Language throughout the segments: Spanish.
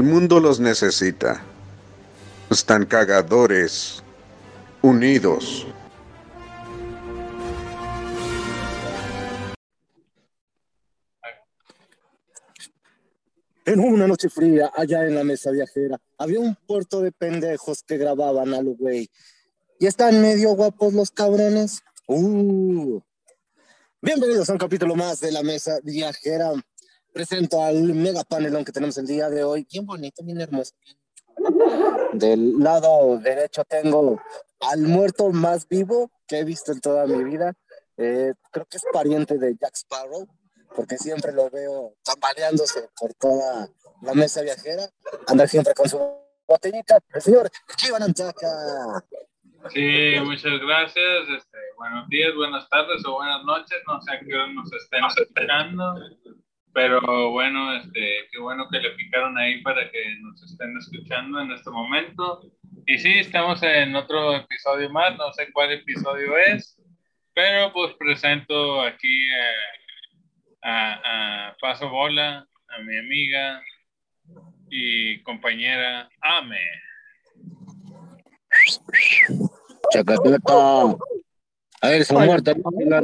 El mundo los necesita. Están cagadores, unidos. En una noche fría, allá en la mesa viajera, había un puerto de pendejos que grababan a lo güey. Y están medio guapos los cabrones. Uh. Bienvenidos a un capítulo más de la mesa viajera. Presento al mega panelón que tenemos el día de hoy. Bien bonito, bien hermoso. Del lado derecho tengo al muerto más vivo que he visto en toda mi vida. Eh, creo que es pariente de Jack Sparrow porque siempre lo veo tambaleándose por toda la mesa viajera, anda siempre con su botellita, el señor Chivan Anchaca. Sí, muchas gracias. Este, buenos días, buenas tardes o buenas noches. No sé a qué hora nos estén esperando. Pero bueno, este, qué bueno que le picaron ahí para que nos estén escuchando en este momento. Y sí, estamos en otro episodio más. No sé cuál episodio es. Pero pues presento aquí eh, a, Paso Bola, a mi amiga y compañera Ame. Chacateta. A ver, son muertos. Hola.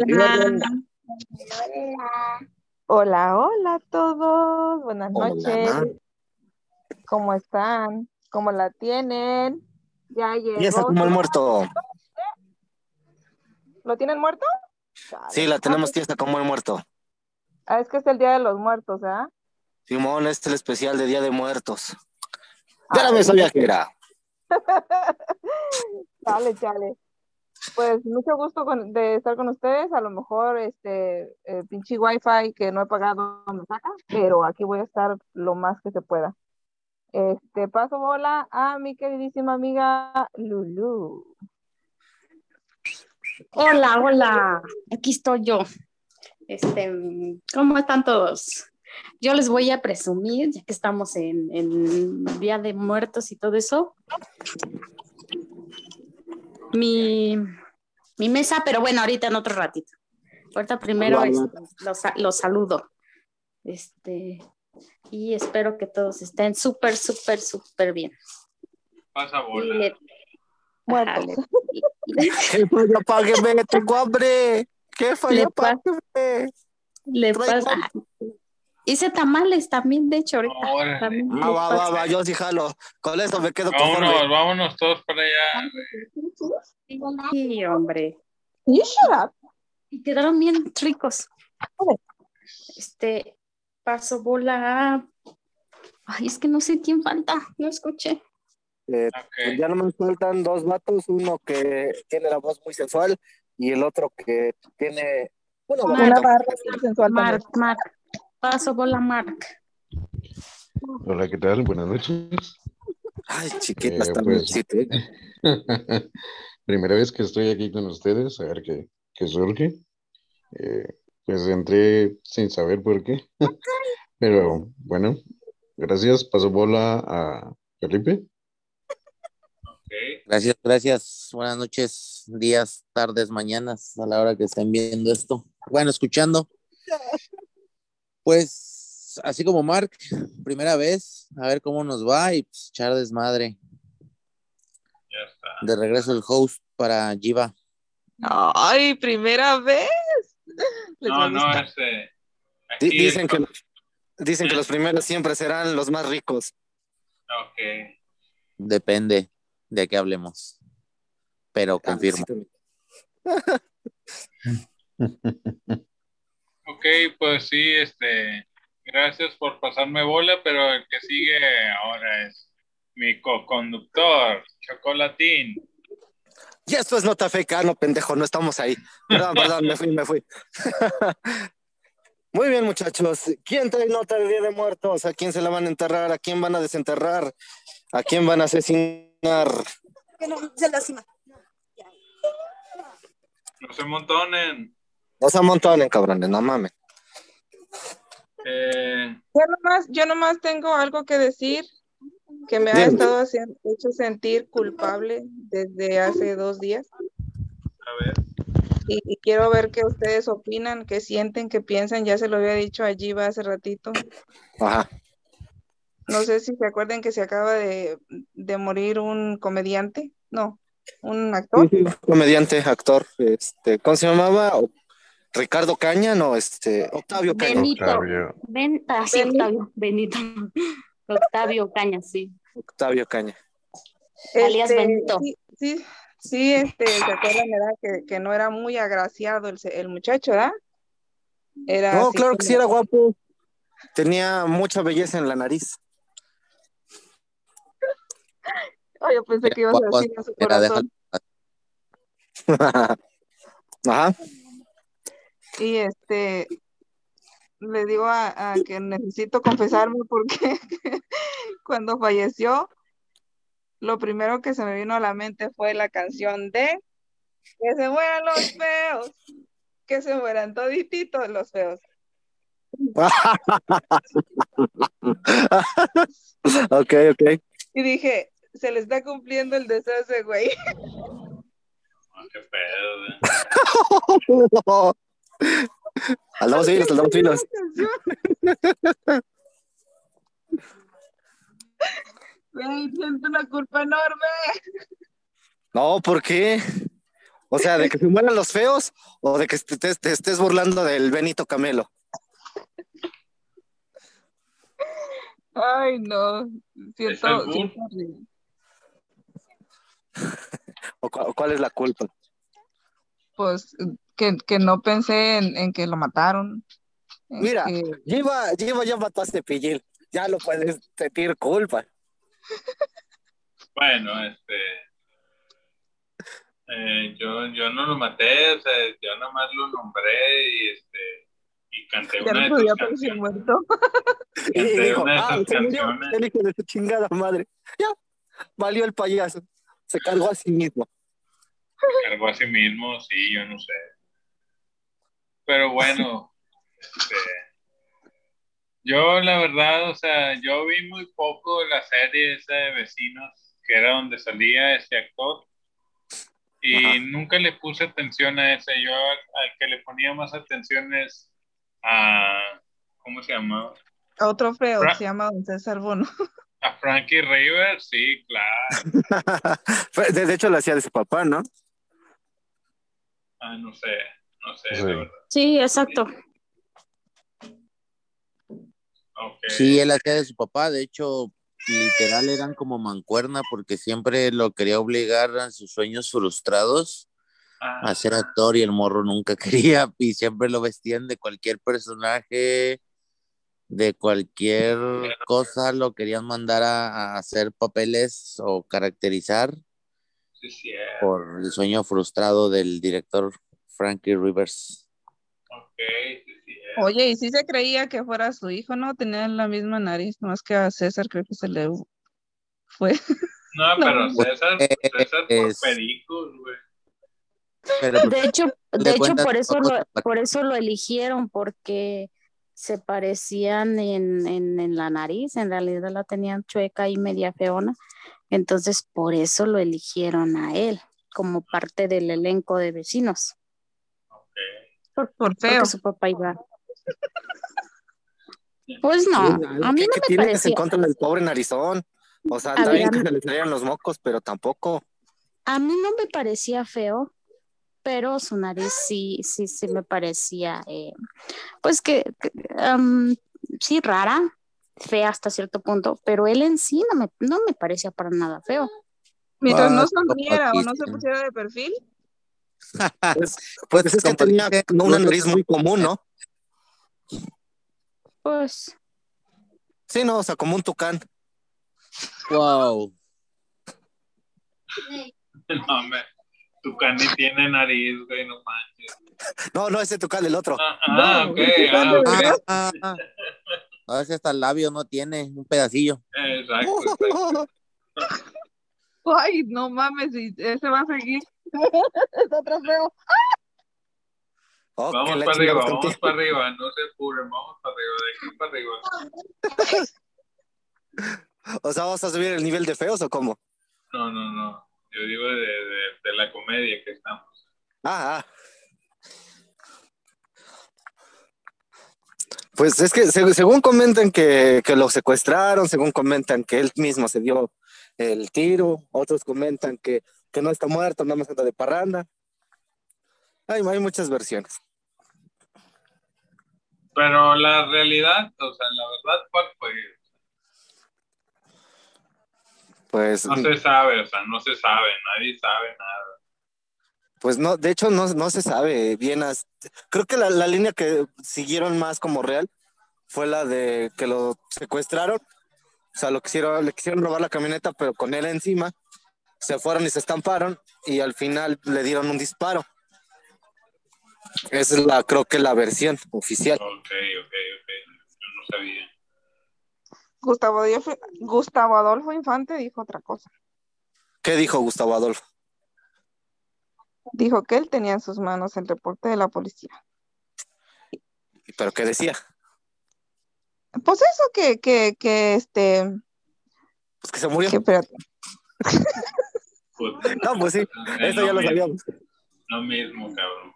hola, a todos. Buenas noches. ¿Cómo están? ¿Cómo la tienen? Ya llegó. Ya está como el muerto. ¿Lo tienen muerto? Sí, la tenemos tiesta como el muerto. Ah, es que es el Día de los Muertos, ¿ah? Simón, este es el especial de Día de Muertos. De la mesa viajera. chale, chale. Pues mucho gusto de estar con ustedes. A lo mejor este pinche wifi que no he pagado me saca, pero aquí voy a estar lo más que se pueda. Este paso bola a mi queridísima amiga Lulu. Hola, hola. Aquí estoy yo. Este, ¿Cómo están todos? Yo les voy a presumir, ya que estamos en, en Día de Muertos y todo eso, mi, mi, mesa, pero bueno, ahorita en otro ratito. Ahorita primero este, los, saludo. Este, y espero que todos estén súper, súper, súper bien. Pasa bola. Apágueme, tengo hambre. ¿Qué fue? Le, le pasa. Hice tamales también, de hecho, ahorita. ah, va, va, va, yo sí jalo. Con eso me quedo vámonos, conforme. Vámonos todos para allá. Sí, hombre. You shut up. Y quedaron bien ricos. Este, paso bola. Ay, es que no sé quién falta, no escuché. Eh, pues ya no me faltan dos vatos, uno que tiene la voz muy sensual y el otro que tiene una, una barra sensual. Mark, Mark. Paso por la Mark. Hola, ¿qué tal? Buenas noches. Ay, chiquita, eh, pues. Primera vez que estoy aquí con ustedes, a ver qué, qué surge. Eh, pues entré sin saber por qué. Pero bueno, gracias. Paso bola a Felipe. Gracias, gracias. Buenas noches, días, tardes, mañanas, a la hora que estén viendo esto. Bueno, escuchando. Pues, así como Mark, primera vez, a ver cómo nos va y pues, echar desmadre. Ya está. De regreso el host para Jiva. Ay, primera vez. No, no, este. Dicen, que, dicen que los primeros siempre serán los más ricos. Ok. Depende de qué hablemos. Pero ah, confirmo. ok, pues sí, este, gracias por pasarme bola, pero el que sigue ahora es mi co-conductor, Chocolatín. Y esto es nota feca, no pendejo, no estamos ahí. Perdón, perdón, me fui, me fui. Muy bien, muchachos. ¿Quién trae nota de Día de Muertos? ¿A quién se la van a enterrar? ¿A quién van a desenterrar? ¿A quién van a asesinar? Que no se lastima. No se montonen. No se amontonen, cabrones, no mames. Eh... Yo, nomás, yo nomás tengo algo que decir que me ha estado haciendo, hecho sentir culpable desde hace dos días. A ver. Y, y, quiero ver qué ustedes opinan, qué sienten, qué piensan. Ya se lo había dicho a Jiva hace ratito. Ajá. No sé si se acuerdan que se acaba de, de morir un comediante, no, un actor. Sí, sí, comediante, actor, este, ¿cómo se llamaba? Ricardo Caña, no, este, Octavio Caña. Benito. Octavio. Ben, ah, sí. Octavio, Benito. Octavio Caña, sí. Octavio Caña. Alias Benito. Sí, sí, sí, este, se acuerdan, ¿verdad? Que, que no era muy agraciado el, el muchacho, ¿verdad? Era No, así claro como- que sí era guapo. Tenía mucha belleza en la nariz. Ay, yo pensé que ibas a decir a su corazón. Ajá. Y este, le digo a, a que necesito confesarme porque cuando falleció, lo primero que se me vino a la mente fue la canción de Que se mueran los feos, que se mueran todititos los feos. ok, ok. Y dije, se le está cumpliendo el deseo a ese güey. Ah, qué pedo, finos, andamos finos. Güey, siento una culpa enorme. No, ¿por qué? O sea, de que se mueran los feos o de que te, te- te estés burlando del Benito Camelo. Ay, no. ¿Es Siento, siento horrible. ¿O cu- cuál es la culpa? Pues que, que no pensé en, en que lo mataron. Mira, que- Lleva, lleva ya mató a Cepillín. Ya lo puedes sentir culpa. Bueno, este. eh, yo, yo no lo maté, o sea, yo nomás lo nombré y este. Y canté ya una de no podía parecer canciones. muerto. Y Canté dijo, una de ah, se murió el hijo de su chingada madre. Ya, valió el payaso. Se cargó a sí mismo. Cargó a sí mismo, sí, yo no sé. Pero bueno, este, yo la verdad, o sea, yo vi muy poco la serie esa de Vecinos, que era donde salía ese actor, y Ajá. nunca le puse atención a ese. Yo al, al que le ponía más atención es a, ¿cómo se llama? Otro feo, Fra- se llama Don César Bono. A Frankie Rivers, sí, claro. De hecho, lo hacía de su papá, ¿no? Ah, no sé, no sé, Sí. de verdad. Sí, exacto. Sí, él hacía de su papá, de hecho, literal eran como mancuerna porque siempre lo quería obligar a sus sueños frustrados Ah, a ser actor y el morro nunca quería y siempre lo vestían de cualquier personaje, de cualquier cosa, lo querían mandar a, a hacer papeles o caracterizar sí, por el sueño frustrado del director Frankie Rivers. ok, sí, sí. Oye, y sí se creía que fuera su hijo, ¿no? Tenían la misma nariz, más que a César creo que se le fue. No, pero César, eh, César por es- pericos, güey. Pero De hecho, de hecho por eso lo, por eso lo eligieron, porque se parecían en, en, en la nariz, en realidad la tenían chueca y media feona, entonces por eso lo eligieron a él como parte del elenco de vecinos, Ok. Por, por porque feo. su papá iba. Pues no, a mí ¿Qué, no qué me parecía, en contra del pobre narizón? O sea, A está bien que se le salieran los mocos, pero tampoco. a mí no me parecía feo, pero su nariz sí, sí, sí me parecía, eh, pues que, que, am, sí, rara, fea hasta cierto punto, pero él en sí no me, no me parecía para nada feo. Mientras no Ah, sonriera o no se pusiera de perfil. Pues, Pues es que tenía una nariz muy común, ¿no? Pues Sí, no, o sea, como un tucán. Wow. No, hombre, tu cani tiene nariz, güey, no manches. No, no, ese tucán, el otro. Ah, ah, No, ok, ¿tú ah, cuándo, ok. verdad? Ah, ah, ah. A veces hasta el labio no tiene un pedacillo. Exacto, exacto. Ay, no mames, y ese va a seguir. es otro feo. Oh, Vamos para arriba, vamos contigo. para arriba, no se apuren, vamos para arriba, de aquí para arriba. O sea, ¿vas a subir el nivel de feos o cómo? No, no, no, yo digo de, de, de la comedia que estamos. Ah, ah. Pues es que se- según comentan que, que lo secuestraron, según comentan que él mismo se dio el tiro, otros comentan que, que no está muerto, nada más anda de parranda. Hay, hay muchas versiones. Pero la realidad, o sea, la verdad, ¿cuál fue? Pues, No se sabe, o sea, no se sabe, nadie sabe nada. Pues no, de hecho no, no se sabe bien. as- Creo que la, la línea que siguieron más como real fue la de que lo secuestraron. O sea, lo quisieron, le quisieron robar la camioneta, pero con él encima. Se fueron y se estamparon y al final le dieron un disparo. Esa es la, creo que la versión oficial. Ok, ok, ok. Yo no sabía. Gustavo Adolfo, Gustavo Adolfo Infante dijo otra cosa. ¿Qué dijo Gustavo Adolfo? Dijo que él tenía en sus manos el reporte de la policía. ¿Pero qué decía? Pues eso que, que, que este, Pues que se murió. que espérate. Pues, No, pues sí, es eso ya lo sabíamos. Lo mismo, cabrón.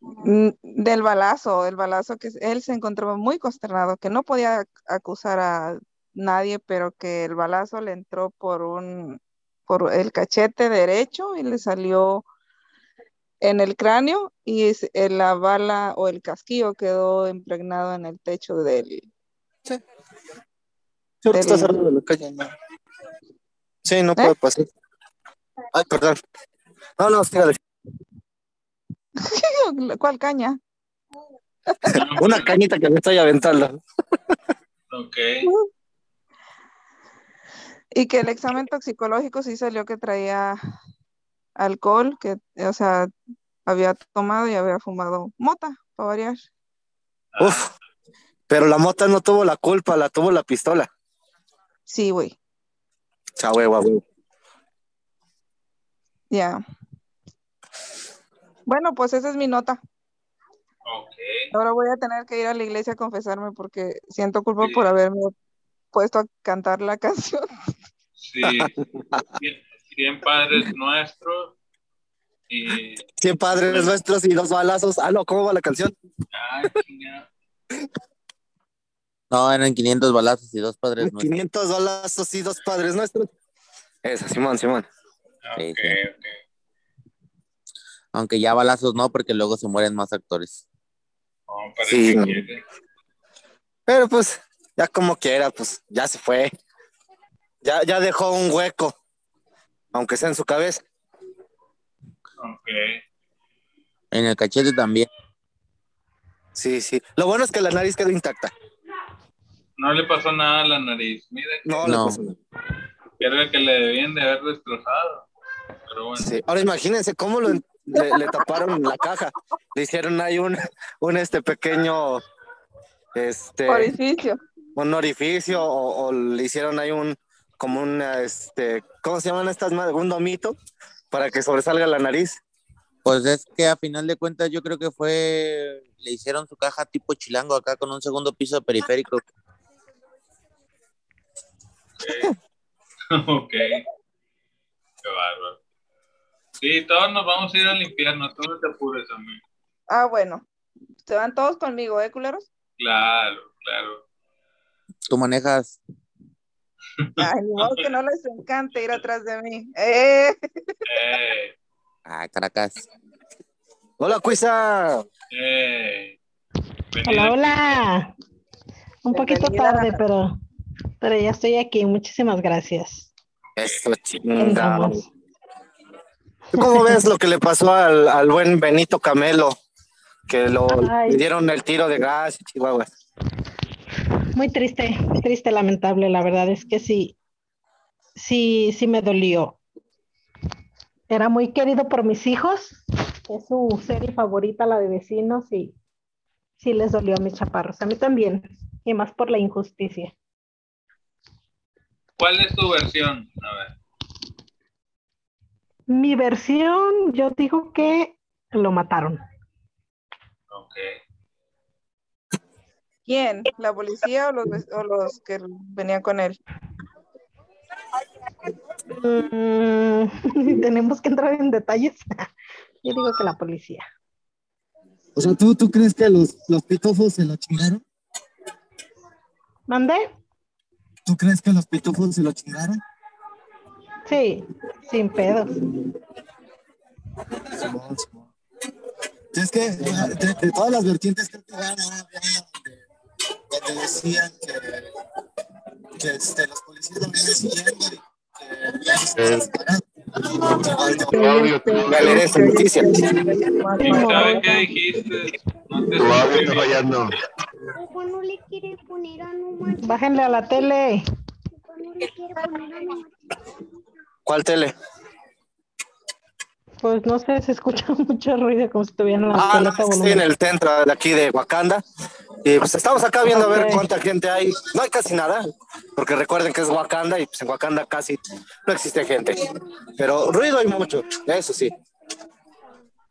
Mm, Del balazo, el balazo que él se encontraba muy consternado, que no podía acusar a nadie, pero que el balazo le entró por un, por el cachete derecho y le salió en el cráneo y eh, la bala o el casquillo quedó impregnado en el techo del, Sí, ahorita estás hablando de la calle, ¿no? Sí, no puede pasar. Ay, perdón. No, no, sígale. ¿Cuál caña? Una cañita que me estoy aventando. Ok. Y que el examen toxicológico sí salió que traía alcohol, que, o sea, había tomado y había fumado mota, para variar. Uf. Pero la mota no tuvo la culpa, la tuvo la pistola. Sí, güey, Cha huevo, a huevo. ya. Bueno, pues esa es mi nota. Ok. Ahora voy a tener que ir a la iglesia a confesarme porque siento culpa por haberme puesto a cantar la canción. Sí. Cien- Cien padres nuestros. Y. Cien padres nuestros y dos balazos. Ah, no, ¿cómo va la canción? Ay, chingada. No, eran 500 balazos y dos padres nuestros. 500 balazos y dos padres nuestros. Esa, Simón, Simón. Sí, Ok, sí. ok. Aunque ya balazos no, porque luego se mueren más actores. No, parece Sí, que. Pero pues, ya como quiera, pues ya se fue. Ya, ya dejó un hueco, aunque sea en su cabeza. Ok. En el cachete también. Sí, sí. Lo bueno es que la nariz quedó intacta. No le pasó nada a la nariz. Mira, No, No. le pasó nada. que era el que le debían de haber destrozado. Pero bueno. Sí. Ahora imagínense cómo lo- le, le taparon la caja. Le hicieron ahí un, un este pequeño este Orificio. un orificio o, o le hicieron ahí un como un este ¿cómo se llaman estas madres? un domito para que sobresalga la nariz. Pues es que a final de cuentas yo creo que fue, le hicieron su caja tipo chilango acá con un segundo piso de periférico. ok. Qué bárbaro. Sí, todos nos vamos a ir al infierno. Tú no te apures, amigo. Ah, bueno. Se van todos conmigo, ¿eh, culeros? Claro, claro. Tú manejas, Ay, modo que no les encante ir atrás de mí. ¡Eh! Eh, ah, Caracas. Hola, Cuisa. eh. Hola, hola. Un poquito tarde, pero, pero ya estoy aquí. Muchísimas gracias. Eso. ¿Tú cómo ves lo que le pasó al, al buen Benito Camelo? Que lo Ay. le dieron el tiro de gas y Chihuahua. Muy triste, triste, lamentable. La verdad es que sí, sí, sí me dolió. Era muy querido por mis hijos. Es su serie favorita, la de vecinos, y sí les dolió a mis chaparros. A mí también. Y más por la injusticia. ¿Cuál es tu versión? A ver. Mi versión, yo digo que lo mataron. Ok. ¿Quién? ¿La policía o los, o los que venían con él? Mm, tenemos que entrar en detalles. Yo digo que la policía. O sea, ¿tú, tú crees que los, los pitofos se lo chingaron? ¿Mandé? ¿Tú crees que los pitufos se lo chingaron? Sí, sin pedo. Simón, Simón. Es que de, de todas las vertientes que te dan, había una donde, decían que, que este, los policías lo venían siguiendo y que ya se estaban disparando. Tu audio, tu Ya leeré esta noticia. ¿Quién sabe qué dijiste? No te tu audio está escuché. fallando. Papá no le quiere poner a Bájenle la tele. papá no le quiere poner a no manches. ¿Cuál tele? Pues no sé, se escucha mucho ruido como si estuvieran en la Ah, no, estoy en el centro de aquí de Wakanda. Y pues estamos acá viendo a ver cuánta gente hay. No hay casi nada, porque recuerden que es Wakanda y pues en Wakanda casi no existe gente. Pero ruido hay mucho, eso sí.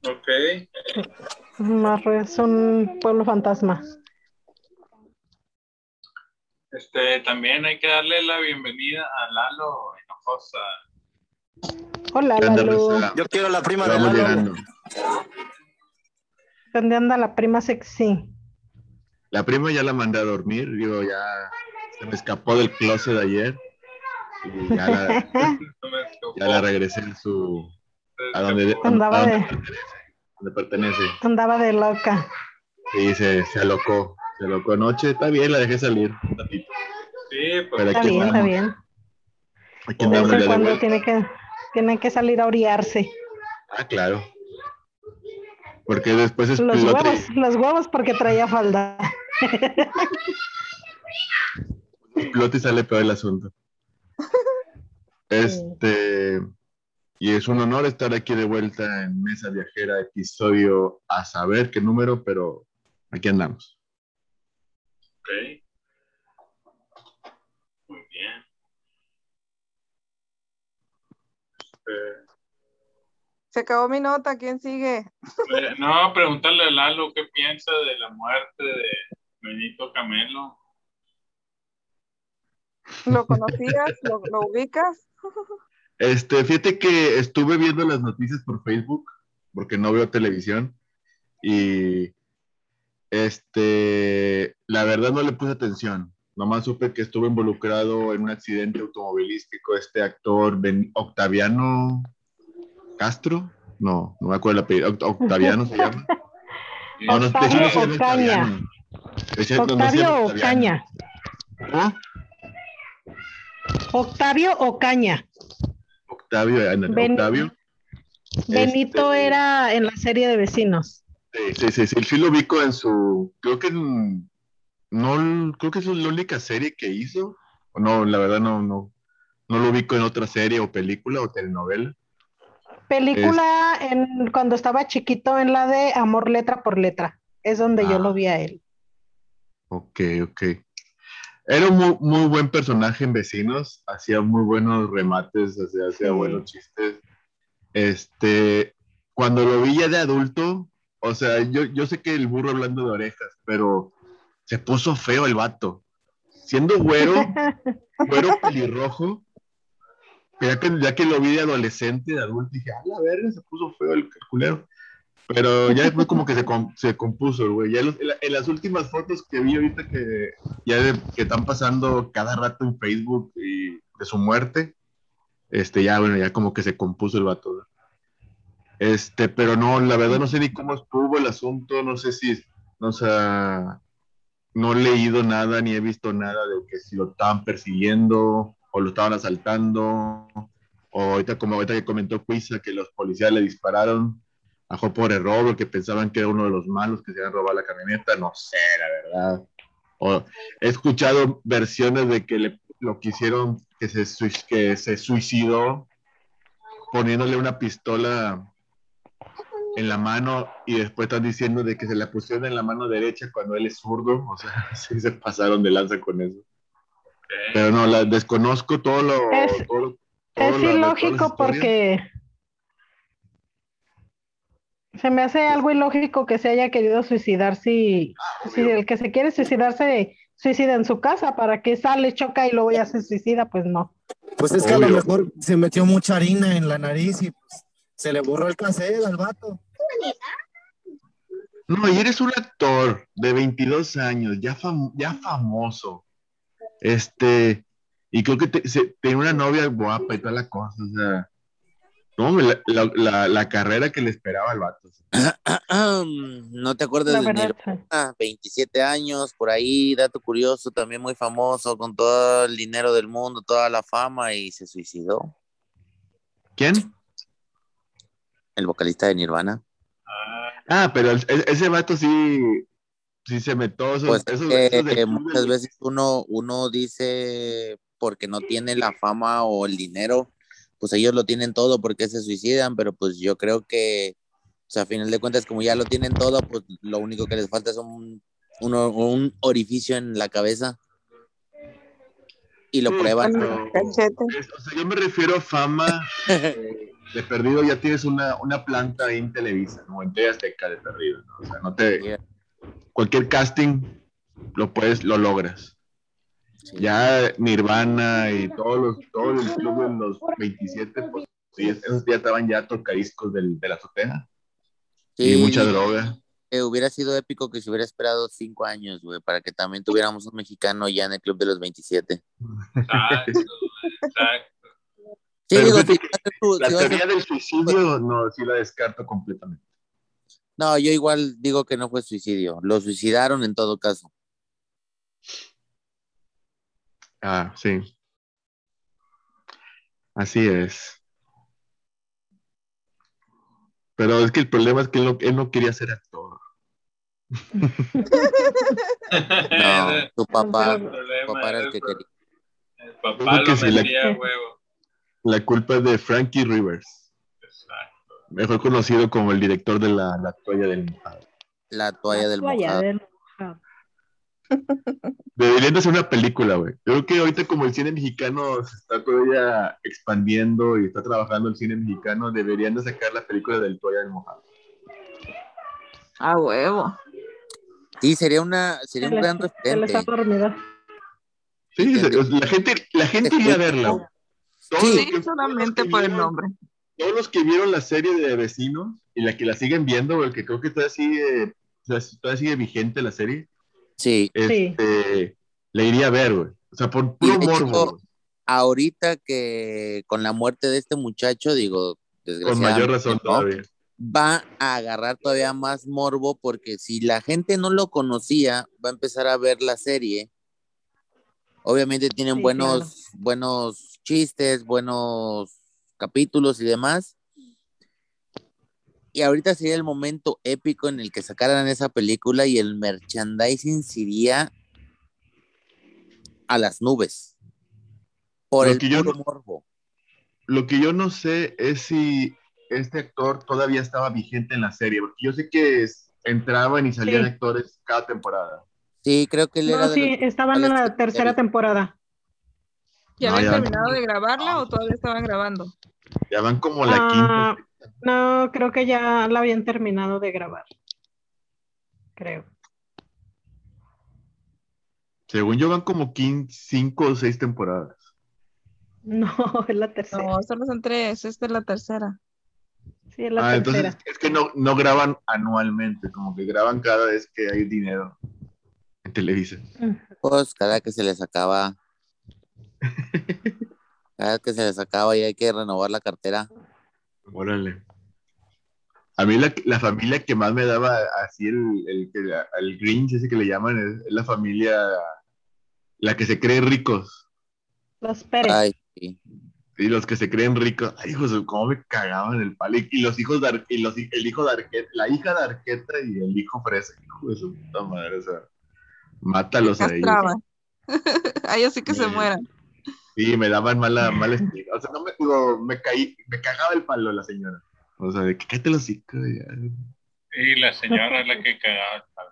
Ok. Es un pueblo fantasma. Este, también hay que darle la bienvenida a Lalo Hinojosa. Hola, ¿Qué onda, Lalo. Yo quiero la prima de Lalo. llegando. ¿Dónde anda la prima sexy? La prima ya la mandé a dormir, digo, ya se me escapó del closet ayer y ya la, ya regresé en su a donde, escapó. a Andaba donde de- pertenece, donde pertenece. Andaba de loca. Y se, se alocó, se alocó anoche, está bien, la dejé salir un ratito. Sí, pues Pero Está bien, está bien. aquí De vez en cuando tiene que, tiene que salir a oriarse. Ah, claro. Porque después Los explota y- huevos, los huevos porque traía falda. Y sale peor el asunto. Este, y es un honor estar aquí de vuelta en Mesa Viajera, episodio a saber qué número, pero aquí andamos. Ok. Muy bien. Este, Se acabó mi nota, ¿quién sigue? eh, no, preguntarle a Lalo qué piensa de la muerte de Benito Camelo. ¿Lo conocías? ¿Lo, lo ubicas? Este, fíjate que estuve viendo las noticias por Facebook, porque no veo televisión, y este, la verdad no le puse atención. Nomás supe que estuvo involucrado en un accidente automovilístico este actor Ben- Octaviano Castro. No, no me acuerdo el apellido. Oct- Octaviano se llama. No, no. Octaviano. Octavio. Ocaña. ¿Cómo? Octavio Ocaña. Octavio, Ben- Octavio. Benito Este- era en la serie de vecinos. Sí, sí, sí, sí, sí lo ubico en su, creo que en- no, creo que es la única serie que hizo, no, la verdad no, no, no lo ubico en otra serie o película o telenovela. Película en, cuando estaba chiquito en la de Amor Letra por Letra. Es donde yo Ah. lo vi a él. Ok, ok. Era un muy, muy buen personaje en Vecinos, hacía muy buenos remates, hacía, hacía Sí. buenos chistes. Este, cuando lo vi ya de adulto, o sea, yo, yo sé que el burro hablando de orejas, pero se puso feo el vato. Siendo güero, güero pelirrojo, ya que, ya que lo vi de adolescente, de adulto, dije, a la verga, se puso feo el culero. Pero ya después como que se, com- se compuso, güey. Ya los- en la- en las últimas fotos que vi ahorita que ya de- que están pasando cada rato en Facebook y de su muerte, este, ya, bueno, ya como que se compuso el vato. ¿no? Este, pero no, la verdad no sé ni cómo estuvo el asunto, no sé si, o sea, no he leído nada ni he visto nada de que si lo estaban persiguiendo o lo estaban asaltando, o ahorita como ahorita que comentó Cuisa que los policías le dispararon a Joe por error porque pensaban que era uno de los malos que se habían robado la camioneta, no sé, la verdad. O, he escuchado versiones de que le, lo quisieron que se, que se suicidó poniéndole una pistola en la mano y después están diciendo de que se la pusieron en la mano derecha cuando él es zurdo, o sea, sí se pasaron de lanza con eso. Pero no, la desconozco todo lo... Es- todo lo- todo Es lo- ilógico porque se me hace algo ilógico que se haya querido suicidar si, si el que se quiere suicidar se suicida en su casa, ¿para que sale, choca y luego ya se suicida? Pues no. Pues es que a lo mejor se metió mucha harina en la nariz y pues, se le borró el cassette al vato. No, y eres un actor de 22 años, ya, fam- ya famoso. Este, y creo que te- se- tenía una novia guapa y toda la cosa, o sea, no, la, la- la- la carrera que le esperaba al vato. ¿No te acuerdas La de Nirvana? 27 años, por ahí, dato curioso, también muy famoso, con todo el dinero del mundo, toda la fama, y se suicidó. ¿Quién? El vocalista de Nirvana. Ah, pero el- ese vato sí, sí se metió, esos, Pues esos- que esos del club muchas veces uno, uno dice porque no tiene la fama o el dinero, pues ellos lo tienen todo porque se suicidan, pero pues yo creo que, o sea, a final de cuentas, como ya lo tienen todo, pues lo único que les falta es un, un orificio en la cabeza. Y lo Sí, prueban. pero-. O sea, yo me refiero a fama eh, de perdido, ya tienes una, una planta ahí en Televisa, ¿no? En TV Azteca de perdido, ¿no? O sea, no te... Yeah. Cualquier casting lo puedes, lo logras. Sí. Ya Nirvana y todos los, todo el club de los 27, pues sí, esos ya estaban ya tocadiscos del, de la azotea y mucha droga. eh, hubiera sido épico que se hubiera esperado cinco años, güey, para que también tuviéramos un mexicano ya en el club de los 27. exacto, exacto. Sí, digo, si La si ser- teoría del suicidio, no, sí la descarto completamente. No, yo igual digo que no fue suicidio. Lo suicidaron en todo caso. Ah, sí. Así es. Pero es que el problema es que él no, él no quería ser actor. No, tu papá, El tu problema papá era el es- que quería. El papá lo que sí, la- metía a huevo. La culpa es de Frankie Rivers, Exacto. mejor conocido como el director de la, la toalla del mojado. La toalla del Toalla mojado. del mojado. Deberían de hacer una película, güey. Yo creo que ahorita como el cine mexicano se está todavía expandiendo y está trabajando el cine mexicano, deberían de sacar la película del toalla del mojado. A huevo. Sí, sería una, sería un gran referente. Sí, la gente, la gente iría a verla, Sí. que- solamente que por el nombre. todos los que vieron la serie de vecinos y la que la siguen viendo, porque creo que todavía sigue, todavía sigue vigente la serie, Sí, este, la iría a ver, güey. O sea, por puro hecho, morbo, ahorita que con la muerte de este muchacho, digo, con desgraciadamente, mayor razón ¿no? todavía. va a agarrar todavía más morbo porque si la gente no lo conocía, va a empezar a ver la serie. Obviamente tienen Sí, buenos, buenos chistes, buenos capítulos y demás. Y ahorita sería el momento épico en el que sacaran esa película y el merchandising sería a las nubes. Por Lo el que yo no- morbo. Lo que yo no sé es si este actor todavía estaba vigente en la serie, porque yo sé que es- entraban y salían Sí. actores cada temporada. Sí, creo que él era No, de sí, los estaban en la tercera temporada. ¿Ya No, habían terminado de grabarla o todavía estaban grabando? Ya van como la Ah, quinta. No, creo que ya la habían terminado de grabar. Creo. Según yo van como 15, cinco o seis temporadas. No, es la tercera. No, solo son tres, esta es la tercera. Sí, es la ah, tercera. entonces es que no, no graban anualmente, como que graban cada vez que hay dinero en Televisa. Pues cada que se les acaba. cada que se les acaba y hay que renovar la cartera. Órale. A mí la, la familia que más me daba así el, el, que- el Grinch, ese que le llaman, es, es la familia, la que se cree ricos. Los Pérez. Ay, sí. Y los que se creen ricos, ay, hijos, cómo me cagaban el palo. Y, y los hijos de Ar- y los, el hijo de Arqueta, la hija de Arqueta y el hijo Fresa, hijo de su puta madre, o sea, mátalos a ellos. Castraban. A ellos sí que se mueran. Sí, me daban mala, mala espina. O sea, no me, digo, me caí, me cagaba el palo la señora. O sea, de que cállate los hijos. Y la señora es la que cagaba el palo.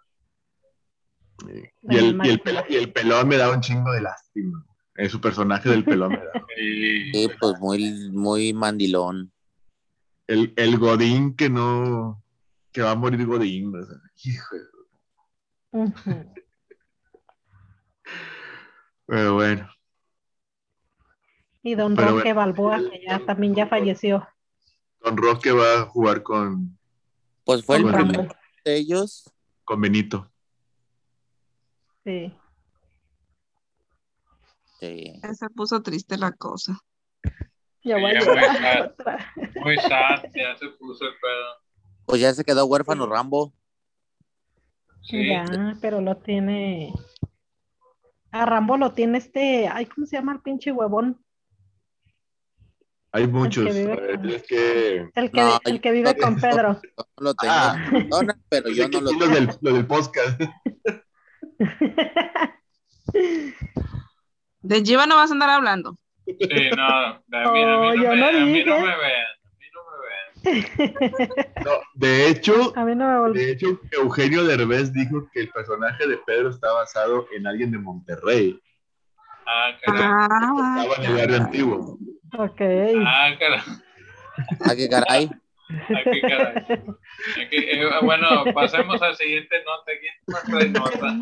Y el, y, el pelón, y el pelón me daba un chingo de lástima. Eh, su personaje del pelón me daba. Sí, pues muy, muy mandilón. El, el Godín que no. que va a morir Godín. O sea, hijo de- Ujú. Pero bueno. Y don Pero Roque bueno. Balboa, que ya también ya falleció. Don Roque va a jugar con, Pues fue el Con primero de ellos. con Benito. Sí. Se puso triste la cosa. Ya Sí, a muy. Muy sad, ya se puso el pedo. Pues ya se quedó huérfano Rambo. Sí. Ya, pero lo tiene. A Rambo lo tiene este. Ay, ¿cómo se llama el pinche huevón? Hay muchos. a ver, con- Es que. El que, No, el que vive no con Pedro. No lo tengo Ah. pero yo que no lo tengo. lo del, lo del podcast. De Jiva no vas a andar hablando. Sí, no, a mí, a mí no, yo me, no a mí no me vean, a mí no me vean. No, de hecho, A mí no me volvió. de hecho, Eugenio Derbez dijo que el personaje de Pedro está basado en alguien de Monterrey. Ah, caray. Ah, Estaba en el barrio antiguo. Ok. Ah, caray. Ah, qué caray. Ah, qué caray. Qué- eh, bueno, pasemos al siguiente nota. ¿Quién trae nota?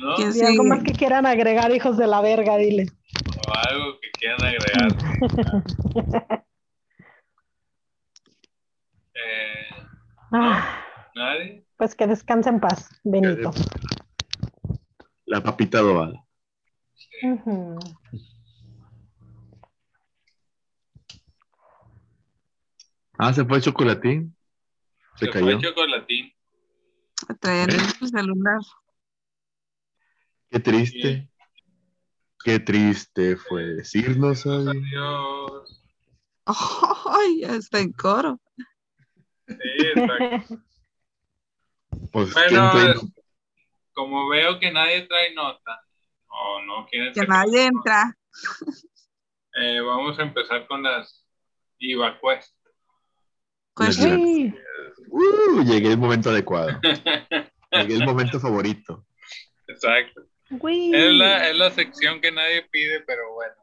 ¿No? ¿Quién Y algo más que quieran agregar, hijos de la verga, dile. O algo que quieran agregar. Eh, Ah, ¿Nadie? Pues que descanse en paz, Benito. La papita adobada. Ujú. Ah, se fue el chocolatín. Se Se cayó. fue chocolatín. a traer el celular. Qué triste. Qué triste fue decirnos. Adiós. Ay, ya está en coro. Sí, exacto. Pues, Bueno, ¿quién trae- es- como veo que nadie trae nota, o no quieren Que nadie nota, entra. eh, vamos a empezar con las IVA Quest. Pues Uh, llegué el momento adecuado. Llegué el momento favorito. Exacto. Es la, es la sección que nadie pide, pero bueno.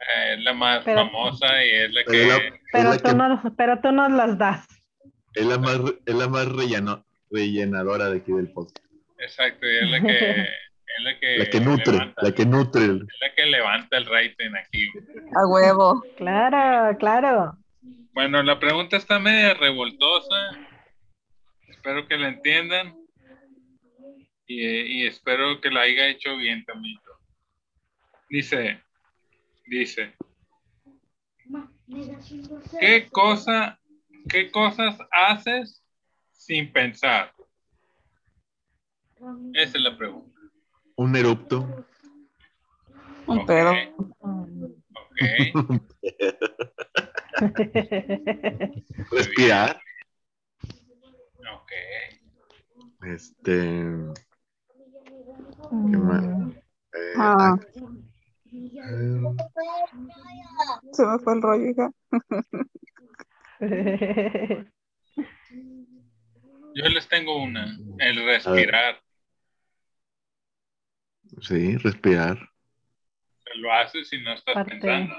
Eh, es la más Pero- famosa y es la Pero que... es Pero la tú, que- no, pero tú nos las das. es la más, es la más relleno- rellenadora de aquí del podcast. Exacto, y es la que... Es la que, La que nutre, levanta, la que nutre. es la que levanta el rating aquí. a huevo. Claro, claro. Bueno, la pregunta está media revoltosa. Espero que la entiendan. Y, y espero que la haya hecho bien también. Dice, dice, ¿qué cosa, qué cosas haces sin pensar? Esa es la pregunta. Un erupto. Un Ok, pedo. ok. Respirar. Ok. Este. ¿Qué más? Eh, Ah, eh, se me fue el rollo, hija. Yo les tengo una, el respirar. sí, respirar. Lo haces y no estás Parte. pensando.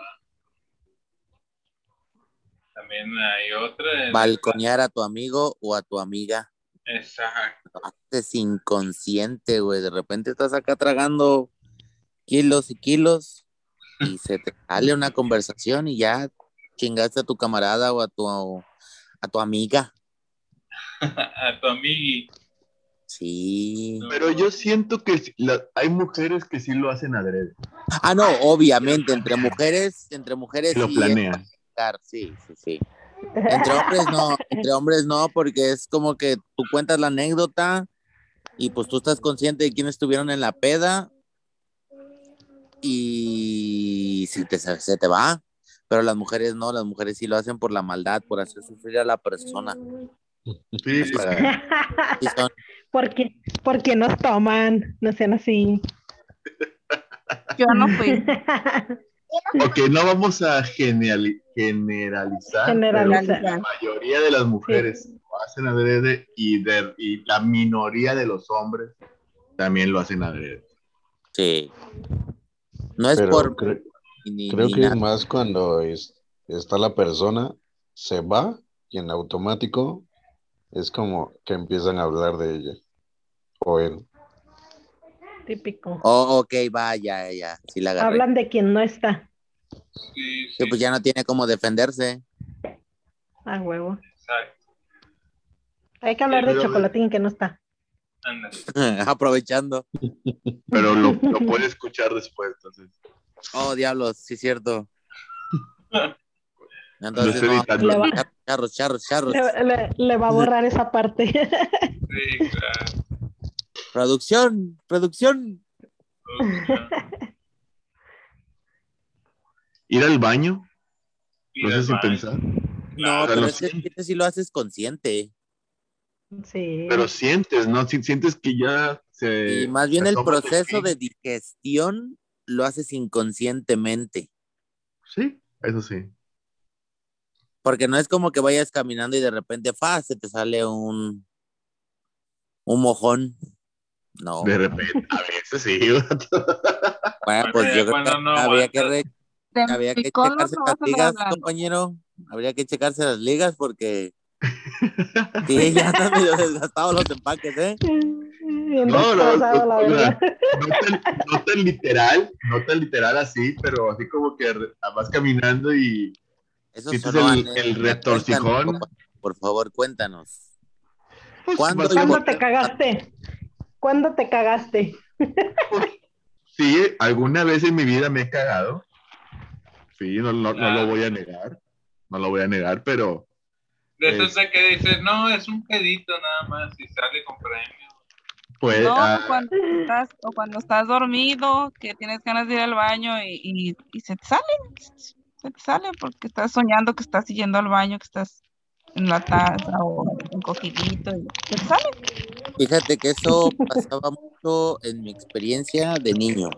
También hay otra. Balconear a tu amigo o a tu amiga. Exacto. Haces inconsciente, güey. De repente estás acá tragando kilos y kilos y se te sale una conversación y ya chingaste a tu camarada o a tu, a tu amiga. A tu amigui. Sí. Pero yo siento que la- hay mujeres que sí lo hacen adrede. Ah, no, obviamente, entre mujeres, entre mujeres lo sí, planean. sí, sí, sí. Entre hombres no, entre hombres no, porque es como que tú cuentas la anécdota y pues tú estás consciente de quiénes estuvieron en la peda y si te, se te va, pero las mujeres no, las mujeres sí lo hacen por la maldad, por hacer sufrir a la persona. Sí, para- Sí son- porque, porque nos toman, no sean así. Yo no fui. Ok, no vamos a generali- generalizar, Generalizar. pero la mayoría de las mujeres lo hacen adrede y, de- y la minoría de los hombres también lo hacen adrede. sí. No es Pero por cre- ni- creo ni que es más cuando es- está la persona, se va y en automático es como que empiezan a hablar de ella o él. Típico. Oh, ok, va, ya, ya, sí la agarré. Hablan de quien no está. Sí, Que sí, pues ya no tiene cómo defenderse. A huevo. exacto. Hay que hablar de chocolatín que no está. Aprovechando. Pero lo, lo puede escuchar después, entonces. Oh, diablos, sí, cierto. Entonces, no. Le va, charros, charros, charros. le, le- le va a borrar esa parte. Sí, claro. Producción, producción. Ir al baño, Ir lo al haces sin baño. pensar. No, O sea, pero lo ese siento. chiste sí lo haces consciente. Sí. Pero sientes, ¿no? Si- Sientes que ya se. Y más bien el proceso de digestión lo haces inconscientemente. Sí, eso sí. Porque no es como que vayas caminando y de repente, fa, se te sale un, un mojón. No. De repente, a veces sí. Bueno, pues yo creo que no habría que, re- que checarse no las ligas, hablando. compañero. Habría que checarse las ligas porque sí, ya están medio desgastados los empaques, ¿eh? No, no, no tan, no tan literal, no tan literal así, pero así como que vas caminando y Eso sientes sonó el, el retorcijón. Por favor, cuéntanos. Pues, ¿Cuándo vas- y ¿Cuándo por te cagaste? ¿Cuándo te cagaste? Sí, alguna vez en mi vida me he cagado. Sí, no, no, no Claro. lo voy a negar. No lo voy a negar, pero De esos de que dices, no, es un pedito nada más y sale con premio. pues No, ah, cuando estás, o cuando estás dormido, que tienes ganas de ir al baño y, y- y se te sale, se te sale porque estás soñando que estás yendo al baño, que estás en la taza o encogidito y se te sale. Fíjate que eso pasaba mucho en mi experiencia de niño,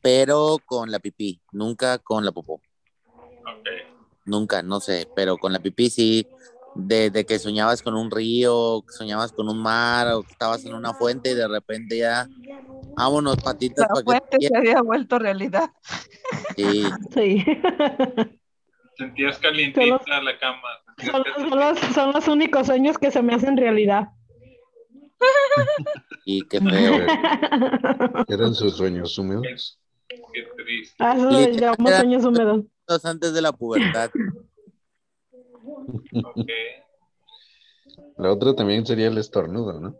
pero con la pipí, nunca con la popó. Ok. Nunca, no sé, pero con la pipí sí, de, de que soñabas con un río, que soñabas con un mar, o que estabas en una fuente y de repente ya, vámonos patitas La para fuente te se había vuelto realidad. Sí, Sí. Sentías calientita la cama. Son, los, son los únicos sueños que se me hacen realidad. y qué feo. Eran sus sueños húmedos. Qué triste. Ah, eso le llamamos sueños húmedos. Antes de la pubertad. Ok. La otra también sería el estornudo, ¿no?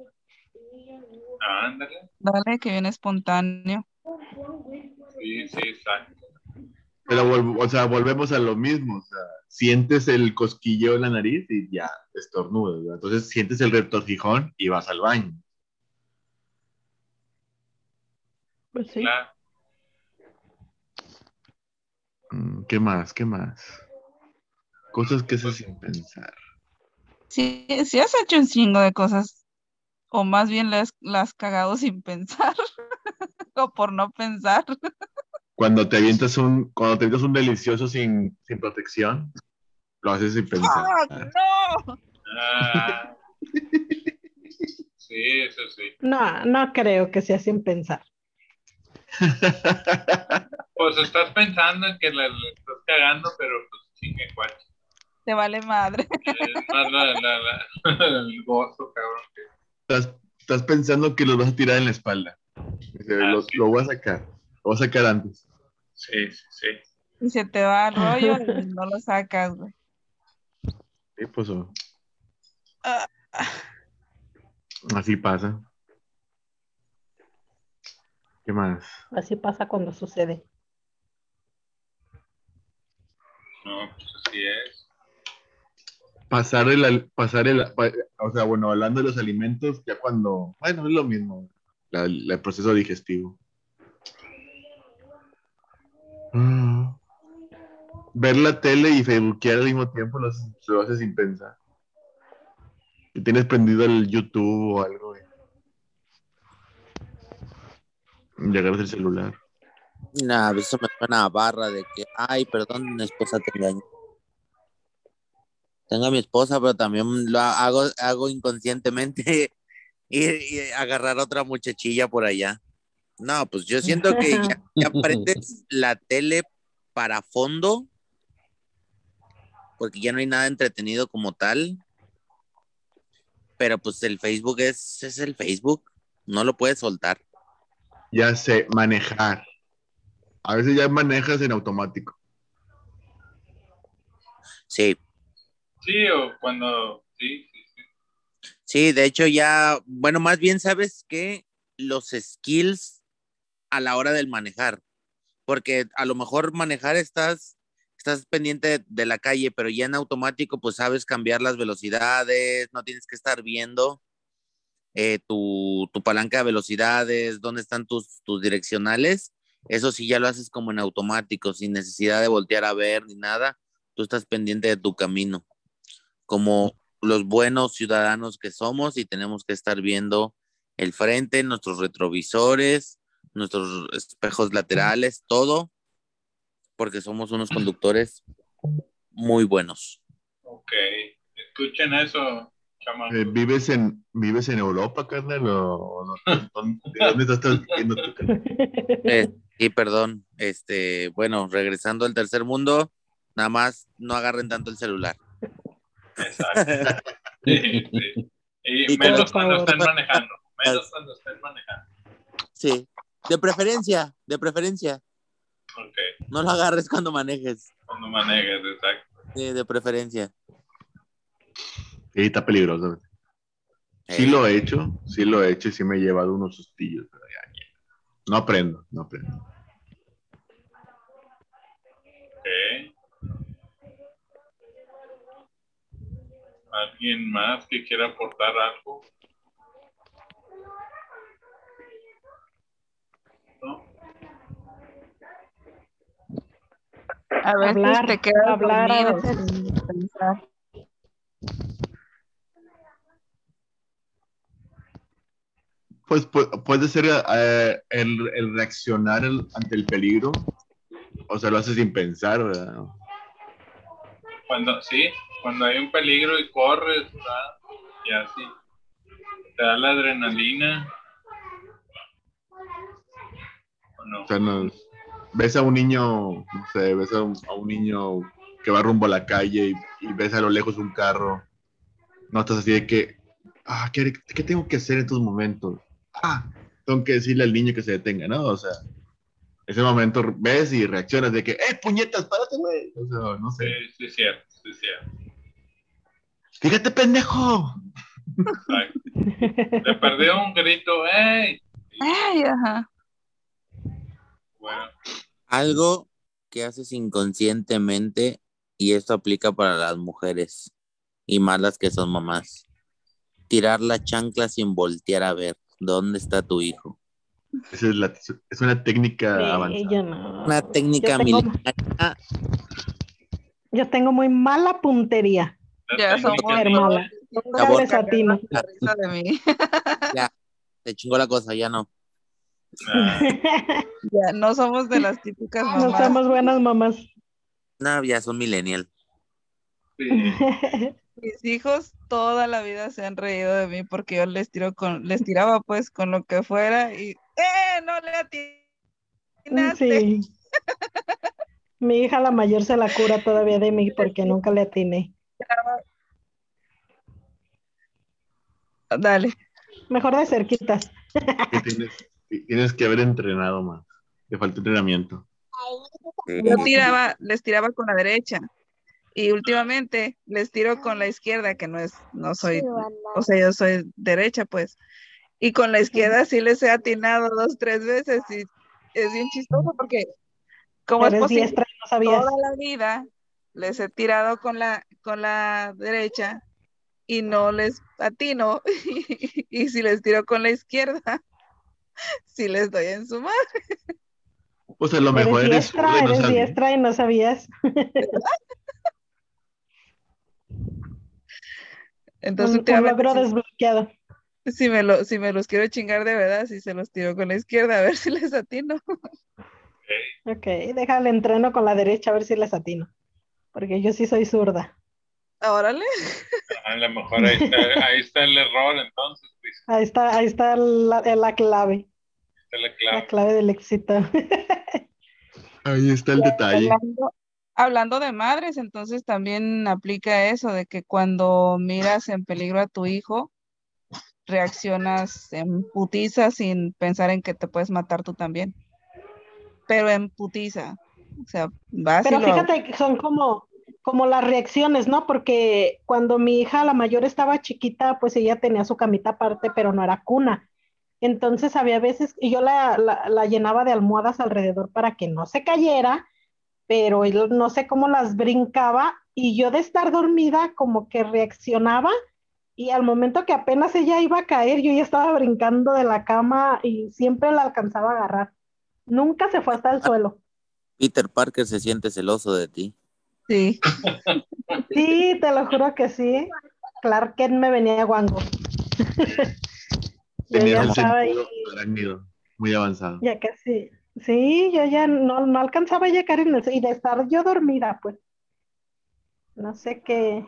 Ándale. Dale, que viene espontáneo. Sí, sí, exacto. pero o sea, volvemos a lo mismo. O sea, sientes el cosquilleo en la nariz y ya estornudas. ¿verdad? Entonces sientes el retorcijón y vas al baño. Pues sí. Mm, ¿Qué más? ¿Qué más? Cosas que haces sin pensar. Sí, sí has hecho un chingo de cosas, o más bien las, las cagado sin pensar, o por no pensar. Cuando te avientas un, cuando te avientas un delicioso sin, sin protección, lo haces sin pensar. ¡Ah, no! Ah. Sí, eso sí. No, no creo que sea sin pensar. Pues estás pensando en que la, la estás cagando, pero pues chingue cuacho. Te vale madre. Es más la, la, la- el gozo, cabrón. que- estás, estás pensando que lo vas a tirar en la espalda. Ah, lo, sí. lo voy a sacar. Lo voy a sacar antes. Sí, sí, sí. Y se te va el rollo y no lo sacas, güey. Sí, pues oh, Ah, así pasa. ¿Qué más? Así pasa cuando sucede. No, pues así es. Pasar el, pasar el, o sea, bueno, hablando de los alimentos, ya cuando, bueno, es lo mismo, el proceso digestivo. Mm. Ver la tele y facebookear al mismo tiempo lo, haces- lo haces sin pensar. Si tienes prendido el YouTube o algo, y, y el celular. Nah, eso me suena a barra de que, ay, perdón, mi esposa te engañó. Tengo a mi esposa, pero también lo ha- hago, hago inconscientemente y, y agarrar otra muchachilla por allá. No, pues yo siento que ya, ya prendes la tele para fondo, porque ya no hay nada entretenido como tal. Pero pues el Facebook es, es el Facebook, no lo puedes soltar. Ya sé, manejar. A veces ya manejas en automático. Sí, Sí, o cuando. Sí, sí, sí. Sí, de hecho ya, bueno, más bien sabes que los skills a la hora del manejar, porque a lo mejor manejar estás, estás pendiente de, la calle, pero ya en automático pues sabes cambiar las velocidades, no tienes que estar viendo eh, tu, tu palanca de velocidades, dónde están tus, tus direccionales, eso sí ya lo haces como en automático, sin necesidad de voltear a ver ni nada, tú estás pendiente de tu camino, como los buenos ciudadanos que somos y tenemos que estar viendo el frente, nuestros retrovisores, nuestros espejos laterales, todo, porque somos unos conductores muy buenos. Ok, escuchen eso, chamaco. Eh, ¿Vives en, ¿Vives en Europa, carnal? ¿O, o no? ¿Dónde de dónde estás viendo tú, carnal? Eh, y perdón, este, bueno, regresando al tercer mundo, nada más no agarren tanto el celular. Exacto. Sí, sí. Y, Y menos cuando estén manejando. Menos cuando estén manejando. Sí, de preferencia, de preferencia. Ok, No lo agarres cuando manejes. cuando manejes, exacto. Sí, de preferencia. Sí, está peligroso. Sí Eh, lo he hecho, sí lo he hecho y sí me he llevado unos sustillos, pero ya, ya. No aprendo, no aprendo. ¿Alguien más que quiera aportar algo? ¿No? A veces Hablar, te quedas hablar a dormido veces. sin pensar. Pues pu- puede ser eh, el, el reaccionar el- ante el peligro, o sea, lo haces sin pensar, ¿verdad? Cuando, sí, cuando hay un peligro y corres, ¿verdad? Y así. Te da la adrenalina. ¿O no? O sea, no- ves a un niño, no sé, ves a un, a un niño que va rumbo a la calle y, y ves a lo lejos un carro, no estás así de que, ah, ¿qué, qué tengo que hacer en estos momentos? Ah, tengo que decirle al niño que se detenga, ¿no? O sea, ese momento ves y reaccionas de que, ¡eh, puñetas, párate, güey! O sea, no sé. Sí, sí, cierto, sí, cierto. ¡Fíjate, pendejo! Le perdió un grito, ¡ey! Ay, ajá. Bueno, Algo que haces inconscientemente y esto aplica para las mujeres y más las que son mamás. Tirar la chancla sin voltear a ver dónde está tu hijo. Esa es, la- es una técnica Sí, avanzada. no. Una técnica Yo tengo- militar. Yo tengo muy mala puntería. Ya Ya somos que- Hermana. Nunca Sabor. les atino. La risa de mí. Te chingó la cosa, ya no. Ya no somos de las típicas No mamás. somos buenas mamás. No, ya son millennial. sí. Mis hijos toda la vida se han reído de mí porque yo les tiro con, les tiraba pues con lo que fuera y ¡eh! No le atinaste. Sí. Mi hija la mayor se la cura todavía de mí porque nunca le atiné. Dale. Mejor de cerquitas. Tienes, tienes que haber entrenado más. Te falta entrenamiento. Yo tiraba, les tiraba con la derecha y últimamente les tiro con la izquierda, que no es, no soy, o sea, yo soy derecha, pues. Y con la izquierda sí les he atinado dos, tres veces y es bien chistoso porque como es posible diestra no toda la vida les he tirado con la, con la derecha y no les atino y si les tiro con la izquierda, sí les doy en su madre. Pues a lo mejor Eres eres diestra, eres sabías. diestra y no sabías. Entonces, Un, logro desbloqueado. si me, lo, si me los quiero chingar de verdad, si se los tiro con la izquierda, a ver si les atino. Ok, déjale entreno con la derecha a ver si les atino. Porque yo sí soy zurda. Órale. A lo mejor ahí está, ahí está el error, entonces, pues, Ahí está, ahí está la, la clave, está la la clave. clave del éxito. Ahí está el detalle. Hablando, hablando de madres, entonces también aplica eso de que cuando miras en peligro a tu hijo, reaccionas en putiza sin pensar en que te puedes matar tú también. Pero en putiza. O sea, vas y Pero lo- fíjate que son como, como las reacciones, ¿no? Porque cuando mi hija, la mayor, estaba chiquita, pues ella tenía su camita aparte, pero no era cuna. Entonces había veces, y yo la, la- la llenaba de almohadas alrededor para que no se cayera, pero él no sé cómo las brincaba, y yo de estar dormida como que reaccionaba, y al momento que apenas ella iba a caer, yo ya estaba brincando de la cama y siempre la alcanzaba a agarrar. Nunca se fue hasta el suelo. Peter Parker se siente celoso de ti. Sí. Sí, te lo juro que sí. Clark Kent me venía guango. Tenía ya un estaba ahí, sentido muy avanzado. ya casi. Sí, yo ya no, no alcanzaba a llegar en el... Y de estar yo dormida, pues. No sé qué...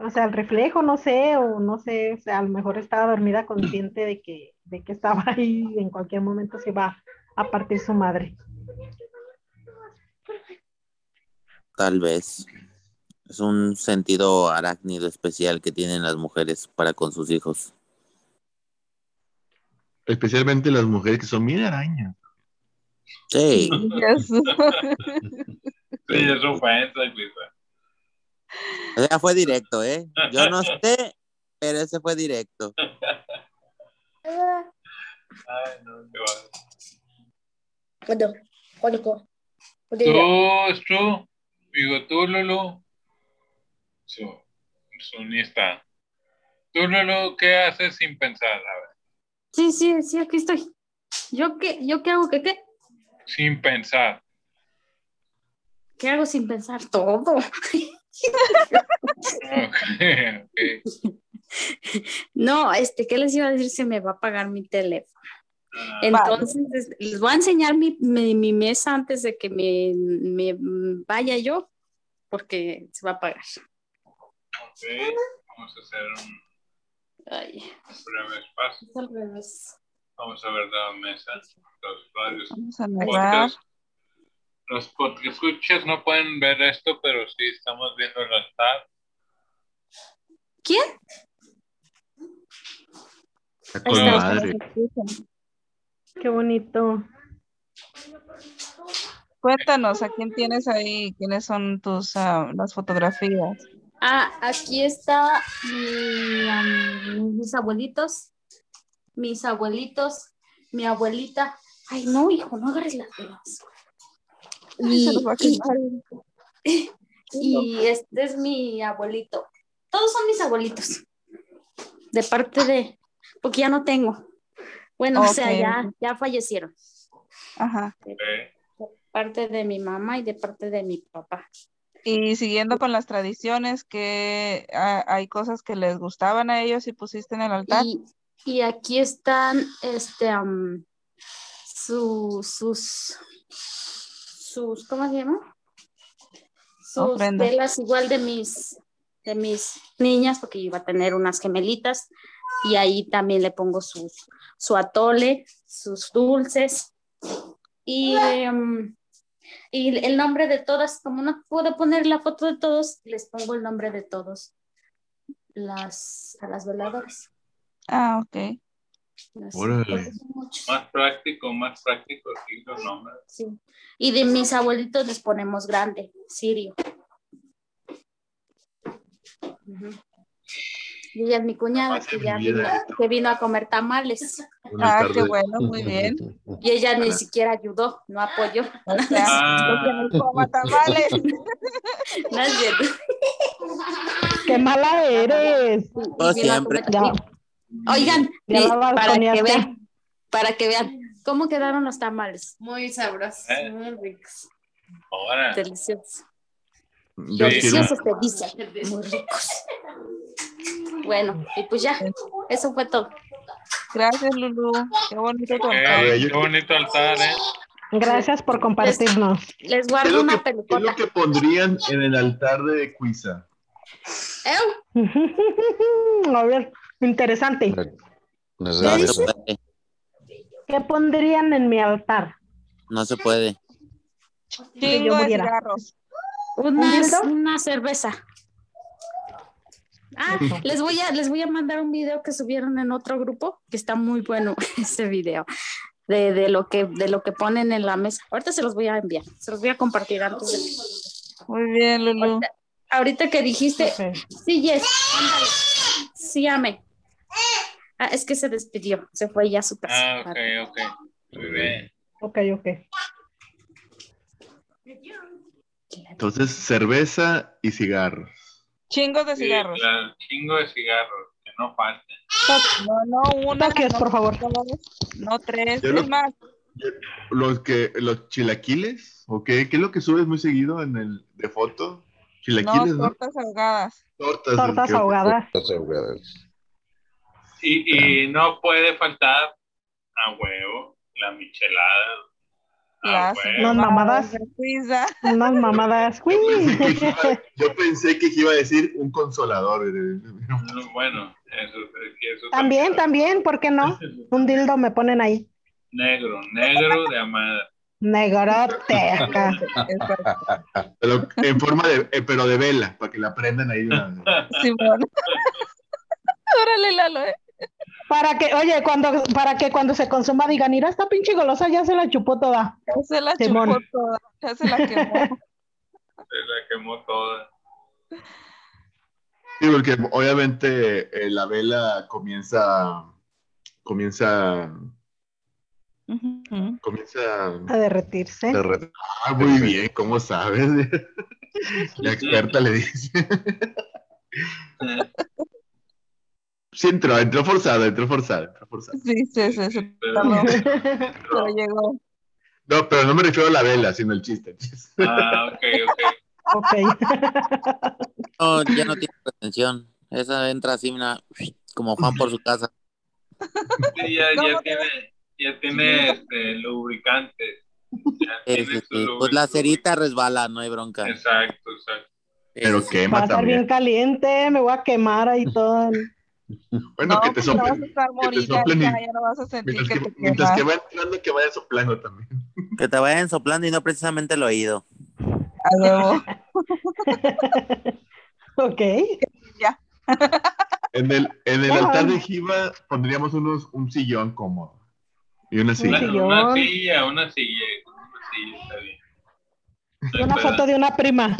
O sea, el reflejo, no sé, o no sé, o sea, a lo mejor estaba dormida consciente de que, de que estaba ahí y en cualquier momento se iba a partir su madre. Tal vez. Es un sentido arácnido especial que tienen las mujeres para con sus hijos. Especialmente las mujeres que son bien arañas. Sí. Sí, es ofensa, Clifa. O sea, fue directo, ¿eh? Yo no sé, pero ese fue directo. Ay, no, qué va. Bueno, Jónico. Tú, Stru, digo tú, Lulu. Su, sunista. Tú, Lulu, ¿qué haces sin pensar? A ver, Sí, sí, sí, aquí estoy. ¿Yo qué, yo qué hago? ¿Qué qué? sin pensar. ¿Qué hago sin pensar? Todo. Ok, ok. No, este, ¿qué les iba a decir? Se me va a apagar mi teléfono. Ah, Entonces, les voy a enseñar mi, mi- mi mesa antes de que me, me vaya yo, porque se va a apagar. ok. Vamos a hacer un Ay, breve espacio. es al revés. Vamos a ver la mesa. Los radios. Vamos a podcast. Los podcasts no pueden ver esto, pero sí estamos viendo el altar. ¿Quién? Está con está. madre. Qué bonito. Cuéntanos, ¿a quién tienes ahí? ¿Quiénes son tus ah, las fotografías? Ah, aquí está mi, mis abuelitos, mis abuelitos, mi abuelita. Ay, no, hijo, no agarres las velas. Ay, se los va a Y, quemar. y- y este es mi abuelito. Todos son mis abuelitos. De parte de, porque ya no tengo. Bueno, o sea, ya, ya fallecieron. Ajá. De parte de mi mamá y de parte de mi papá. Y siguiendo con las tradiciones, que hay cosas que les gustaban a ellos y pusiste en el altar. Y, y aquí están este su- sus sus ¿cómo se llama? Sus Ofrenda. velas igual de mis de mis niñas porque iba a tener unas gemelitas y ahí también le pongo sus su atole, sus dulces y em, y el nombre de todas, como no puedo poner la foto de todos, les pongo el nombre de todos las a las veladoras. Ah, ok. Las-. Más práctico, más práctico aquí los nombres. Sí. Y de mis abuelitos les ponemos grande, Sirio. Ujú. Y ella es mi cuñada que, ya vino, que vino a comer tamales. Buenas Ah, tardes. qué bueno, muy bien. Y ella ni siquiera ayudó, no apoyó. O sea, Ah. me coma tamales. No es cierto. ¡Qué mala eres! Y Oh, vino a siempre. Oigan, ya y la para que vean, para que vean cómo quedaron los tamales. Muy sabrosos, Eh. muy ricos. Ahora, Deliciosos. Deliciosos te dicen. Muy ricos. Bueno, y pues ya, eso fue todo. Gracias, Lulu. Qué bonito tu ok, altar. qué bonito altar, ¿eh? Gracias por compartirnos. Les ¿qué guardo una que, qué es pelucona. lo que pondrían en el altar de Cuisa? A ver, interesante. No se puede. ¿Qué pondrían en mi altar? No se puede. Muriera. cigarros. Una, dildo? una cerveza. Ah, les voy a les voy a mandar un video que subieron en otro grupo, que está muy bueno ese video. De, de lo que de lo que ponen en la mesa. Ahorita se los voy a enviar, se los voy a compartir antes de Muy bien, Lulu. Ahorita, ahorita que dijiste, Ok. sí, Yes, ándale. Sí, ame. Ah, es que se despidió, se fue ya a su casa. Ah, ok, ok. Muy bien. Ok, ok. Entonces, cerveza y cigarros. Chingos de Sí, cigarros. claro, chingo de cigarros, que no falten. No, no, una. Toques, no por favor. No tres. Yo lo- Es más, Los que, los chilaquiles, ¿o qué? ¿Qué es lo que subes muy seguido en el de foto? Chilaquiles, ¿no? tortas ahogadas. Tortas. Tortas que- ahogadas. Las ahogadas. Y, y no puede faltar a huevo la michelada. A Las huevo. No, mamadas. Unas mamadas. Yo pensé, que iba, yo pensé que iba a decir un consolador. No, Bueno, eso, eso También, también, ¿por qué no? Un dildo me ponen ahí. Negro, negro de amada. Negrote acá. Pero en forma de, eh, pero de vela, para que la prendan ahí. una- Simón. Órale, Lalo, ¿eh? Para que, oye, cuando, para que cuando se consuma digan, mira, esta pinche golosa ya se la chupó toda. Ya se la Simón. chupó toda. Ya se la quemó. Se la quemó toda. Sí, porque obviamente eh, la vela comienza, comienza, comienza A derretirse. De re- Ah, muy bien, ¿cómo sabes? La experta le dice. Sí, entró, entró forzada, entró forzada, entró forzada. Sí, sí, sí, sí. Pero- pero llegó. No, pero no me refiero a la vela, sino el chiste. el chiste. Ah, ok, ok. Ok. No, ya no tiene pretensión. Esa entra así, mira, como Juan por su casa. Sí, ya, ¿Cómo ya tiene, ya tiene este, lubricante. Ya Sí, tiene sí, su sí. Pues la cerita resbala, no hay bronca. Exacto, exacto. Pero sí. Va quema a estar bien caliente, me voy a quemar ahí todo. Bueno, no, que te ya vas a soplen. estar que te morida, soplen y- ya, ya no vas a sentir Mientras que que, te mientras que quemas. va entrando, que vaya soplando también. Que te vayan soplando y no precisamente el oído. A huevo. Ok. En el, en el altar de Jiva pondríamos unos, un sillón cómodo. Y una Un silla. Una, sillón. una silla, una silla, una silla está bien. Una foto de una prima.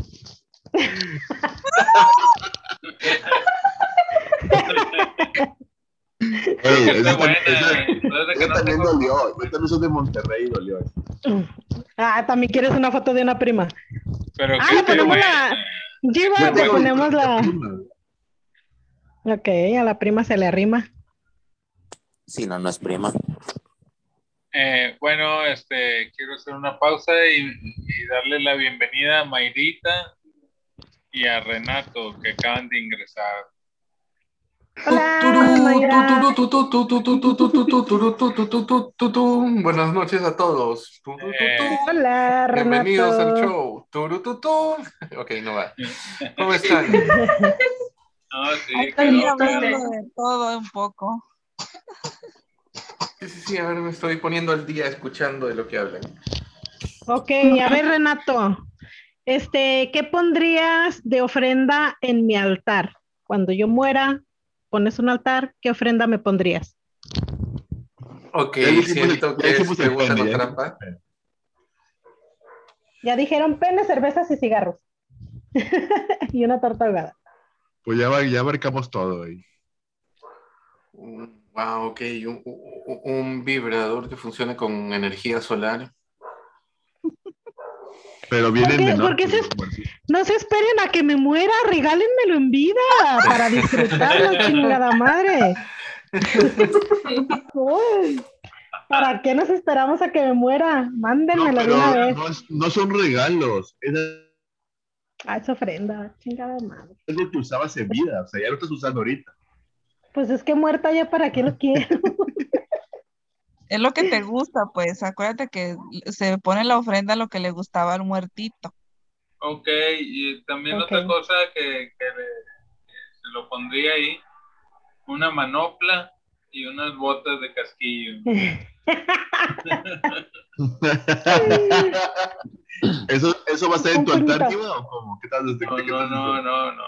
Está esa, buena, esa- eh. Que no también tengo- dolió. Yo también soy de Monterrey, dolió. Ah, también quieres una foto de una prima. Pero Ah, le ponemos buena. la. Giva, le ponemos la. Ok, a la prima se le arrima. Si no, no es prima. Eh, bueno, este, quiero hacer una pausa y, y darle la bienvenida a Mayrita y a Renato que acaban de ingresar. Buenas noches a todos. Eh, Hola, Renato. Bienvenidos al show. Ok, no va. ¿Cómo están? Hablando de todo un poco. Sí, sí, sí, a ver, me estoy poniendo al día escuchando de lo que hablan. Ok, a ver, Renato. Este, ¿qué pondrías de ofrenda en mi altar? Cuando yo muera, pones un altar, ¿qué ofrenda me pondrías? Ok, Ya dijimos siento que ya es ya trampa. Ya dijeron pene, cervezas y cigarros. y una torta ahogada. Pues ya, ya abarcamos todo ahí. Un- Wow, ok, un, un- un vibrador que funcione con energía solar. Pero viene ¿Por qué? menor. ¿Por qué pues, se-. No se esperen a que me muera, regálenmelo en vida para disfrutarlo, chingada madre. Uy, ¿Para qué nos esperamos a que me muera? No, Mándenmelo de pero una vez. no, es- no son regalos. Es Ah, es ofrenda, chingada madre. algo que usabas en vida. O sea, ya lo estás usando ahorita. Pues es que muerta ya para qué lo quiero. Es lo que te gusta, pues. Acuérdate que se pone la ofrenda lo que le gustaba al muertito. Ok, y también otra cosa que, que le- que se lo pondría ahí, una manopla y unas botas de casquillo. ¿Eso, ¿Eso va a ser en tu. Giva, o cómo? ¿Qué tal? ¿De No, qué no, no, no, no.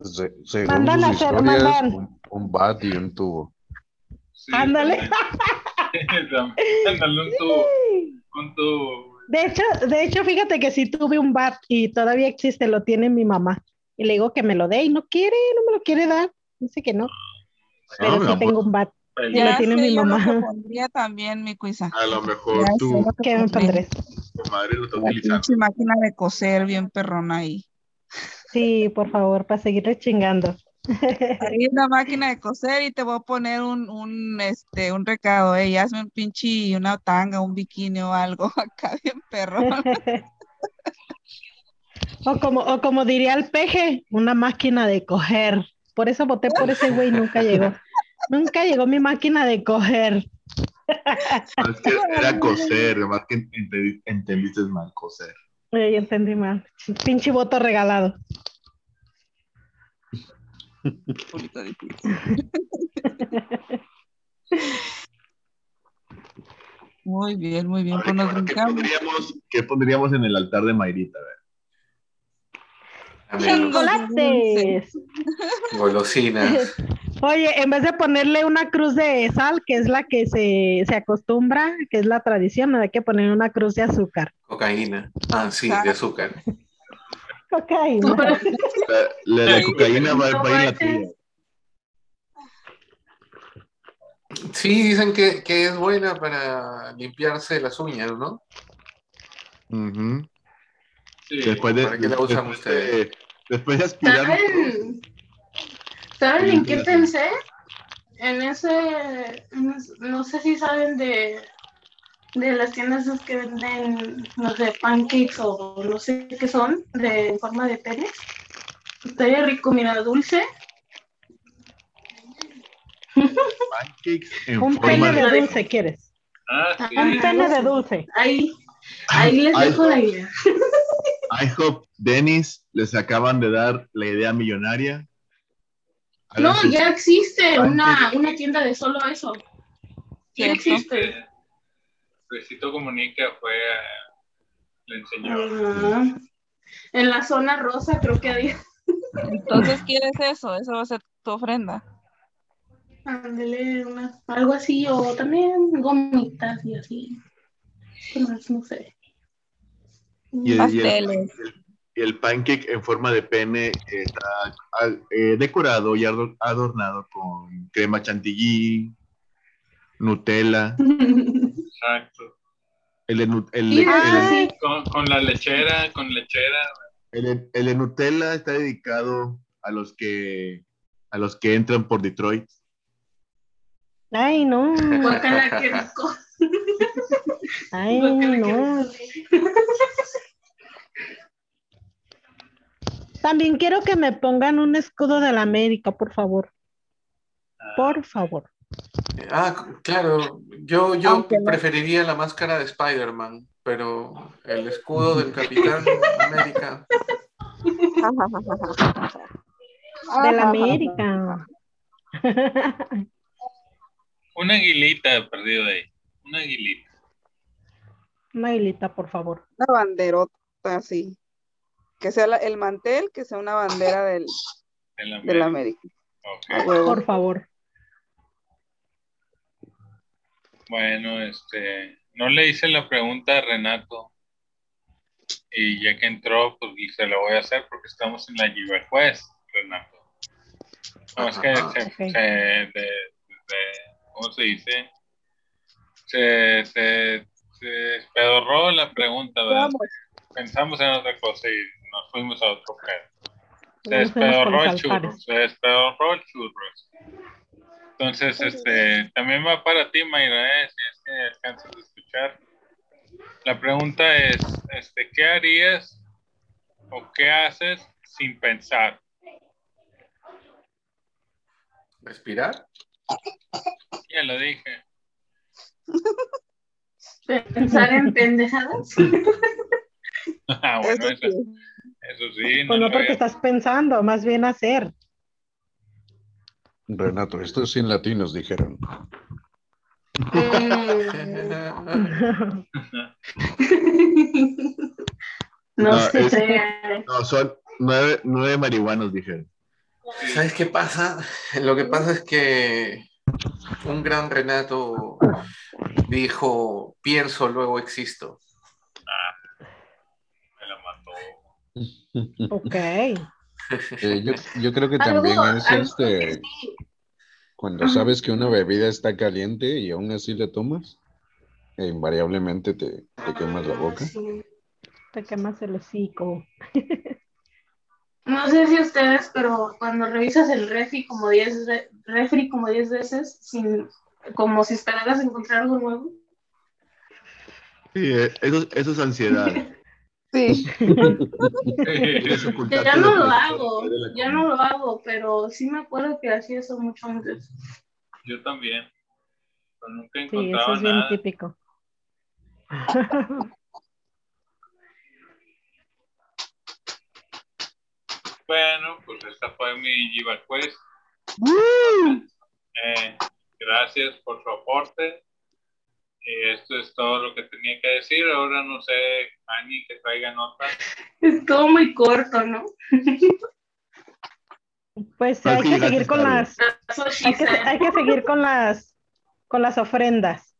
se- según Mandan a sus hacer, historias, mandan. un, un bat y un tubo. Sí, Ándale. Ándale, un tubo, un tubo. De hecho, de hecho, fíjate que sí tuve un bat y todavía existe, lo tiene mi mamá. Y le digo que me lo dé y no quiere, no me lo quiere dar. Dice que no. Pero No, mi sí amor. tengo un bat. Y Ya lo tiene sé, mi yo lo mamá. que pondría también, mi cuisa. A lo mejor Ya que ¿Qué me pondré? tu madre lo está utilizando. máquina de coser bien perrona ahí. Sí, por favor, para seguir Hay una máquina de coser y te voy a poner un, un, este, un recado, eh, y hazme un pinche, una tanga, un bikini o algo acá bien perrón. O como, o como diría el peje, una máquina de coger. Por eso voté por ese güey, nunca llegó. Nunca llegó mi máquina de coger. Es que era coser, además que ente- entendiste mal, coser. Ay, entendí mal. Pinche voto regalado. Difícil. Muy bien, muy bien, pues ¿Qué pondríamos, qué pondríamos en el altar de Mayrita? A ver. ¡Chocolates! Golosinas. Oye, en vez de ponerle una cruz de sal, que es la que se, se acostumbra, que es la tradición, hay que poner una cruz de azúcar. Cocaína. Ah, sí, de azúcar. Cocaína. La, la cocaína va, va a ir en la tuya. Sí, dicen que, que es buena para limpiarse las uñas, ¿no? Ujú. Sí. Después de, ¿Para qué la usan después ustedes? de, después de aspirar. ¿Saben? ¿Saben en qué pensé? En ese, en ese- no sé si saben de, de las tiendas esas que venden, no sé, pancakes o no sé qué son, de en forma de penes. Estaría rico, mira, dulce. Pancakes en Un forma pene de... de dulce, ¿quieres? Ah, sí. Un pene de dulce. Ahí, ahí les dejo la idea. IHOP, Dennis, les acaban de dar la idea millonaria. No, ya existe una, una tienda de solo eso. Ya existe. Luisito Comunica fue a... Le enseñó. Ajá. En la zona rosa creo que había. Entonces, ¿quieres eso? Eso va a ser tu ofrenda. Ándele, una- algo así, o también gomitas y así. ¿Qué más? No sé. Y el, y el- Pasteles. y el pancake en forma de pene está ah, eh, decorado y ador- adornado con crema chantilly, Nutella, Exacto. el el, ah, el- sí. Con, con la lechera, con lechera. el el Nutella está dedicado a los que a los que entran por Detroit. Ay, no. Guácala, qué rico. Ay, no. También quiero que me pongan un escudo de la América, por favor. Por favor. Ah, claro. Yo, yo Aunque no- preferiría la máscara de Spider-Man, pero el escudo del Capitán América. De la América. Una aguilita perdido de ahí. Una aguilita. Una hilita, por favor. Una banderota así. Que sea la- el mantel, que sea una bandera del, De la América. América. A Ok. huevo. Por favor. Bueno, este, no le hice la pregunta a Renato. Y ya que entró, pues se la voy a hacer porque estamos en la Giverquest, Renato. No, es que se, Ok. se- de- de- ¿cómo se dice? Se, se, se despedorró la pregunta, ¿verdad? Vamos. Pensamos en otra cosa y nos fuimos a otro pedo. Se despedorró el churro, se despedorró el churro. Entonces, este, también va para ti, Mayra, ¿eh? si es que alcanzas a escuchar. La pregunta es, este, ¿qué harías o qué haces sin pensar? ¿Respirar? Ya lo dije. Pensar en pendejadas. Ah, bueno, Eso eso, sí. eso sí, no Pues porque había- estás pensando, más bien hacer. Renato, esto es sin latinos, dijeron. Mm, no No, sé. es- No, son nueve, nueve marihuanos, dijeron. ¿Sabes qué pasa? Lo que pasa es que un gran Renato dijo, pienso, luego existo. Ok. Eh, yo, yo creo que Algo- también es este, sí. cuando sabes que una bebida está caliente y aún así la tomas, e invariablemente te, te quemas la boca. Sí. Te quemas el hocico. No sé si ustedes, pero cuando revisas el refri como 10 ve- refri como 10 veces, sin, como si esperaras encontrar algo nuevo. Sí, eh, eso, eso es ansiedad. Sí. Ya no lo hago, ya no lo hago, pero sí me acuerdo que hacía eso mucho antes. Yo también. Pero nunca Sí, eso encontraba es bien nada. típico. Bueno, pues esta fue mi Jiva Quest. Eh, gracias por su aporte. Y esto es todo lo que tenía que decir. Ahora no sé, Ani, que traiga nota. Estuvo muy corto, ¿no? Pues Al hay fin que seguir con las, hay que, hay que seguir con las, con las ofrendas.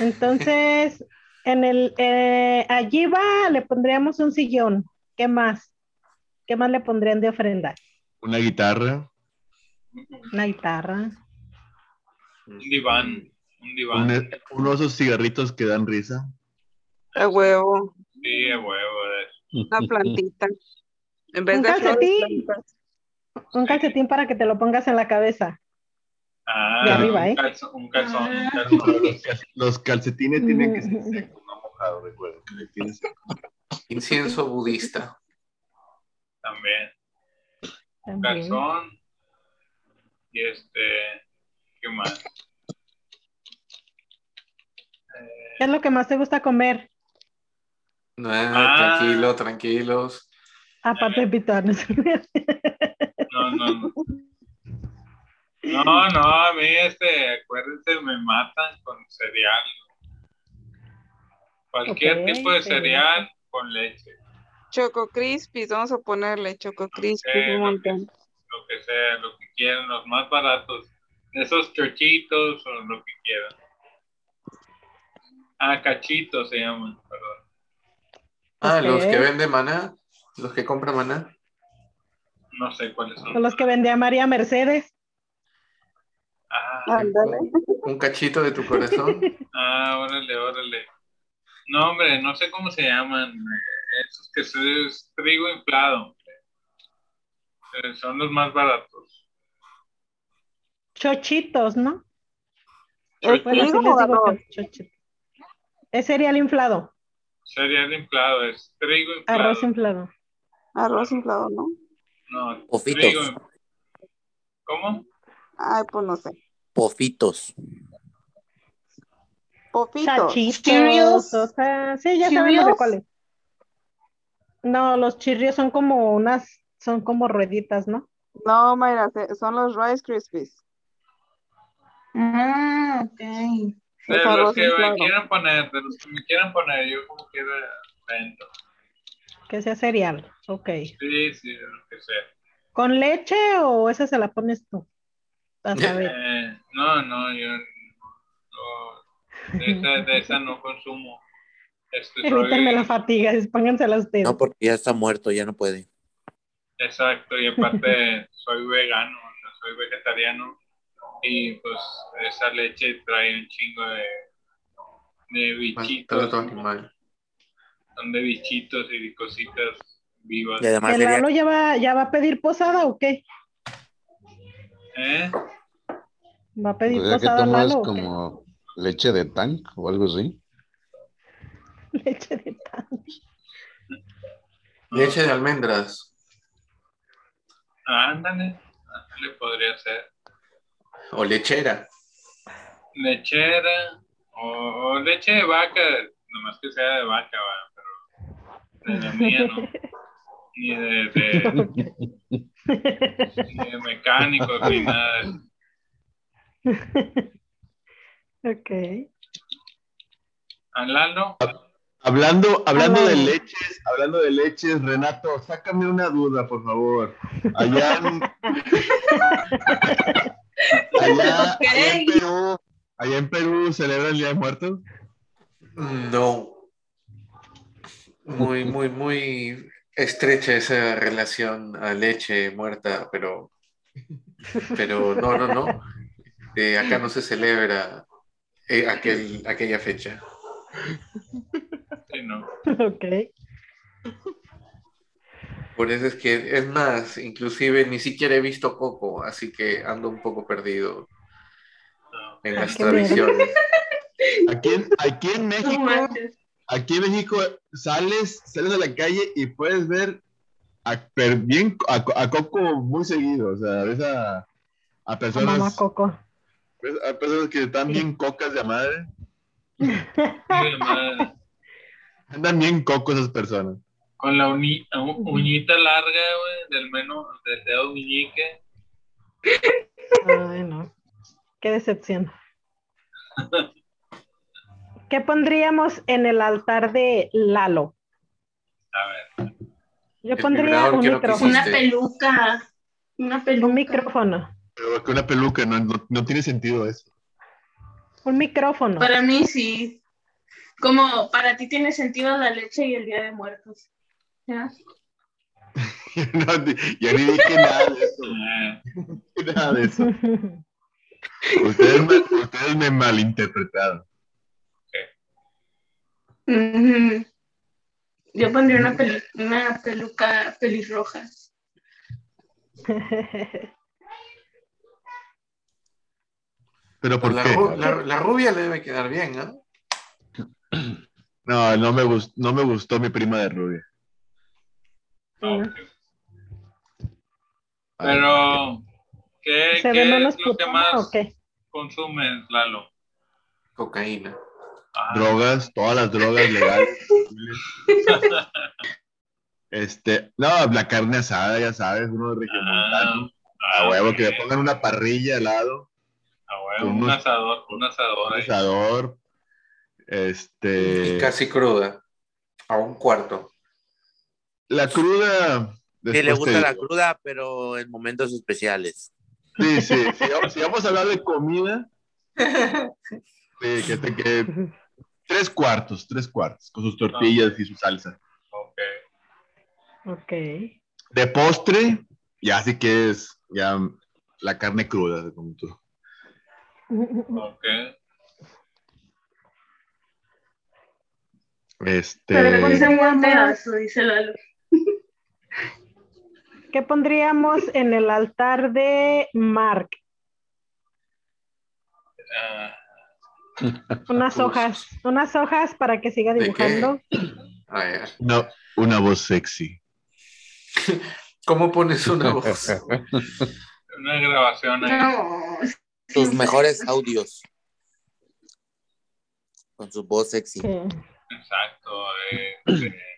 Entonces, en el, eh, allí va, le pondríamos un sillón. ¿Qué más? ¿Qué más le pondrían de ofrenda? Una guitarra, Una guitarra. Un diván. Un diván. un, uno de esos cigarritos que dan risa. A huevo. Sí, a huevo. Una plantita. En vez Un de calcetín. Un calcetín para que te lo pongas en la cabeza. Ah, De arriba, un ¿eh? calzón. Un calzón. un Ah. calzón. Los, cal- los calcetines tienen que ser secos, no mojados, recuerden. que tienen seco. Incienso budista. También. Un También. calzón. Y este. ¿Qué más? ¿Qué es lo que más te gusta comer? No, Ah. tranquilo, tranquilos. Aparte de pitones. No, no, no. No, no, a mí este, acuérdense, me matan con cereal. Cualquier tipo de cereal. cereal con leche, Choco Crispis, vamos a ponerle Choco Crispis Eh, un lo que, montón. lo que sea, lo que quieran, los más baratos. Esos chochitos o lo que quieran. Ah, cachitos se llaman, perdón. Ah, los que venden maná, los que compran maná. No sé cuáles Son son. los que vendía María Mercedes. Ah, Ándale. Un cachito de tu corazón. ah, órale, órale. No, hombre, no sé cómo se llaman. eh, Esos que se- es trigo inflado. Eh, Son los más baratos. Chochitos, ¿no? Chochitos. Es cereal inflado, Cereal inflado, es trigo inflado. arroz inflado. Arroz inflado, ¿no? No, Pofitos. trigo. ¿Cómo? Ay, pues no sé. Pofitos. Popitos. Cheerios. Chachitos, o sea, sí, ya sabemos de cuáles. No, los chirrios son como unas, son como rueditas, ¿no? No, Mayra, son los Rice Krispies. Ah, ok. De los que me quieran poner, de los que me quieran poner, yo como quiera dentro. Que sea cereal, ok. Sí, sí, de lo que sea. ¿Con leche o esa se la pones tú? A saber. Eh, no, no, yo no, de esa, de esa no consumo. Este, Evítenme la fatiga, póngansela ustedes. No, porque ya está muerto, ya no puede. exacto, y aparte soy vegano, o sea, soy vegetariano, y pues esa leche trae un chingo de, de Todo bichitos, animal. son de bichitos y de cositas vivas. Y además ¿El Lalo ya va, ya va a pedir posada o qué? ¿Eh? ¿Va a pedir O sea que posada tomas Lalo o qué? como leche de tank o algo así. Leche de pan. Leche de almendras. Ándale, ándale, podría ser. O lechera. Lechera o, o leche de vaca, nomás que sea de vaca, va, pero de la mía no. Ni de, de, ni de mecánicos ni nada. ok. ¿A Lalo? Hablando, hablando de Hablando. leches, hablando de leches, Renato, sácame una duda, por favor. Allá en, allá, allá en Perú, allá en Perú celebran el Día de Muertos. No. Muy, muy, muy estrecha esa relación a leche muerta, pero, pero no, no, no. Eh, acá no se celebra eh, aquel, aquella fecha. Sí, no. Ok. Por eso es que, es más, inclusive ni siquiera he visto Coco, así que ando un poco perdido en las Ah, miedo. tradiciones. Aquí en, aquí en No México, aquí en México sales, sales a la calle y puedes ver a, per- bien, a, a Coco muy seguido. O sea, ves a, a mamá personas, Coco. ves a personas que están bien cocas de madre. Andan bien cocos esas personas. Con la uñita larga, güey, del menos, del dedo meñique. Ay, no. Qué decepción. ¿Qué pondríamos en el altar de Lalo? A ver. Yo El pondría un micrófono. Una peluca. Una peluca. Un micrófono. Pero que una peluca, no, no, no tiene sentido eso. Un micrófono. Para mí sí. Como para ti tiene sentido la leche y el Día de Muertos. ¿Ya? No, ni- yo ni dije nada de eso. Nada de eso. Ustedes me, ustedes me malinterpretaron. Yo pondría una, pelu- una peluca pelirroja. ¿Pero por La, qué? ru- la- la rubia le debe quedar bien, ¿no? No, no me, no me gustó mi prima de rubia. Ok. Pero, ¿qué, ¿Se qué ve menos es lo que más consumes, Lalo? Cocaína. Ah, Drogas, todas las drogas legales. Este, no, la carne asada, ya sabes, uno regiomontano. ah, A huevo, ok. que le pongan una parrilla al lado, A huevo, un asador, un asador un ahí. asador. Este. Casi cruda. A un cuarto. La cruda. Sí, le gusta la cruda, pero en momentos especiales. Sí, sí. Si, vamos- si vamos a hablar de comida, sí, que, te- que tres cuartos, tres cuartos, con sus tortillas y su salsa. Ok. Ok. De postre, ya sí que es ya la carne cruda, como tú. Ok. Este. Pero dice Lalo. ¿Qué pondríamos en el altar de Mark? Ah, Unas hojas, unas hojas para que siga dibujando. No, una voz sexy. ¿Cómo pones una voz? una grabación ahí. No, Sus mejores audios. Con su voz sexy. Sí. Exacto. eh, eh,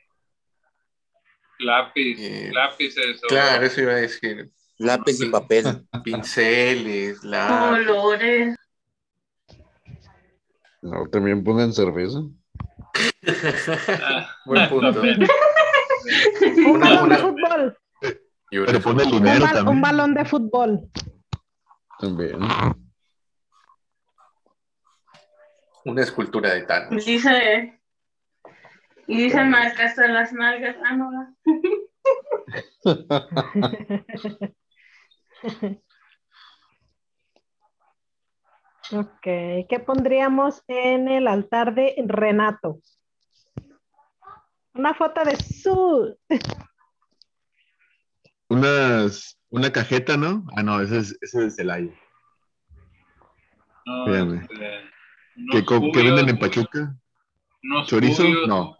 lápiz, Eh, lápices. o- Claro, eso iba a decir. Lápiz y papel. Pinceles, la... colores. No, también pongan cerveza. Ah, Buen punto. también. Un Una- balón de fútbol. Y una- Pero pone el Un, dinero bal- un también. balón de fútbol. También. una escultura de Thanos. Dice. Y dice Marc hasta las nalgas. Ah, no. no. Ok, ¿qué pondríamos en el altar de Renato? Una foto de su. Unas, una cajeta, ¿no? Ah, no, ese es, ese es Celaya. No, Espérame. este, ¿Qué, venden en Pachuca? ¿Chorizo? cubios, No.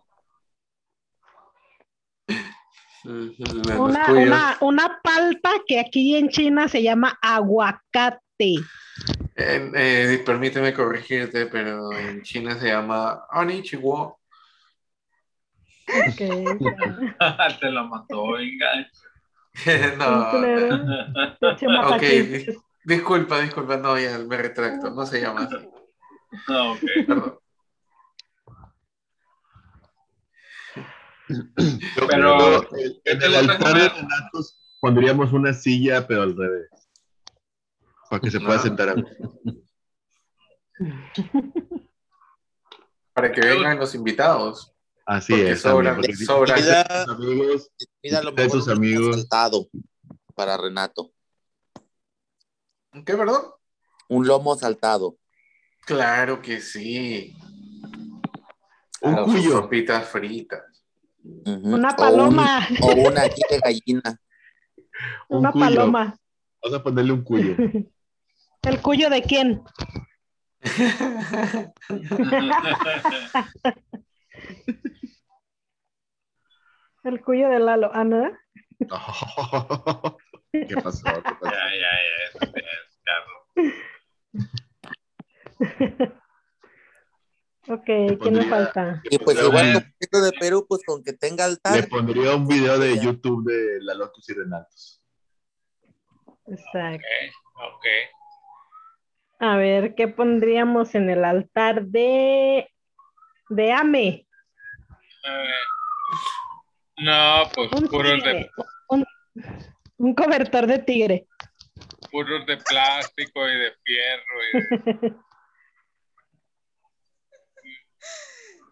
Los Una, una, una palta que aquí en China se llama aguacate. Eh, eh, permíteme corregirte, pero en China se llama Anichiwo. Ok. Te la mató, venga. no, ok, disculpa, disculpa, no, ya me retracto, no se llama así, No, ok. perdón. Yo Pero, ¿qué en el altar de comer? Renatos pondríamos una silla, pero al revés. Para que se pueda Ah. sentar a Para que vengan los invitados. Así Porque es. sobra- amigo, porque sobra. visita a sus amigos, Mira, lo mejor sus un lomo amigos. saltado para Renato. ¿Qué, perdón? Un lomo saltado. Claro que sí. Un cuyo. papitas fritas. Una O un- paloma. O, una aquí de gallina. Un Una cuyo. paloma. Vamos a ponerle un cuyo. ¿El cuyo de quién? El cuyo de Lalo. Ah, ¿no? ¿Qué pasó? ¿Qué pasó? Ya, ya, ya. Este es carro. Ok, ¿quién me pondría- falta? Y pues Le- igual esto de Perú, pues con que tenga Le altar. pondría un video de YouTube de la Lotus y Renatos. Exacto. Ok, ok. A ver, ¿qué pondríamos en el altar de, de Ame? A ver. No, pues Un puros de, tigre. Un, un cobertor de tigre. puros de plástico y de fierro. Y de...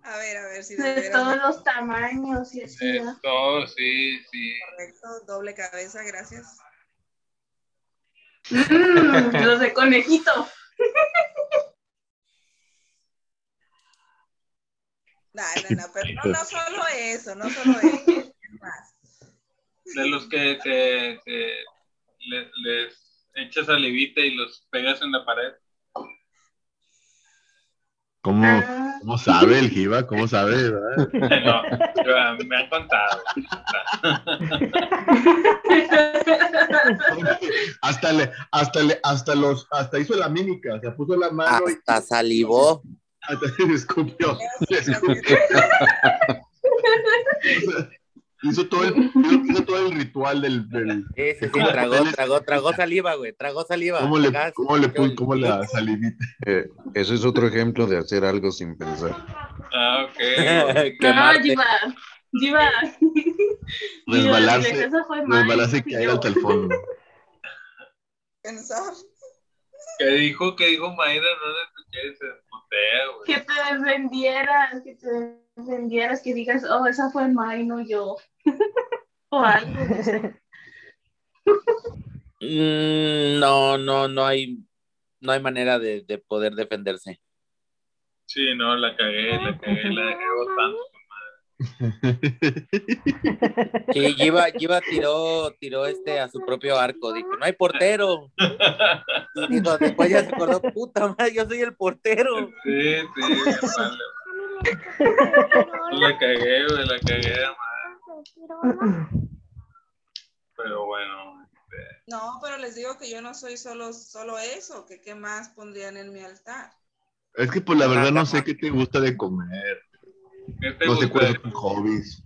A ver, a ver si De todos los tamaños y así. de sí, sí. correcto, doble cabeza, gracias. Mm, los de conejito. No, no, no, pero no, no solo eso, no solo eso. De los que, que, que le- les echas salivita y los pegas en la pared. ¿Cómo, Ah, cómo sabe el Jiva? ¿Cómo sabe? verdad? No, yo- me han contado. hasta le, hasta le, hasta los, hasta hizo la mímica, se puso la mano y Hasta salivó. hasta le escupió. le escupió. hizo, todo el, hizo, hizo todo el ritual del, del Sí, sí, sí, tragó, tragó, tragó saliva, güey. Tragó saliva. ¿cómo le, Acá, cómo le puso, cómo la salivita. Eh, ese es otro ejemplo de hacer algo sin pensar. Ah, ok. No. Diva. Diva. Resbalarse, mal, resbalarse y caer hasta el fondo. Pensar. ¿Qué dijo? ¿Qué dijo Mayra? No le escuché, se güey. Que te defendieras, que te defendieras, que digas, oh, esa fue May, no yo. o algo. Mm, no, no, no hay, no hay manera de, de poder defenderse. Sí, no, la cagué, la cagué, la dejé botando. Sí, Giva, Giva tiró, tiró este a su propio arco. Dijo, no hay portero. Y dijo, después ya se acordó, puta madre, yo soy el portero. Sí, sí, vale. La cagué, güey, la cagué, madre. Pero bueno, este, No, pero les digo que yo no soy solo, solo eso, que qué más pondrían en mi altar. Es que pues la verdad no sé qué te gusta de comer. ¿Qué te No cuáles son tus hobbies.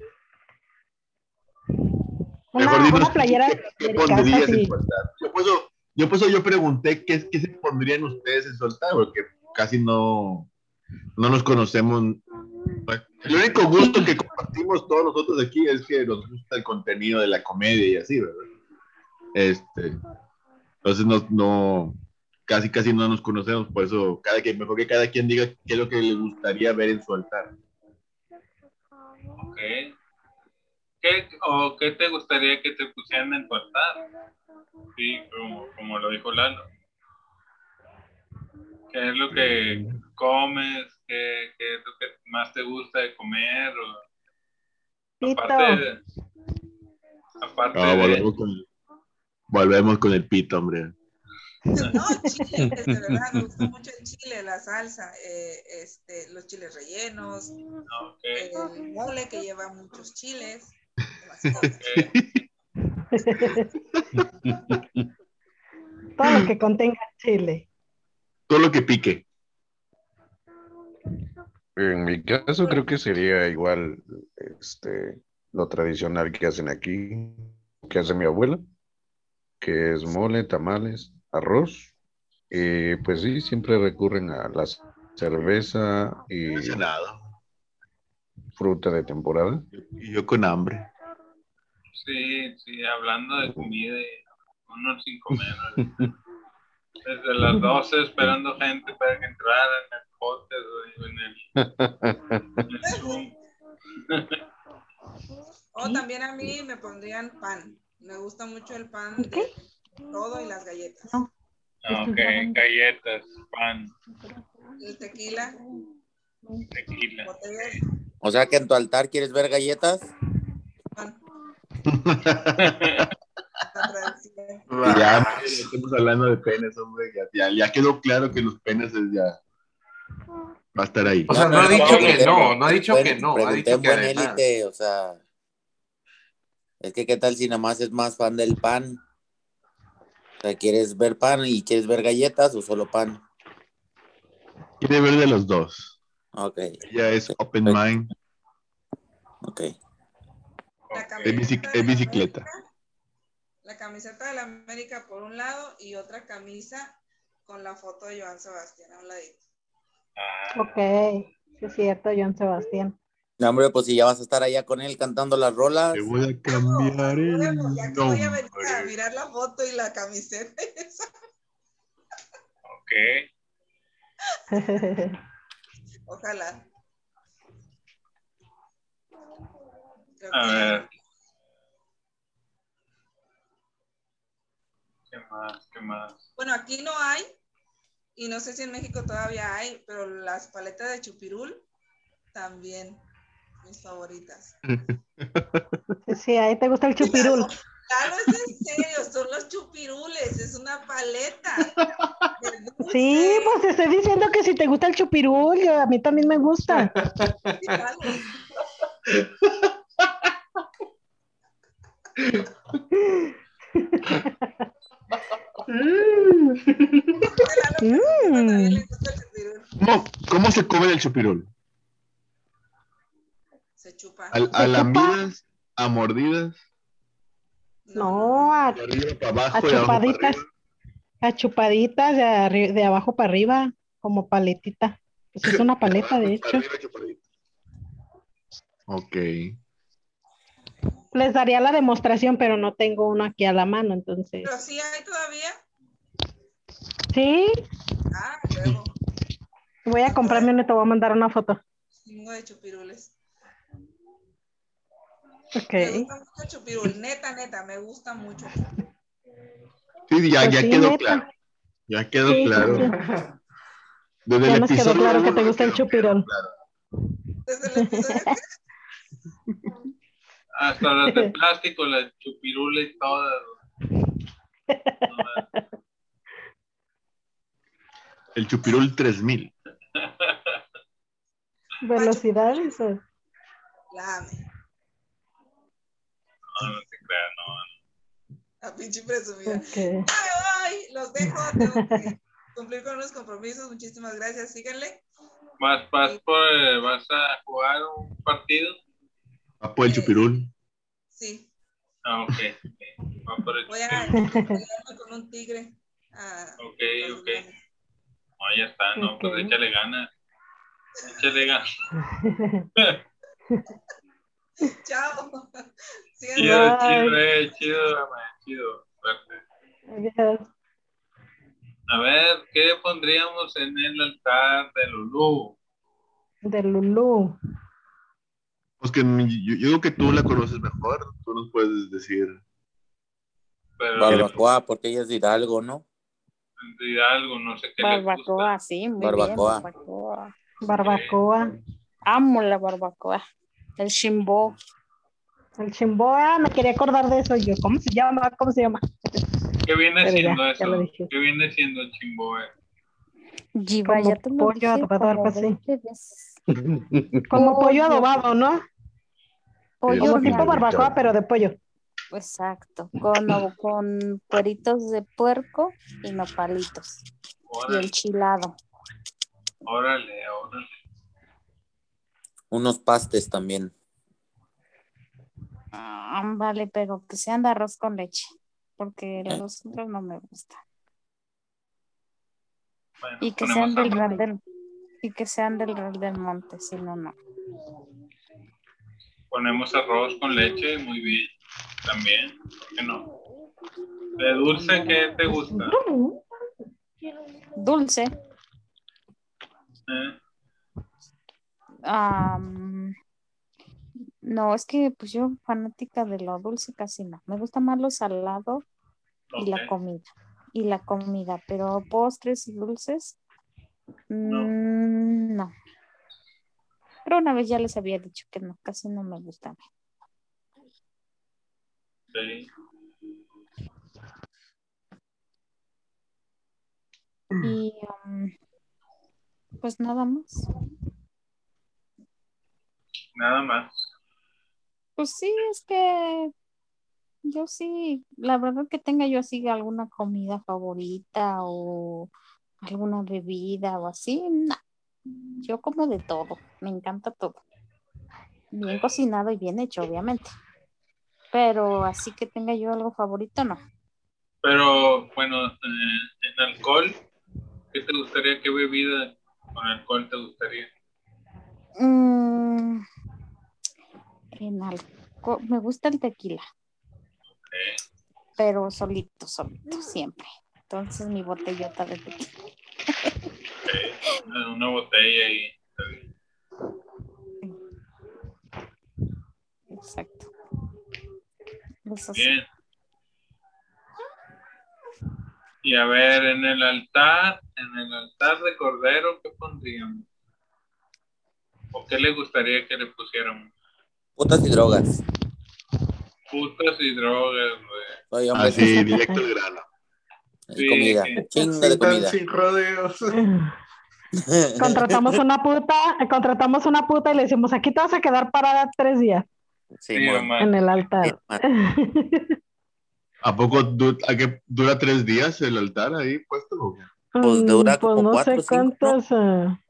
Una, Mejor dinos una playera ¿Qué de pondrías casa, en altar? Yo por eso, yo por eso yo pregunté qué, qué se pondrían ustedes en su altar, porque casi no, no nos conocemos. El único gusto que compartimos todos nosotros aquí es que nos gusta el contenido de la comedia y así, ¿verdad? Este, entonces no, no, casi casi no nos conocemos, por eso cada quien, mejor que cada quien diga qué es lo que le gustaría ver en su altar. Ok. ¿Qué, o qué te gustaría que te pusieran en tu altar? Sí, como, como lo dijo Lalo. ¿Qué es lo que comes? ¿Qué, qué es lo que más te gusta de comer? O, Pito. aparte de, aparte de- volvemos, con, volvemos con el pito, hombre. No, chiles, de verdad, me gusta mucho el chile, la salsa, eh, este, los chiles rellenos, ok, el mole que lleva muchos chiles. Todo lo que contenga chile. Todo lo que pique. En mi caso creo que sería igual este, lo tradicional que hacen aquí, que hace mi abuela, que es mole, tamales, arroz. Y pues sí, siempre recurren a la cerveza y fruta de temporada. Y yo con hambre. Sí, sí, hablando de comida y uno sin comer. ¿no? Desde las 12 esperando gente para que entraran en el podcast o en el, en el Zoom. O también a mí me pondrían pan. Me gusta mucho el pan de todo y las galletas. Ok, galletas, pan, El tequila, tequila. botellas, O sea que en tu altar quieres ver galletas. tradición. Ya, estamos hablando de penes, hombre. Ya, ya, ya quedó claro que los penes es ya. Va a estar ahí. O sea, no ha dicho que no, no ha dicho que no, ha dicho en que élite, o sea. Es que qué tal si nada más es más fan del pan. O sea, ¿quieres ver pan y quieres ver galletas o solo pan? Quiere ver de los dos. Ok, Ella es open mind. ok. Es, bici- es bicicleta. La camiseta de la América por un lado y otra camisa con la foto de Joan Sebastián a un ladito. Ok, sí es cierto, John Sebastián. No, hombre, pues si ya vas a estar allá con él cantando las rolas. Te voy a cambiar el Ya que voy a venir a mirar la foto y la camiseta. esa. Ok. Ojalá. Creo A que- ver. ¿Qué más? ¿Qué más? Bueno, aquí no hay, y no sé si en México todavía hay, pero las paletas de chupirul también, mis favoritas. Sí, ahí te gusta el chupirul. Claro, es en serio, son los chupirules, es una paleta. Sí, pues te estoy diciendo que si te gusta el chupirul, yo- a mí también me gusta. Mm. ¿Cómo, cómo se come el chupirul? ¿A, a lamidas? ¿A mordidas? No, a, ¿De arriba para a chupaditas. A chupaditas de, arri- de abajo para arriba, como paletita. Pues es una paleta, de hecho. Ok. Les daría la demostración, pero no tengo uno aquí a la mano, entonces. Pero sí hay todavía. Sí, Ah, luego, voy a comprarme uno y te voy a mandar una foto. chingo de chupirules. Ok. Me gusta mucho el chupirul, neta, neta, me gusta mucho. Sí, ya, Pues ya sí, quedó neta. claro. Ya quedó Sí, claro. sí, Desde Ya el nos quedó episodio claro que te gusta el quedó chupirul. Desde el episodio Hasta las de plástico, las chupirules todas. El chupirul 3000. Velocidades. o- La ame. No, no te creas, no. La pinche presumida. Ok. ¡Ay, ay! Los dejo, tengo que cumplir con unos compromisos. Muchísimas gracias. Síganle. ¿Vas, vas, por, ¿Vas a jugar un partido? Va por el chupirul. Sí, Ah, ok. ok. Va por el voy a pelearme con un tigre. Ah, Ok, ok. No, ya está, no, pues échale ganas. Échale ganas. chao. Chido, chido, eh, chido, man, chido. Suerte. Adiós. A ver, ¿qué pondríamos en el altar de Lulú? De Lulú. Pues que yo, yo digo que tú la conoces mejor. Tú nos puedes decir. Pero Barbacoa, porque ella es de Hidalgo, ¿no? de algo, no sé qué gusta. Barbacoa, sí, muy Barbacoa. bien. Barbacoa. Barbacoa. Amo la barbacoa. El chimbó. El chimboa, me quería acordar de eso yo. ¿Cómo se llama? ¿Cómo se llama? ¿Qué viene Pero ya, siendo ya eso? dije. ¿Qué viene siendo el chimboe? Jiva, Como ya pollo adobado, así. 20 veces. Como pollo adobado, ¿no? Pollo Como tipo barbacoa, pero de pollo. Exacto, con, o- con cueritos de puerco y nopalitos. Y Órale, enchilado. órale, órale. Unos pastes también. Ah, vale, pero que sean de arroz con leche, porque los otros no me gustan. Bueno, Y que sean del. Real del, y que sean del Real del Monte, si no, no. Ponemos arroz con leche, muy bien. También, ¿por qué no? ¿De dulce qué te gusta? Dulce. ¿Eh? am, No, es que pues yo fanática de lo dulce casi no. Me gusta más lo salado y la comida. Y la comida, pero postres y dulces, mm, no. Pero una vez ya les había dicho que no, casi no me gustan. Sí. Y um, pues nada más. Nada más. Pues sí, es que yo sí, la verdad que tenga yo así alguna comida favorita o alguna bebida o así, no. Yo como de todo, me encanta todo. Bien cocinado y bien hecho, obviamente. Pero así que tenga yo algo favorito, no. Pero bueno, eh, en alcohol, ¿qué te gustaría? ¿Qué bebida con alcohol te gustaría? Mm, en alco- me gusta el tequila, pero solito, solito, siempre. Entonces mi botellota de tequila. Eh, una botella y Exacto. Eso sí. bien. Y a ver, en el altar, en el altar de cordero, ¿qué pondríamos? ¿O qué le gustaría que le pusiéramos? Putas y drogas. Putas y drogas, güey. Así, directo al grano. Y comida. Chingo de comida. sin rodeos. Contratamos una puta, contratamos una puta y le decimos, aquí te vas a quedar parada tres días Sí, mon. en el altar. ¿A poco du- a qué dura tres días el altar ahí puesto? qué? Pues dura Mm, pues como no cuatro sé cinco, ¿no?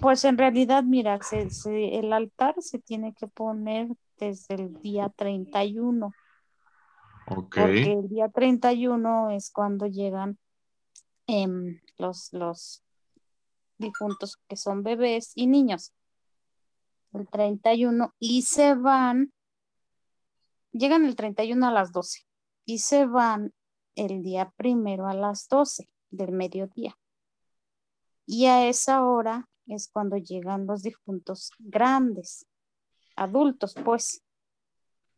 Pues en realidad, mira, se- se- el altar se tiene que poner desde el día 31, Ok. porque el día 31 es cuando llegan em, los, los difuntos que son bebés y niños. El 31 y se van, llegan el 31 a las 12 y se van el día primero a las 12 del mediodía. Y a esa hora es cuando llegan los difuntos grandes, adultos, pues.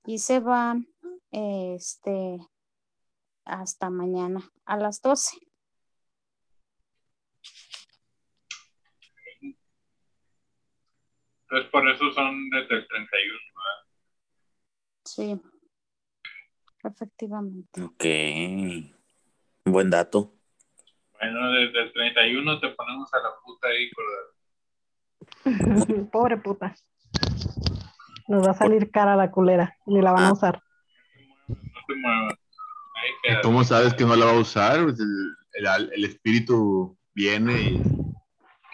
Y se van este hasta mañana a las 12. Entonces por eso son desde el 31, ¿verdad? Sí. Efectivamente. Ok. Buen dato. Bueno, desde el 31 te ponemos a la puta ahí, cordero. Pobre puta. Nos va a salir cara la culera, ni la van a usar. Muevas. Ahí ¿Y. ¿Cómo sabes que no la va a usar? Pues el, el- el espíritu viene y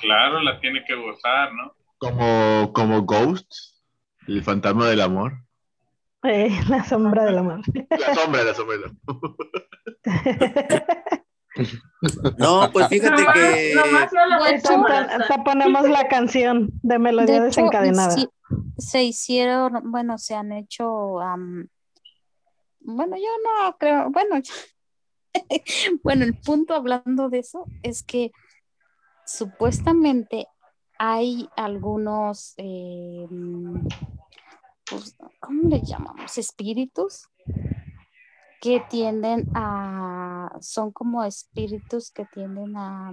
Claro, la tiene que gozar, ¿no? como, como Ghost, el fantasma del amor. Eh, la sombra del amor. La sombra, la sombra. del amor. No, pues fíjate Nomás- que nomás yo la voy a Ahorita te, embarazar. te ponemos la canción de melodía De hecho, desencadenada. sí, se hicieron, bueno, se han hecho, bueno, yo no creo, bueno, bueno, el punto hablando de eso es que supuestamente hay algunos, eh, pues, ¿cómo le llamamos? Espíritus que tienden a, son como espíritus que tienden a,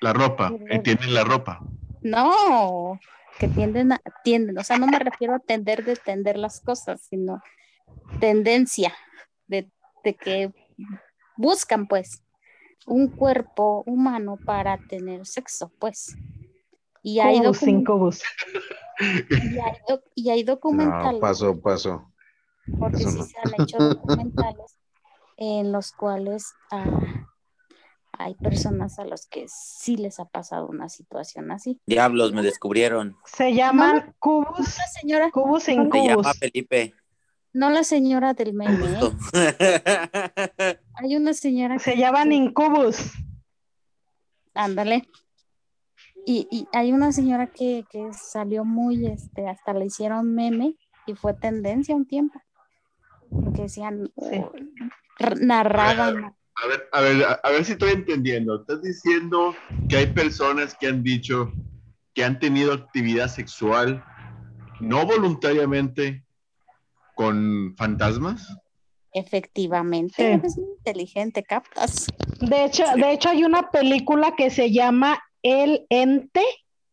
La ropa, entienden la ropa. no, que tienden a, tienden, o sea, no me refiero a tender de tender las cosas, sino tendencia de, de que buscan, pues, un cuerpo humano para tener sexo, pues. Y hay, cubus. y hay doc- y hay No, documentales, paso, paso. Porque sí no. se han hecho documentales en los cuales ah, hay personas a los que sí les ha pasado una situación así. diablos me descubrieron. Se llaman cubus, La señora, cubus sin Se llama. Felipe. no la señora del meme, ¿eh? Hay una señora Se llaman incubus. Ándale. Y, y hay una señora que, que salió muy, este, hasta le hicieron meme y fue tendencia un tiempo. Porque decían, Sí. narraban. A ver, a ver, a, ver si estoy entendiendo. Estás diciendo que hay personas que han dicho que han tenido actividad sexual no voluntariamente con fantasmas? Efectivamente, Sí. eres muy inteligente, captas. De hecho, de hecho, hay una película que se llama El Ente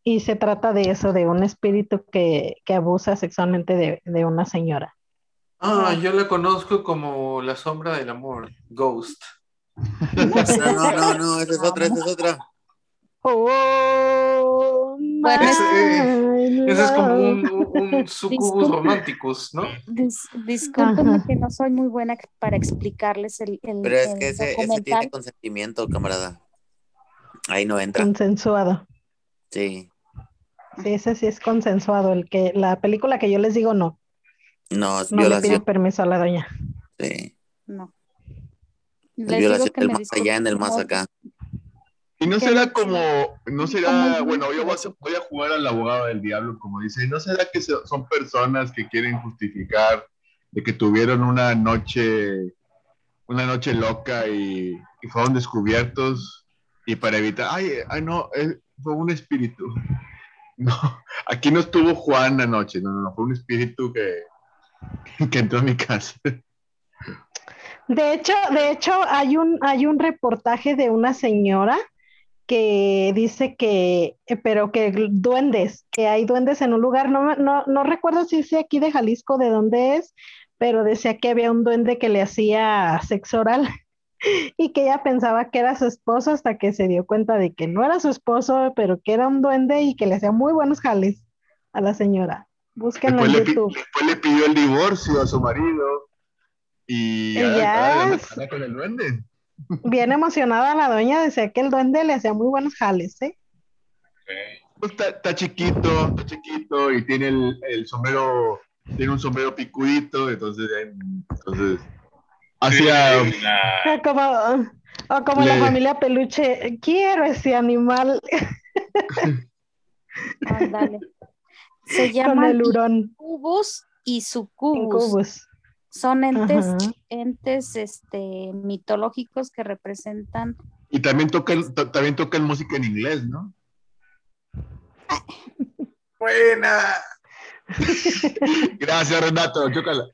y se trata de eso, de un espíritu que, que abusa sexualmente de, de una señora. Ah, yo la conozco como la sombra del amor, Ghost. No, no, no, no, esa es otra, esa es otra. Oh, Bueno, Ese, ese es como un, un, un sucubus romanticus, ¿no? Dis- que no soy muy buena para explicarles el, el- Pero es el que ese, ese tiene consentimiento, camarada. Ahí no entra. consensuado. Sí. Sí, ese sí es consensuado. El que, la película que yo les digo no, No, es no le piden violación. permiso a la doña. Sí. No. Es Les violación del más allá en el más acá. Y no será como, no será, bueno, yo voy a, voy a jugar al abogado del diablo, como dice, ¿no será que so- son personas que quieren justificar de que tuvieron una noche, una noche loca y, y fueron descubiertos y para evitar, ay, ay no, fue un espíritu. No, aquí no estuvo Juan anoche, no, no, no, fue un espíritu que, que entró mi casa. De hecho, de hecho, hay un, hay un reportaje de una señora que dice que, eh, pero que duendes, que hay duendes en un lugar, no, no, no recuerdo si es aquí de Jalisco, de dónde es, pero decía que había un duende que le hacía sexo oral y que ella pensaba que era su esposo hasta que se dio cuenta de que no era su esposo, pero que era un duende y que le hacía muy buenos jales a la señora. Búsquenlo Después en le, YouTube. después le pidió el divorcio a su marido y ya con el duende. Bien emocionada la doña, decía que el duende le hacía muy buenos jales, ¿eh? Pues está, está chiquito, está chiquito y tiene el, el sombrero, tiene un sombrero picudito, entonces, eh, entonces Sí, la- Ah, Como, o como la familia peluche, quiero ese animal Ándale. Se con llaman el hurón incubus y sucubus. cubos. Son entes, Ajá. entes este, mitológicos que representan y también toca, to- también toca música en inglés, ¿no? Buena. Gracias, Renato, chócala.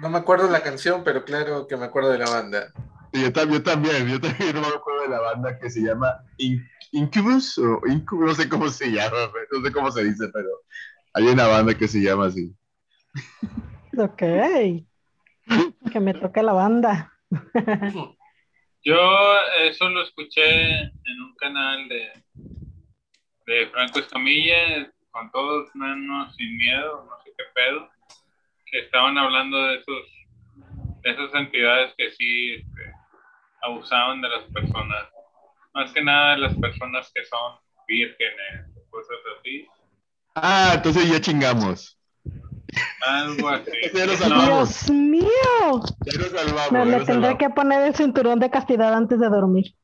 No me acuerdo la canción, pero claro que me acuerdo de la banda. Y yo, yo también, yo también no me acuerdo de la banda que se llama In- Incubus o Incubus, no sé cómo se llama, no sé cómo se dice, pero hay una banda que se llama así. Ok. Que me toque la banda. Yo eso lo escuché en un canal de, de Franco Escamilla, con todos manos sin miedo, no sé qué pedo, que estaban hablando de esos de esas entidades que sí este, abusaban de las personas, más que nada las personas que son vírgenes, cosas así, Ah, entonces ya chingamos. algo así. Dios mío. Salvamos. Me ya le nos tendré salvamos. que poner el cinturón de castidad antes de dormir.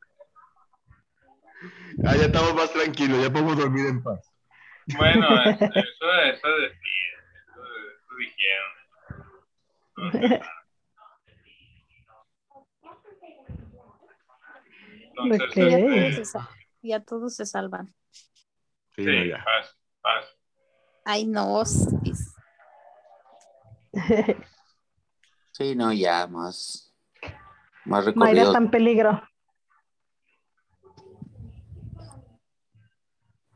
Ah, ya estamos más tranquilos, ya podemos dormir en paz. Bueno, eso, eso, eso eso, eso dijeron. No sé nada. Entonces, ya todos, este, se, sa- ya todos se salvan. Sí, ya. paz, paz. Ay, no. Sí, no, ya más. Más Mayra recorrido. está en peligro.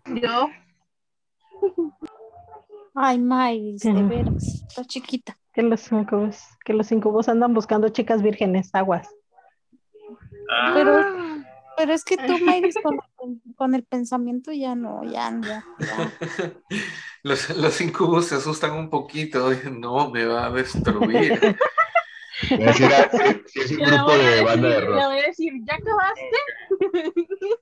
Yo, Ay, Mayris, de veras, está chiquita. Que los incubos, que los incubos andan buscando chicas vírgenes, aguas. Ah, Pero, pero es que tú, Mayris, con, con el pensamiento ya no, ya, ya, ya. Los, los incubos se asustan un poquito. dicen, No, me va a destruir. Si si- si es un le grupo voy, a de banda de decir, le rock. voy a decir, ¿ya acabaste?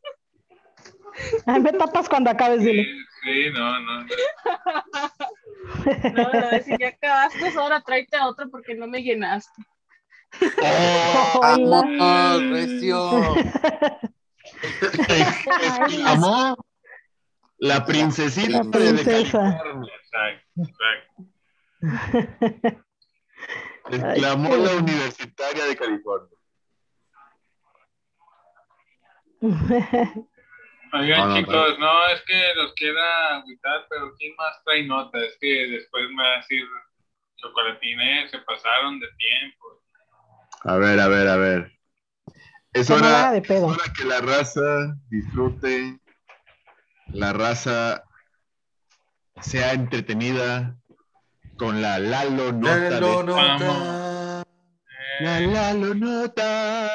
Ay, me tapas cuando acabes, sí, dile. sí, no, no. No, le voy a decir, ya acabaste, ahora tráete a otro porque no me llenaste. ¡Oh! ¡Vamos, recio! Exclamó la princesita La de princesa. California. Exacto, exacto. Exclamó Ay, la universitaria de California. Oigan, No, no, chicos, no, es que los quiera agüitar, pero ¿quién más trae nota? Es que después me va a decir chocolatines, se pasaron de tiempo. A ver, a ver, a ver. Es no hora, haga de pedo. es hora que la raza disfrute, la raza sea entretenida con la Lalo Nota. Lalo de- Nota. La Lalo Nota.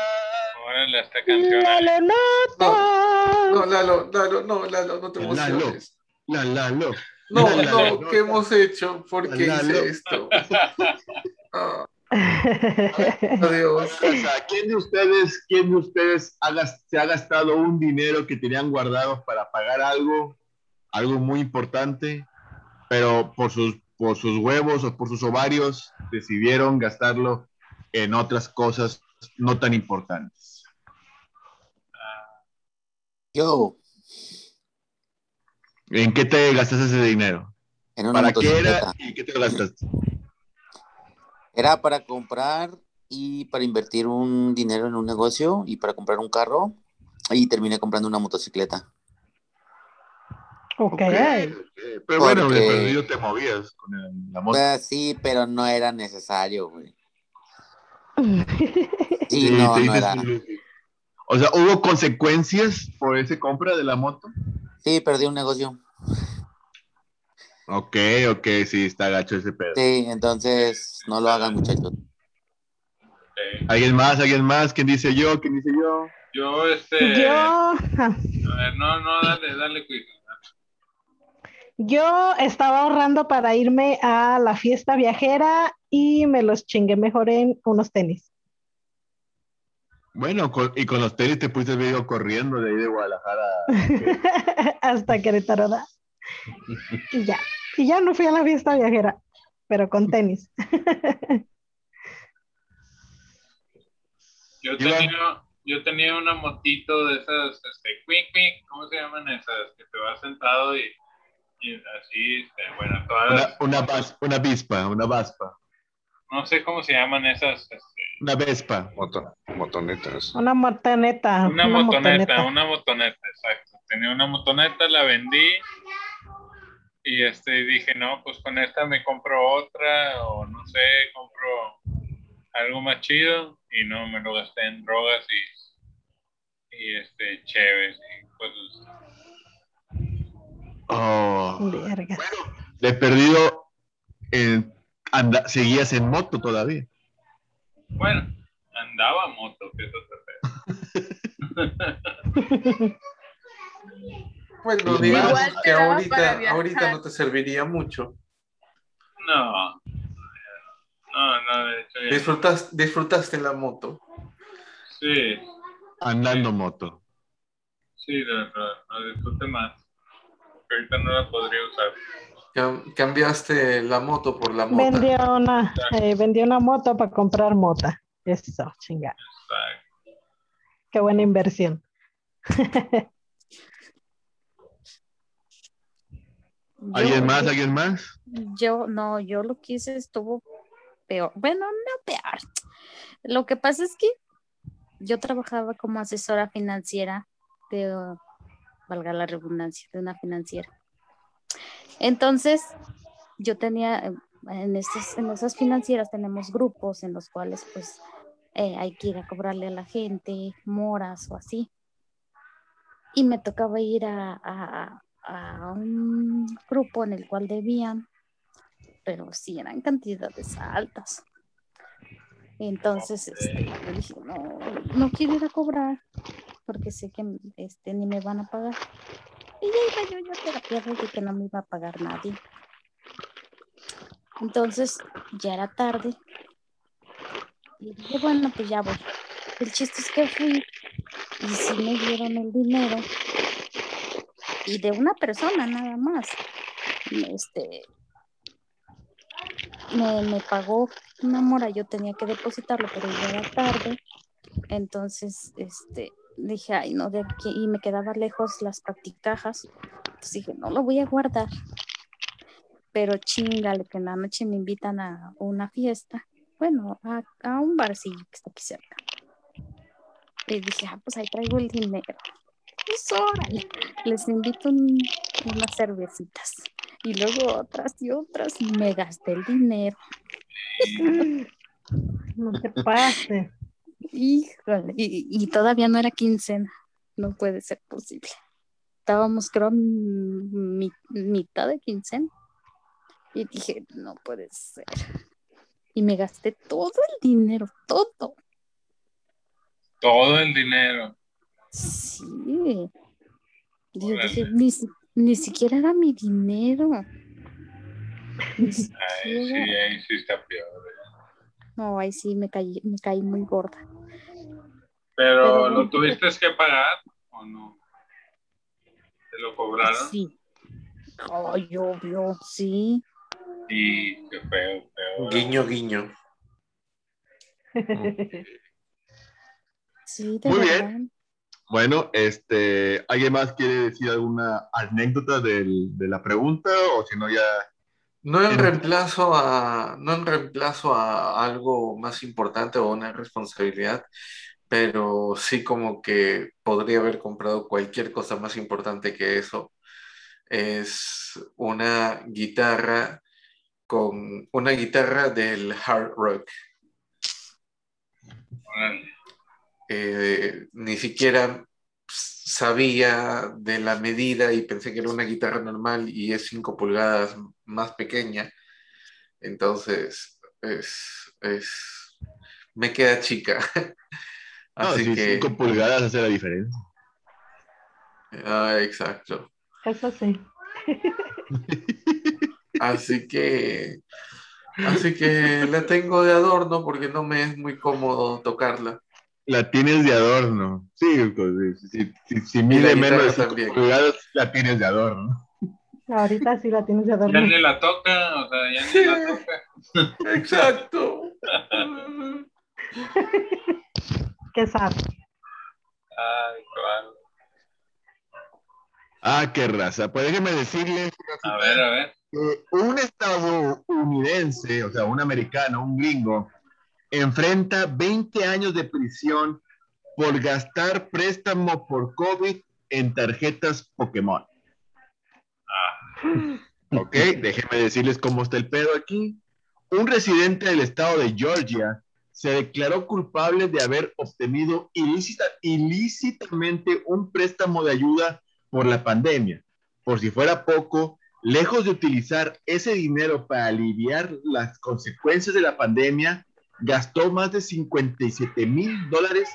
Órale, esta canción. Lalo Nota. No, Lalo, Lalo, no, Lalo, no te Lalo. emociones. La Lalo. No, no. ¿qué hemos hecho? ¿Por qué hice esto? Adiós. O sea, ¿quién de ustedes, quién de ustedes ha se ha gastado un dinero que tenían guardado para pagar algo, algo muy importante, pero por sus, por sus huevos o por sus ovarios decidieron gastarlo en otras cosas no tan importantes? Yo, ¿En qué te gastaste ese dinero? en una ¿Para qué era y qué te lo gastaste? Era para comprar y para invertir un dinero en un negocio y para comprar un carro. Y terminé comprando una motocicleta. Ok. Ok, Pero bueno, perdido te movías con el- la moto. Pues sí, pero no era necesario, güey. Sí, Sí, no, era. O sea, ¿hubo consecuencias por esa compra de la moto? Sí, perdí un negocio. Ok, ok, sí, está gacho ese pedo. Sí, entonces no lo hagan, muchachos. ¿Alguien más? ¿Alguien más? ¿Quién dice yo? ¿Quién dice yo? Yo, este. Yo, A ver, no, no, dale, dale, quiz. yo estaba ahorrando para irme a la fiesta viajera y me los chingué mejor en unos tenis. Bueno, con- y con los tenis te pusiste medio corriendo de ahí de Guadalajara. Hasta Querétaro. ¿verdad? Y ya. Y ya no fui a la fiesta viajera, pero con tenis. Yo tenía, yo tenía una motito de esas, este, quick, quick, ¿cómo se llaman esas? Que te vas sentado y, y así, este, bueno, todas Una, las, una, vas- una vispa, una vaspa, no sé cómo se llaman esas, este, una vespa. Moto, motonetas. Una motoneta. una, motoneta, una motoneta, exacto. Tenía una motoneta, la vendí y este dije, no, pues con esta me compro otra o no sé, compro algo más chido y no me lo gasté en drogas y, y este, chéves y cosas. Oh, Verga. de perdido, eh, anda- seguías en moto todavía. Bueno, andaba moto, que eso te Bueno, Igual digamos que ahorita, ahorita no te serviría mucho. No. No, no, de hecho ya. Disfrutas, disfrutaste la moto. Sí, Andando moto. sí, lo, lo disfruté más. Porque ahorita no la podría usar. Cam- Cambiaste la moto por la moto. Vendió una, eh, vendió una moto para comprar mota. Eso, chinga. Exacto. Qué buena inversión. ¿Alguien Yo- más? ¿Alguien más? Yo, no, yo lo que hice estuvo peor. Bueno, no peor. Lo que pasa es que yo trabajaba como asesora financiera de, valga la redundancia, de una financiera. Entonces, yo tenía, en esas, en esas financieras tenemos grupos en los cuales pues eh, hay que ir a cobrarle a la gente moras o así. Y me tocaba ir a, a- a un grupo en el cual debían, pero sí eran cantidades altas. Entonces, este, yo dije, no, no quiero ir a cobrar porque sé que este, ni me van a pagar. Y ya iba yo ya terapia de que no me iba a pagar nadie. Entonces, ya era tarde. Y dije, bueno, pues ya voy. El chiste es que fui y sí me dieron el dinero. Y de una persona nada más. Este, me, me pagó una mora, yo tenía que depositarlo, pero ya era tarde. Entonces, este, dije, ay, no, de aquí, y me quedaba lejos las practicajas. Entonces dije, no lo voy a guardar. Pero chingale, que en la noche me invitan a una fiesta. Bueno, a, a un barcillo que está aquí cerca. Y dije, ah, pues ahí traigo el dinero. Pues órale, les invito un- unas cervecitas. Y luego otras y otras, y me gasté el dinero. No te pases. Híjole, y, y todavía no era quincena. No puede ser posible. Estábamos, creo, a mi- mitad de quincena. Y dije, no puede ser. Y me gasté todo el dinero, todo. Todo el dinero. Sí. Yo Órale. dije, ni, ni siquiera era mi dinero. Ni Ay, sí, siquiera. ahí sí está peor. ¿eh? No, ahí sí me caí, me caí muy gorda. Pero, Pero- ¿lo tuviste que pagar o no? ¿Te lo cobraron? Sí. Ay, obvio, sí. Y qué feo, feo. Guiño, guiño. Sí, de Muy verdad. bien. Bueno, este, ¿alguien más quiere decir alguna anécdota del- de la pregunta? O si no, ya. No en reemplazo a, no en reemplazo a algo más importante o una responsabilidad, pero sí como que podría haber comprado cualquier cosa más importante que eso. Es una guitarra con una guitarra del hard rock. Órale. Eh, ni siquiera sabía de la medida y pensé que era una guitarra normal y es 5 pulgadas más pequeña. Entonces, es, es, me queda chica. No, Así sí, que, cinco pulgadas hace la diferencia. ah, exacto. Eso sí. Así que, así que la tengo de adorno porque no me es muy cómodo tocarla. La tienes de adorno. Sí, pues, si, si- si- si la mide menos de guitarra 5 también. pulgadas, la tienes de adorno. Ahorita sí la tienes de Ya adorno. ni la toca, o sea, ya ni la toca. Exacto. ¿Qué sabes? Ay, claro. Ah, qué raza. Pues déjeme decirles A ver, a ver. que un estadounidense, o sea, un americano, un gringo, enfrenta 20 años de prisión por gastar préstamo por COVID en tarjetas Pokémon. Ok, déjenme decirles cómo está el pedo aquí. Un residente del estado de Georgia se declaró culpable de haber obtenido ilícita- ilícitamente un préstamo de ayuda por la pandemia. Por si fuera poco, lejos de utilizar ese dinero para aliviar las consecuencias de la pandemia, gastó más de 57 mil dólares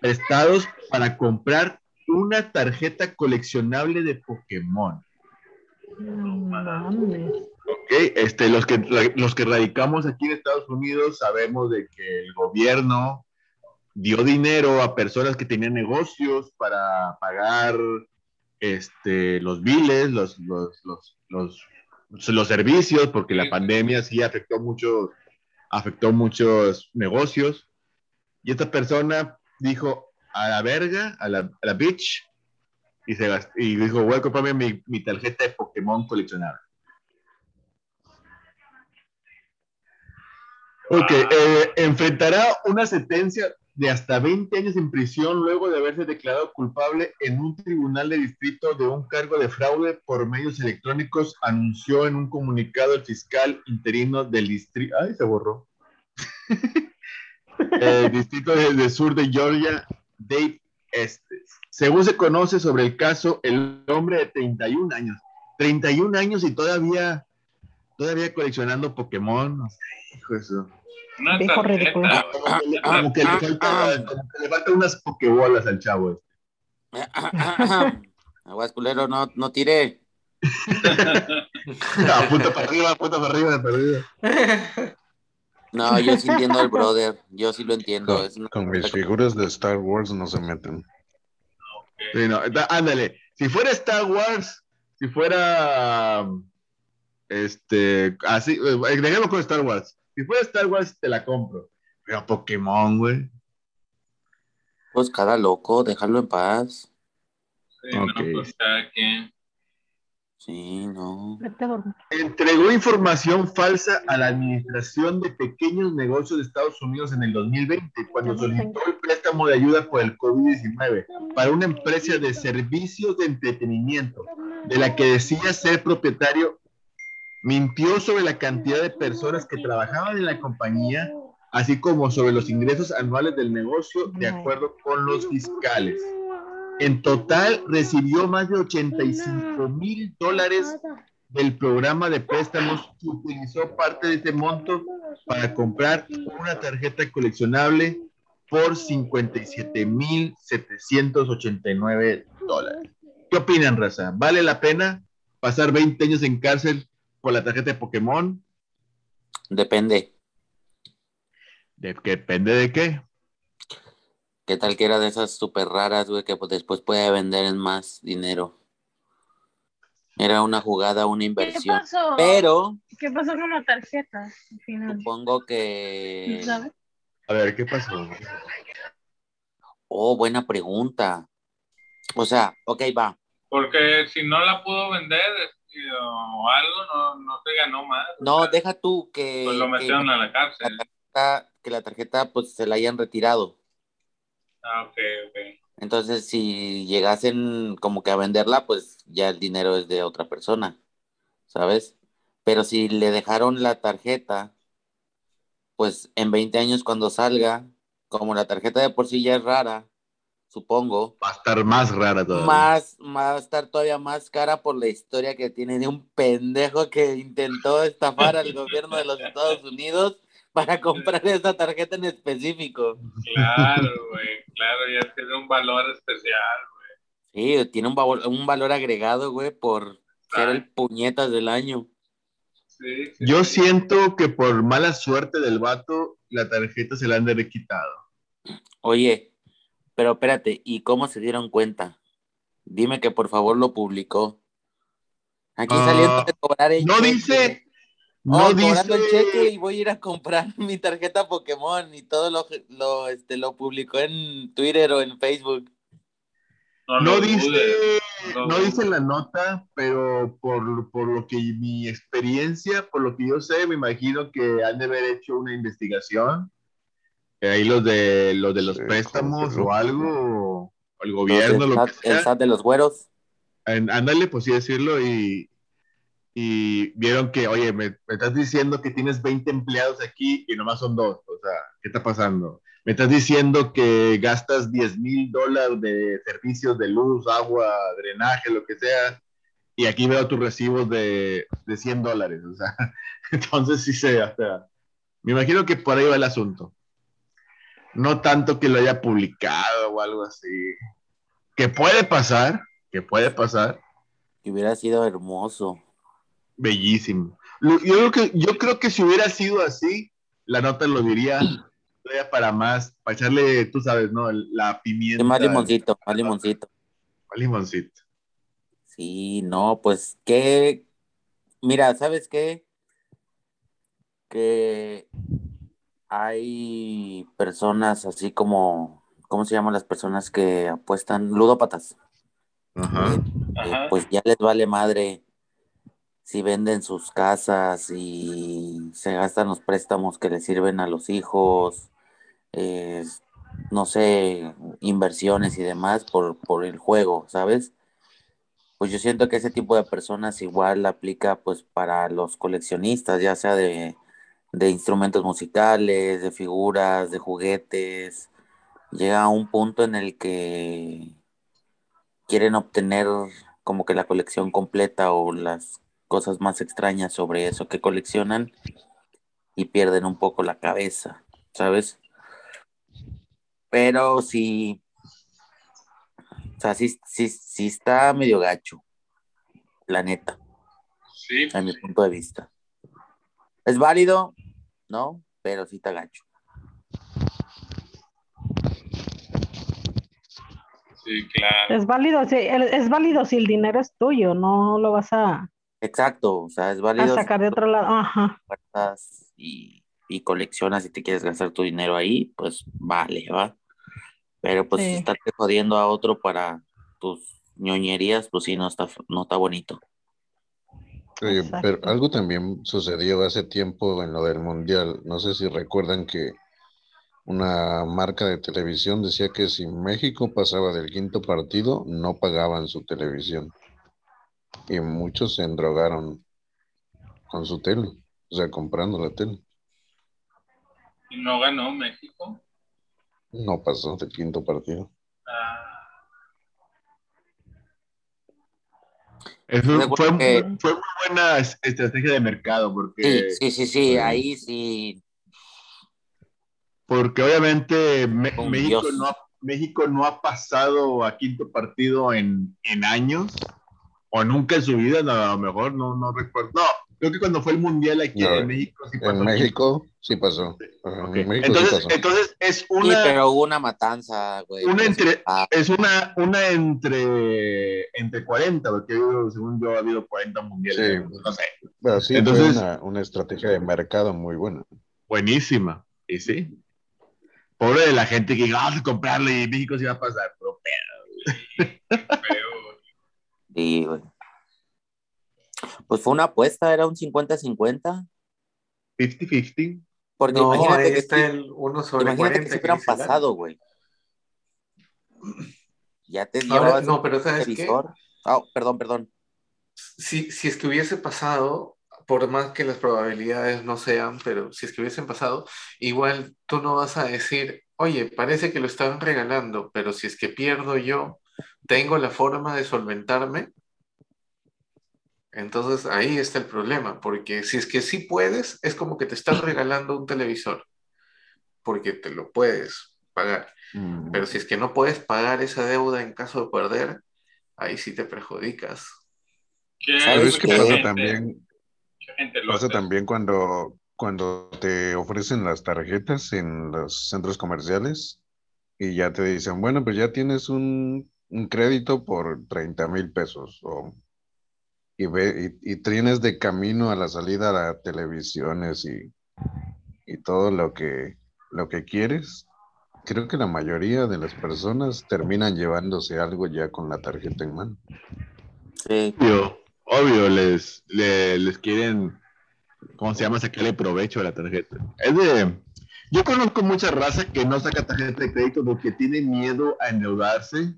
prestados para comprar una tarjeta coleccionable de Pokémon. Ok, este, los, que, los que radicamos aquí en Estados Unidos sabemos de que el gobierno dio dinero a personas que tenían negocios para pagar este, los biles, los, los, los, los, los servicios, porque la pandemia sí afectó mucho, afectó muchos negocios. Y esta persona dijo a la verga, a la, a la bitch, y, se gast- y dijo, voy a comprarme mi, mi tarjeta de Pokémon coleccionable. Ok, eh, enfrentará una sentencia de hasta 20 años en prisión luego de haberse declarado culpable en un tribunal de distrito de un cargo de fraude por medios electrónicos, anunció en un comunicado el fiscal interino del distrito. Ay, se borró. el distrito de, de sur de Georgia, Dave Estes. Según se conoce sobre el caso, el hombre de 31 años, 31 años y todavía, todavía coleccionando Pokémon. O sea, hijo de su- Una Viejo ridículo. tarjeta. Como que, le falta, como que le faltan unas pokebolas al chavo. este. Aguas, culero, no, no tire. Ah, punta para arriba, punta para arriba, de perdido. No, yo sí entiendo al brother. Yo sí lo entiendo. Con, Es una- con mis figuras de Star Wars no se meten. Sí, no, da- ándale. Si fuera Star Wars, si fuera. Este. Así. eh, Dejemos con Star Wars. Si fuera Star Wars, te la compro. Pero Pokémon, güey. Pues cada loco, déjalo en paz. Sí, no, pues. Sí, no. Entregó información falsa a la Administración de Pequeños Negocios de Estados Unidos en el 2020, cuando solicitó el préstamo de ayuda por el COVID-19 para una empresa de servicios de entretenimiento, de la que decía ser propietario. Mintió sobre la cantidad de personas que trabajaban en la compañía, así como sobre los ingresos anuales del negocio, de acuerdo con los fiscales. En total recibió más de 85 mil dólares del programa de préstamos que utilizó parte de ese monto para comprar una tarjeta coleccionable por 57 mil 789 dólares. ¿Qué opinan, raza? ¿Vale la pena pasar 20 años en cárcel por la tarjeta de Pokémon? Depende. ¿De qué depende de qué? ¿Qué tal que era de esas súper raras, güey, que pues después puede vender en más dinero? Era una jugada, una ¿Qué inversión. pasó? Pero ¿Qué pasó con la tarjeta al final? supongo que... ¿Sabes? A ver, ¿qué pasó? Oh, buena pregunta. O sea, ok, va. Porque si no la pudo vender o algo, no, no se ganó más. No, deja tú que, Pues lo que metieron a la cárcel. tarjeta- que la tarjeta pues se la hayan retirado. Ah, ok, ok. Entonces, si llegasen como que a venderla, pues ya el dinero es de otra persona, ¿sabes? Pero si le dejaron la tarjeta, pues en 20 años cuando salga, como la tarjeta de por sí ya es rara, supongo, Va a estar más rara todavía. más, va a estar todavía más cara por la historia que tiene de un pendejo que intentó estafar al gobierno de los Estados Unidos para comprar esa tarjeta en específico. Claro, güey. Claro, ya tiene un valor especial. Sí, tiene un, valor- un valor agregado, güey, por ser el puñetas del año. Sí, sí. Yo siento que por mala suerte del vato, la tarjeta se la han de haber quitado. Oye, pero espérate, ¿y cómo se dieron cuenta? Dime que por favor lo publicó. Aquí Ah, saliendo de cobrar el no cheque. dice- Oh, no cobrando el dice- cheque y voy a ir a comprar mi tarjeta Pokémon y todo lo, lo, este, lo publicó en Twitter o en Facebook. No, No dice, no no dice la nota, pero por, por lo que mi experiencia, por lo que yo sé, me imagino que han de haber hecho una investigación. Ahí los de los de los Sí, préstamos o algo, o el gobierno, lo que SAT, el sea. SAT de los güeros. En- Ándale, pues sí decirlo, y, y vieron que, oye, me, me estás diciendo que tienes 20 empleados aquí y nomás son dos. O sea, ¿qué está pasando? Me estás diciendo que gastas 10 mil dólares de servicios de luz, agua, drenaje, lo que sea, y aquí veo tus recibos de, de 100 dólares. O sea, entonces sí se, o sea, me imagino que por ahí va el asunto. No tanto que lo haya publicado o algo así. Que puede pasar, que puede pasar. Que hubiera sido hermoso. Bellísimo. Yo creo que, yo creo que si hubiera sido así, la nota lo diría para más, para echarle, tú sabes, ¿no? La pimienta. Sí, más limoncito, más limoncito. Más limoncito. Sí, no, pues que, mira, ¿sabes qué? Que hay personas así como, ¿cómo se llaman las personas que apuestan? Ludópatas. Ajá. Eh, pues ya les vale madre si venden sus casas y se gastan los préstamos que les sirven a los hijos, eh, no sé, inversiones y demás por, por el juego, ¿sabes? Pues yo siento que ese tipo de personas igual aplica pues para los coleccionistas, ya sea de, de instrumentos musicales, de figuras, de juguetes. Llega a un punto en el que quieren obtener como que la colección completa o las cosas más extrañas sobre eso que coleccionan y pierden un poco la cabeza, ¿sabes? Pero sí, o sea, sí, sí, sí está medio gacho, la neta, Sí, a mi punto de vista. ¿Es válido? No, pero sí está gacho. sí, claro. Es válido, si, es válido si el dinero es tuyo, no lo vas a, Exacto, o sea, es a válido si sacar de otro lado. Ajá. y, y coleccionas y te quieres gastar tu dinero ahí, pues vale, va. Pero pues Sí. estarte jodiendo a otro para tus ñoñerías, pues sí, no está, no está bonito. Oye, Exacto. pero algo también sucedió hace tiempo en lo del mundial. No sé si recuerdan que una marca de televisión decía que si México pasaba del quinto partido, no pagaban su televisión. Y muchos se endrogaron con su tele, o sea, comprando la tele. Y no ganó México. No pasó del quinto partido. Ah, Eso fue, que- fue muy buena es- estrategia de mercado porque, Sí, sí, sí, sí, ahí sí. porque obviamente Me- Con México, Dios. no ha, México no ha pasado a quinto partido en, en años o nunca en su vida, no, a lo mejor no, no recuerdo. No, creo que cuando fue el mundial aquí No, en México sí pasó. En México sí pasó. En México sí Entonces, pasó. entonces es Sí, una, pero hubo una matanza, güey. una sí. entre, Ah, es una, una entre, entre 40, porque ha habido, según yo ha habido 40 mundiales. Sí. No sé. Pero sí Entonces- fue una, una estrategia de mercado muy buena. Buenísima. Y sí. Pobre de la gente que iba a comprarle y México se iba a pasar. Pero feo. sí, güey. Pues fue una apuesta, era un 50-50. 50-50. Porque No, imagínate ahí que, está sí- el 1 sobre imagínate 40. que se hubieran pasado, güey. Ya te Ahora, no, pero ¿sabes qué? televisor. Ah, perdón, perdón. Si, si es que hubiese pasado, por más que las probabilidades no sean, pero si es que hubiesen pasado, igual tú no vas a decir, oye, parece que lo están regalando, pero si es que pierdo yo, tengo la forma de solventarme. Entonces ahí está el problema, porque si es que sí puedes, es como que te están regalando un televisor, porque te lo puedes pagar. Mm. Pero si es que no puedes pagar esa deuda en caso de perder, ahí sí te perjudicas. ¿Sabes qué? pasa gente- también, pasa hace. también cuando, cuando te ofrecen las tarjetas en los centros comerciales y ya te dicen, bueno, pues ya tienes un, un crédito por 30 mil pesos o, y, ve, y, y tienes de camino a la salida a televisiones y, y todo lo que, lo que quieres. Creo que la mayoría de las personas terminan llevándose algo ya con la tarjeta en mano. Sí. Obvio, obvio, les, le- les, quieren, ¿cómo se llama? Sacarle provecho a la tarjeta. Es de, yo conozco mucha raza que no saca tarjeta de crédito porque tiene miedo a endeudarse,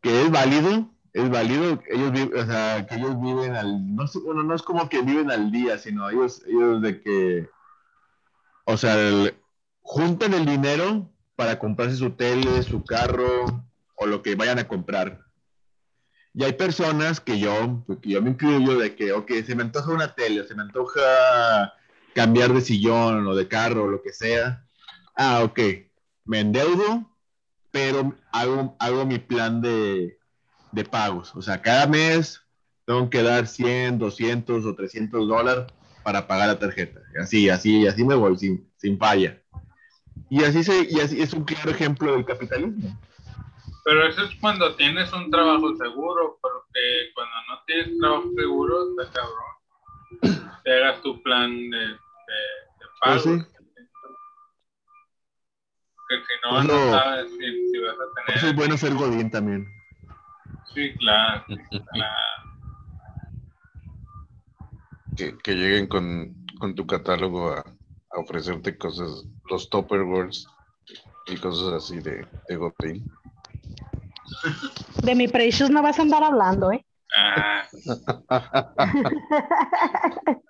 que es válido, es válido, ellos viven, o sea, que ellos viven al, no, bueno, no es como que viven al día, sino ellos, ellos de que, o sea, juntan el dinero para comprarse su tele, su carro o lo que vayan a comprar. Y hay personas que yo, que yo me incluyo, de que, ok, se me antoja una tele, se me antoja cambiar de sillón o de carro o lo que sea. Ah, ok, me endeudo, pero hago, hago mi plan de, de pagos. O sea, cada mes tengo que dar 100, 200 o 300 dólares para pagar la tarjeta. Así, así, así me voy, sin, sin falla. Y así, se, y así es un claro ejemplo del capitalismo. Pero eso es cuando tienes un trabajo seguro, porque cuando no tienes trabajo seguro, está cabrón. Te hagas tu plan de, de, de pago. Pues sí. Porque si no, Pues no no. sabes si, si vas a Por eso es tener. bueno ser Godín también. Sí, claro. claro. que, que lleguen con, con tu catálogo a, a ofrecerte cosas, los Tupperwares y cosas así de, de Godín. De mi Precious no vas a andar hablando, ¿eh? Ah,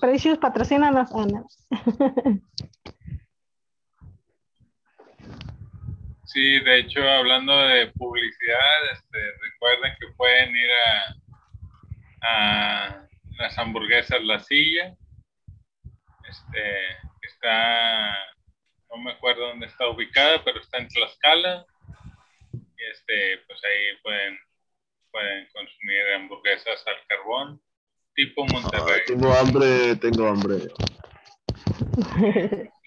Precious patrocina las sí, de hecho, hablando de publicidad, este, recuerden que pueden ir a, a las hamburguesas La Silla. Este, está, no me acuerdo dónde está ubicada, pero está en Tlaxcala. Y este, pues ahí pueden, pueden consumir hamburguesas al carbón, tipo Monterrey. Tengo hambre, tengo hambre.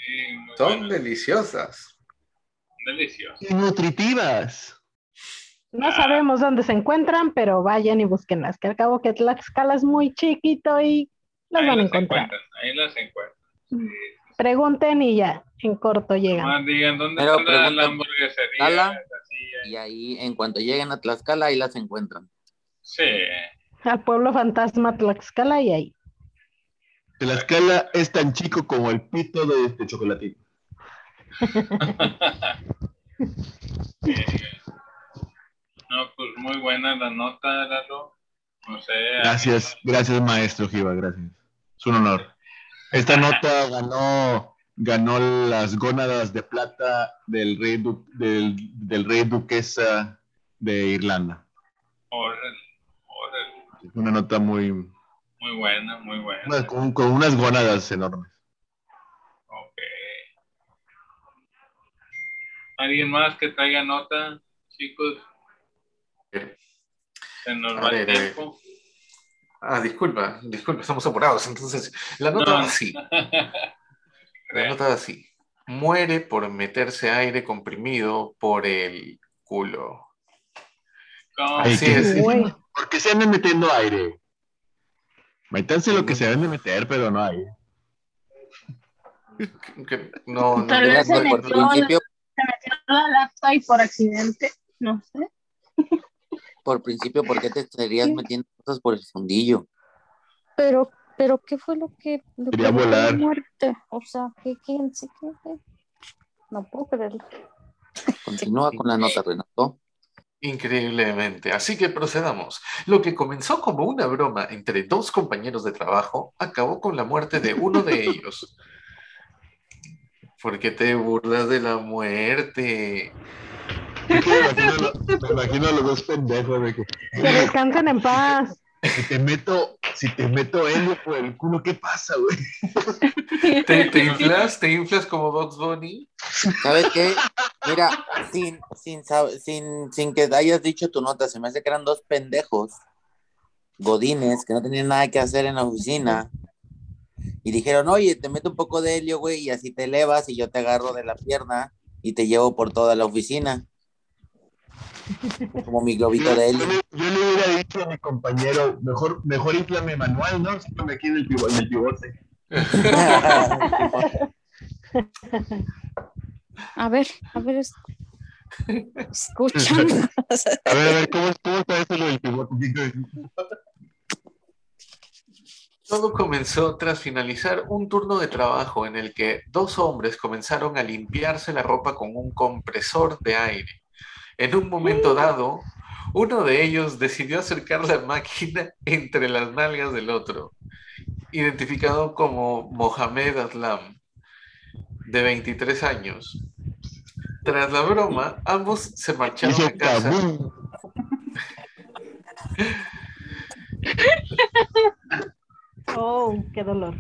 Sí, Son buenas, deliciosas. Deliciosas. Y nutritivas. No sabemos dónde se encuentran, pero vayan y búsquenlas, que al cabo que Tlaxcala es muy chiquito y las Ahí van a encontrar. ahí las encuentran. Pregunten y ya, en corto llegan. Nomás digan dónde Pero está la, hamburguesería. La. Y ahí, en cuanto lleguen a Tlaxcala, ahí las encuentran. Sí, al pueblo fantasma Tlaxcala y ahí. Tlaxcala es tan chico como el pito de este chocolatito. No, pues muy buena la nota, Lalo. No sé. Gracias, gracias maestro Giva, gracias. Es un honor. Esta nota ganó, ganó las gónadas de plata del rey, du- del, del rey duquesa de Irlanda. Órale, órale. Una nota muy, Muy buena, muy buena. con, con unas gónadas enormes. ¿Alguien más que traiga nota, chicos? Se nos va A el ver, eh, tiempo. Ah, disculpa, disculpa, estamos apurados. Entonces, la nota va No. así. La nota va así. Muere por meterse aire comprimido por el culo. ¿Cómo? Así Ay, es. ¿Por qué se andan metiendo aire? Métanse lo que se deben de meter, pero no hay. Que no, no, Tal vez se metió, principio, se metió la laptop y por accidente. No sé. por principio, ¿por qué te estarías metiendo cosas por el fundillo? Pero, pero, ¿qué fue lo que Quería volar. muerte? O sea, ¿qué, quién, sí, qué, qué? No puedo creerlo. Continúa con la nota, Renato. Increíblemente. Así que procedamos. Lo que comenzó como una broma entre dos compañeros de trabajo acabó con la muerte de uno de ellos. ¿Por qué te burlas de la muerte? Me imagino, lo- me imagino a los dos pendejos de que Que descansen en paz. si te meto, si te meto helio por el culo, ¿qué pasa, güey? ¿Te, te inflas? ¿Te inflas como Bugs Bunny? ¿Sabes qué? Mira, sin, sin, sin, sin que hayas dicho tu nota, se me hace que eran dos pendejos, godines, que no tenían nada que hacer en la oficina. Y dijeron, oye, te meto un poco de helio, güey, y así te elevas y yo te agarro de la pierna y te llevo por toda la oficina. Como mi globito de helio. Yo le hubiera dicho a mi compañero, mejor, mejor inflame manual, ¿no? Síntame aquí en el, en el pivote. A ver, a ver, es- escuchan. A ver, a ver, ¿cómo, cómo está eso lo del pivote? Todo comenzó tras finalizar un turno de trabajo en el que dos hombres comenzaron a limpiarse la ropa con un compresor de aire. En un momento dado, uno de ellos decidió acercar la máquina entre las nalgas del otro, identificado como Mohamed Aslam, de 23 años. Tras la broma, ambos se marcharon a casa. Oh, qué dolor.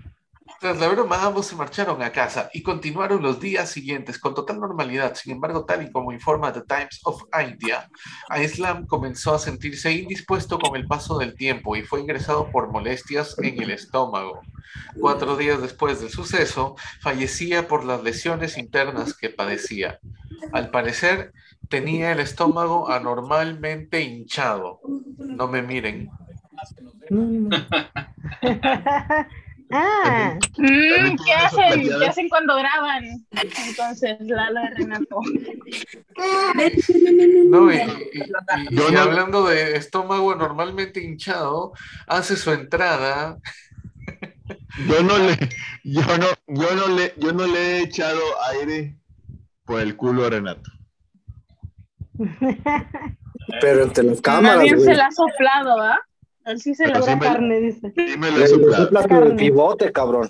Tras la broma, ambos se marcharon a casa y continuaron los días siguientes con total normalidad. Sin embargo, tal y como informa The Times of India, Islam comenzó a sentirse indispuesto con el paso del tiempo y fue ingresado por molestias en el estómago. Cuatro días después del suceso, fallecía por las lesiones internas que padecía. Al parecer, tenía el estómago anormalmente hinchado. No me miren. ah, Mm, ¿Qué tuvo unas hacen? ¿Qué hacen cuando graban? Entonces, Lalo de Renato. No, y, y- y- y hablando de estómago normalmente hinchado, hace su entrada. Yo no le, yo no, yo no le, yo no le he echado aire por el culo a Renato. Pero entre las cámaras, Nadie se la ha soplado, ¿ah? Él sí se pura sí me- carne, dice. Sí me Le pivote, cabrón.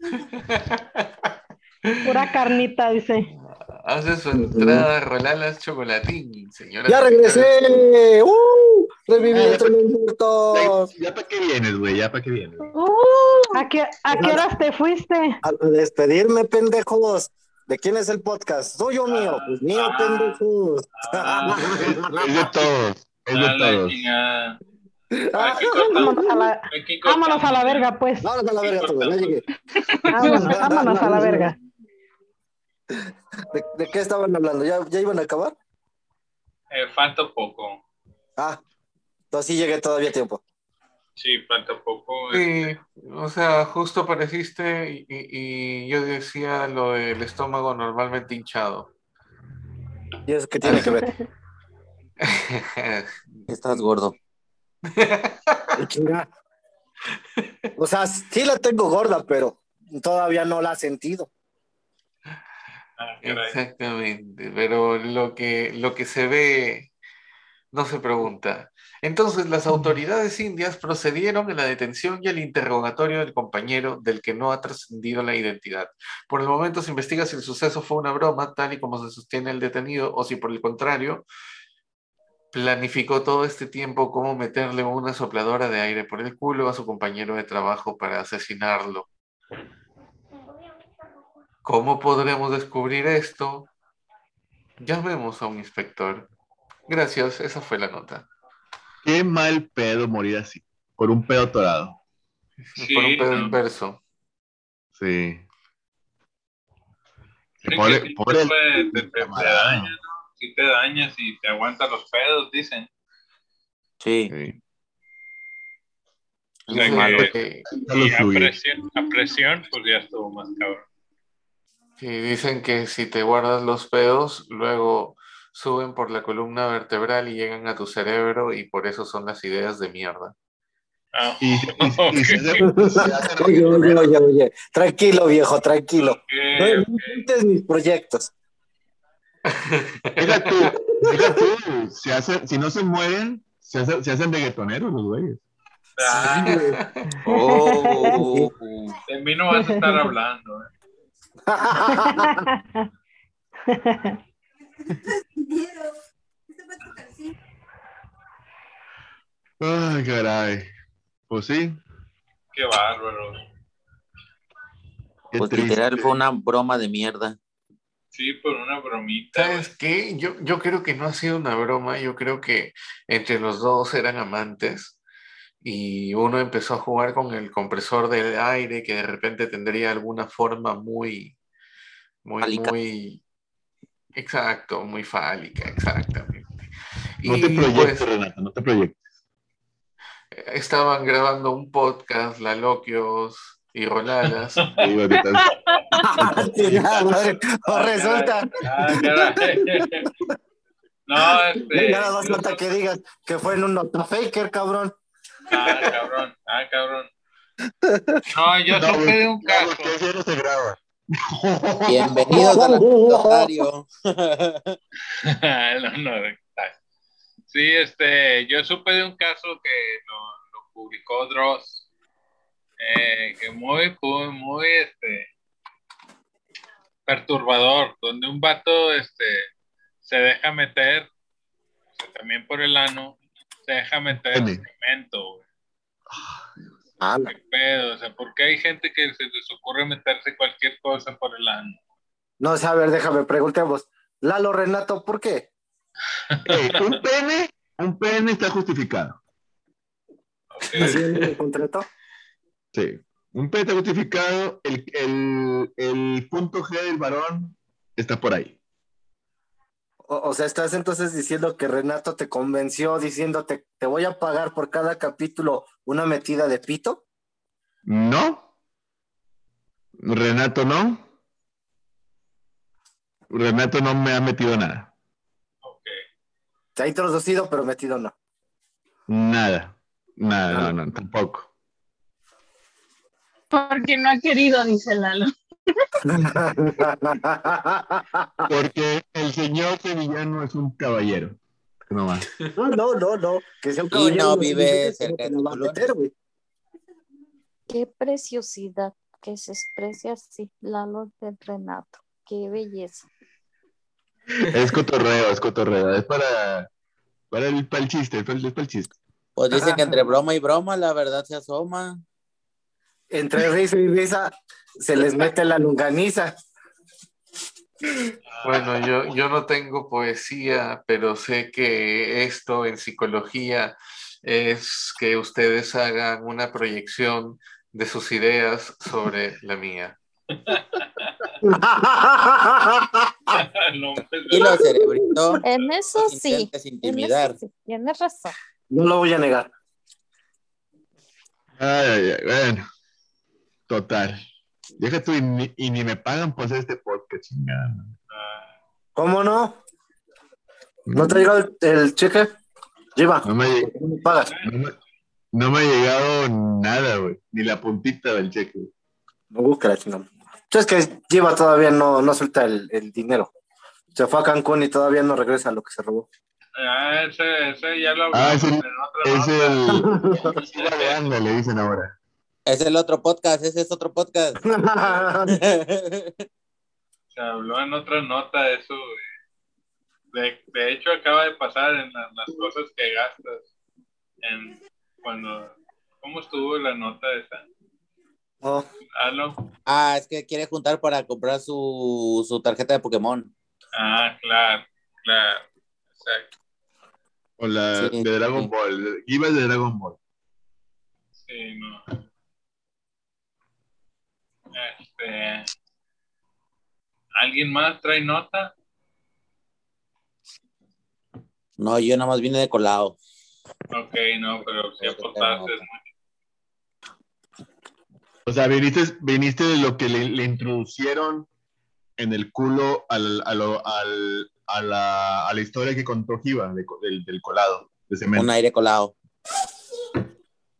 Pura carnita, dice. Hace su entrada Rolalas Chocolatín, señora. ¡Ya regresé! ¡Uh! ¡Reviví Ah, entre los muertos! ¿Ya para qué vienes, güey? ¿Ya para qué vienes? ¿A qué, ¿A qué horas te fuiste? A despedirme, pendejos. ¿De quién es el podcast? ¿Soy o mío? Pues mío, pendejos. Es de todos. Es de A la todos. Ah. Vámonos a la, Aquí cortamos. vámonos a la verga, pues. Vámonos a la verga todos, ya llegué. Vámonos, vámonos a la verga. ¿De, de qué estaban hablando? ¿Ya, ¿Ya iban a acabar? Eh, falta poco. Ah, entonces sí llegué todavía a tiempo. Sí, falta poco. Sí, o sea, justo apareciste y, y- y yo decía lo del estómago normalmente hinchado. ¿Y eso qué tiene que ver? Estás gordo. O sea, sí la tengo gorda, pero todavía no la he sentido. Ah. Exactamente, pero lo que, lo que se ve no se pregunta. Entonces, las autoridades indias procedieron en la detención y el interrogatorio del compañero del que no ha trascendido la identidad. Por el momento se investiga si el suceso fue una broma, tal y como se sostiene el detenido, o si por el contrario planificó todo este tiempo cómo meterle una sopladora de aire por el culo a su compañero de trabajo para asesinarlo. ¿Cómo podremos descubrir esto? Llamemos a un inspector. Gracias, esa fue la nota. Qué mal pedo morir así, por un pedo torado. Sí, por un pedo no. inverso. Sí. Pobre- el- Sí te dañas y te aguantas los pedos, dicen. Sí. Sí. O sea que- Y a presión, a presión, pues ya estuvo más cabrón. Sí, dicen que si te guardas los pedos, luego suben por la columna vertebral y llegan a tu cerebro y por eso son las ideas de mierda. Ah, Y, y se Oye, oye, oye, oye. Tranquilo, viejo, tranquilo. ok, No ok. inventes mis proyectos. Deja tú, deja tú, hacen- si no se mueren, se hacen, se hacen reggaetoneros los güeyes. Ah, Oh. de mí no vas a estar hablando. ¿eh? Ay, caray. Pues sí, Qué bárbaro. qué Pues triste. literal fue una broma de mierda. Sí, por una bromita. ¿Sabes qué? Yo, yo creo que no ha sido una broma, yo creo que entre los dos eran amantes y uno empezó a jugar con el compresor del aire que de repente tendría alguna forma muy, muy, Fálica. muy, exacto, muy fálica, exactamente. No te Y proyectes, pues no te proyectes. estaban grabando un podcast, La Loquios y Ah, resulta. No, este. Ya nada más falta que digas que fue en un notafaker, cabrón. Ah, cabrón. Ah, cabrón. No, yo No, supe de un no, caso. eso no se graba. Bienvenidos al anecdotario. No, no, Sí, este, yo supe de un caso que lo, lo publicó Dross, eh, que muy, muy, muy, este, perturbador, donde un vato, este, se deja meter, o sea, también por el ano, se deja meter Pene. cemento, güey. Ah, ¿Qué pedo? O sea, ¿por qué hay gente que se les ocurre meterse cualquier cosa por el ano? No sé, a ver, déjame, preguntemos. Lalo Renato, ¿por qué? Ey, un pene, un pene está justificado. Ok. ¿Así en el contrato? Sí. Un pene está justificado, el, el, el punto G del varón está por ahí. O, o sea, estás entonces diciendo que Renato te convenció diciéndote, te voy a pagar por cada capítulo una metida de pito. ¿No? Renato no. Renato no me ha metido nada. Ok. Te ha introducido, pero metido no. Nada. Nada, no, no, tampoco. Porque no ha querido, dice Lalo. Porque el señor sevillano es un caballero. No más. No, no, no, no. Que sea un Y caballero no no vive cerca de. Qué preciosidad que se expresia así, Lalo de Renato. Qué belleza. Es cotorreo, es cotorreo. Es para, para, el, para el chiste, es para el, para el chiste. Pues dicen que entre broma y broma la verdad se asoma. Entre risa y risa se les mete la longaniza. Bueno, yo, yo no tengo poesía, pero sé que esto en psicología es que ustedes hagan una proyección de sus ideas sobre la mía. Pues, Y lo cerebrito. En eso sí. intentes En intimidar. eso sí. Tienes razón. No lo voy a negar. Ay, ay, ay, bueno. Total. Deja tú y ni, y ni me pagan por hacer este podcast, chingada. ¿Cómo no? ¿No te ha llegado el, el cheque? Lleva. No me, ¿Cómo me pagas? no me- no me ha llegado nada, güey. Ni la puntita del cheque. No, que la chingada. Es que lleva todavía no, no suelta el, el dinero. Se fue a Cancún y todavía no regresa a lo que se robó. Ah, ese, ese ya lo Ah, hablamos es el, en otra es el, le dicen ahora. Es el otro podcast, ese es otro podcast. Se habló en otra nota de eso. De, de hecho, acaba de pasar en la- las cosas que gastas. En, cuando, ¿Cómo estuvo la nota esa? Oh, ¿Aló? ah, es que quiere juntar para comprar su, su tarjeta de Pokémon. Ah, claro, claro. Exacto. O la Sí, de Dragon sí. Ball. Iba de Dragon Ball. Sí, no. Este. ¿Alguien más trae nota? No, yo nada más vine de colado. Ok, no, pero si apostaste mucho. O sea, viniste, viniste de lo que le, le introducieron en el culo al, a, lo- al- a la, a la historia que contó de co- del, del colado, de cemento. Un aire colado.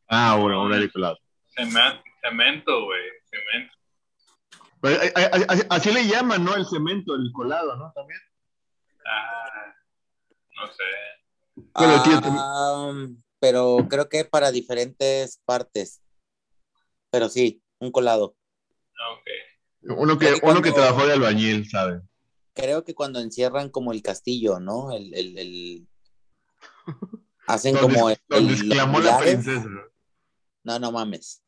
Ah, bueno, un aire colado. Cemento, cemento, güey. Cemento. Pero, eh, eh, así, así le llaman, ¿no? El cemento, el colado, ¿no? También. Ah, no sé. Bueno, tío, Ah, pero creo que para diferentes partes. Pero sí, un colado. Ok. Uno que, uno que trabajó de albañil, ¿sabe? Creo que cuando encierran como el castillo, ¿no? El, el, el- Hacen Donde, como el, donde el- los exclamó la princesa. No, no mames.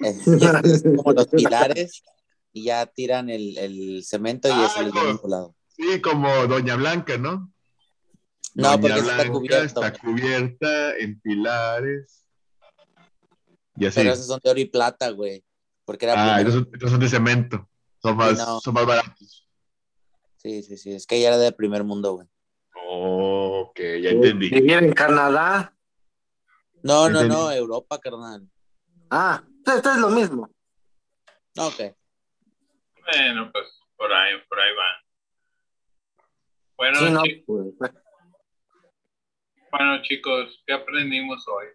Es, es como los pilares y ya tiran el, el cemento y Ah, eso le como- llaman colado. Sí, como Doña Blanca, ¿no? No, Doña porque eso está Blanca cubierto. está cubierta en pilares. Y así. Pero esos son de oro y plata, güey. Porque era Ah, estos son de cemento. Son más, no. son más baratos. Sí, sí, sí. Es que ya era de primer mundo, güey. Oh, ok, ya entendí. Vivir en Canadá. No, no, Entendí. no, Europa, carnal. Ah, esto es lo mismo. Ok. Bueno, pues por ahí, por ahí va. Bueno, Sí, no, chi- pues, bueno, chicos, ¿qué aprendimos hoy?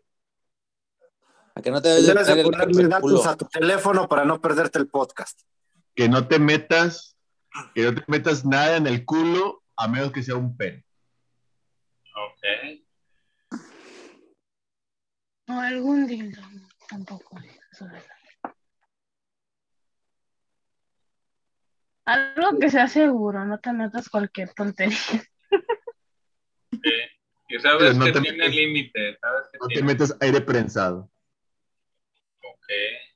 A que no te debes de ponerle datos a tu teléfono para no perderte el podcast. Que no te metas, que no te metas nada en el culo a menos que sea un pen. Ok. No, algún no, tampoco. Algo que sea seguro, no te metas cualquier tontería. Sí. Y sabes no que te tiene límite, sabes que No te metas aire prensado. Ok. Eh,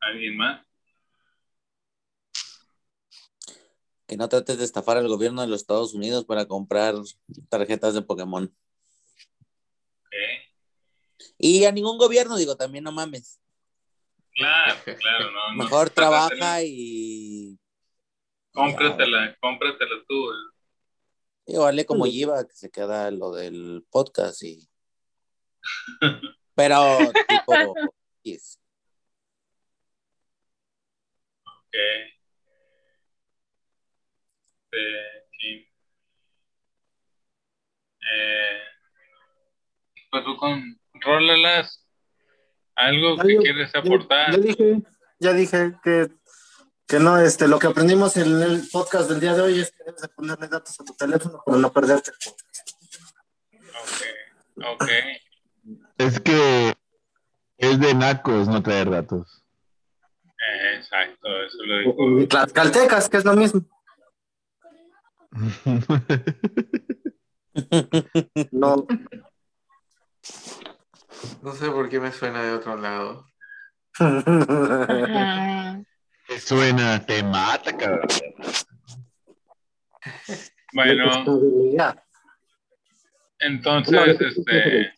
¿Alguien más? Que no trates de estafar al gobierno de los Estados Unidos para comprar tarjetas de Pokémon. Ok. Y a ningún gobierno, digo, también no mames. Claro, claro, no. no. Mejor trabaja y. Cómpratela, cómpratela tú. eh. Y vale como lleva que se queda lo del podcast y. Pero, tipo. yes. Ok. Eh, sí. Eh, pues tú con rólalas. Algo que quieres Ya, aportar. ya dije, ya dije que, que no, este, lo que aprendimos en el podcast del día de hoy es que debes de ponerle datos a tu teléfono para no perderte el podcast. Ok. Es que es de nacos no traer datos. Eh, exacto, eso lo dijo. Y Tlaxcaltecas, que es lo mismo. No, No sé por qué me suena de otro lado. Te Suena, te mata, cabrón. Bueno, entonces, este.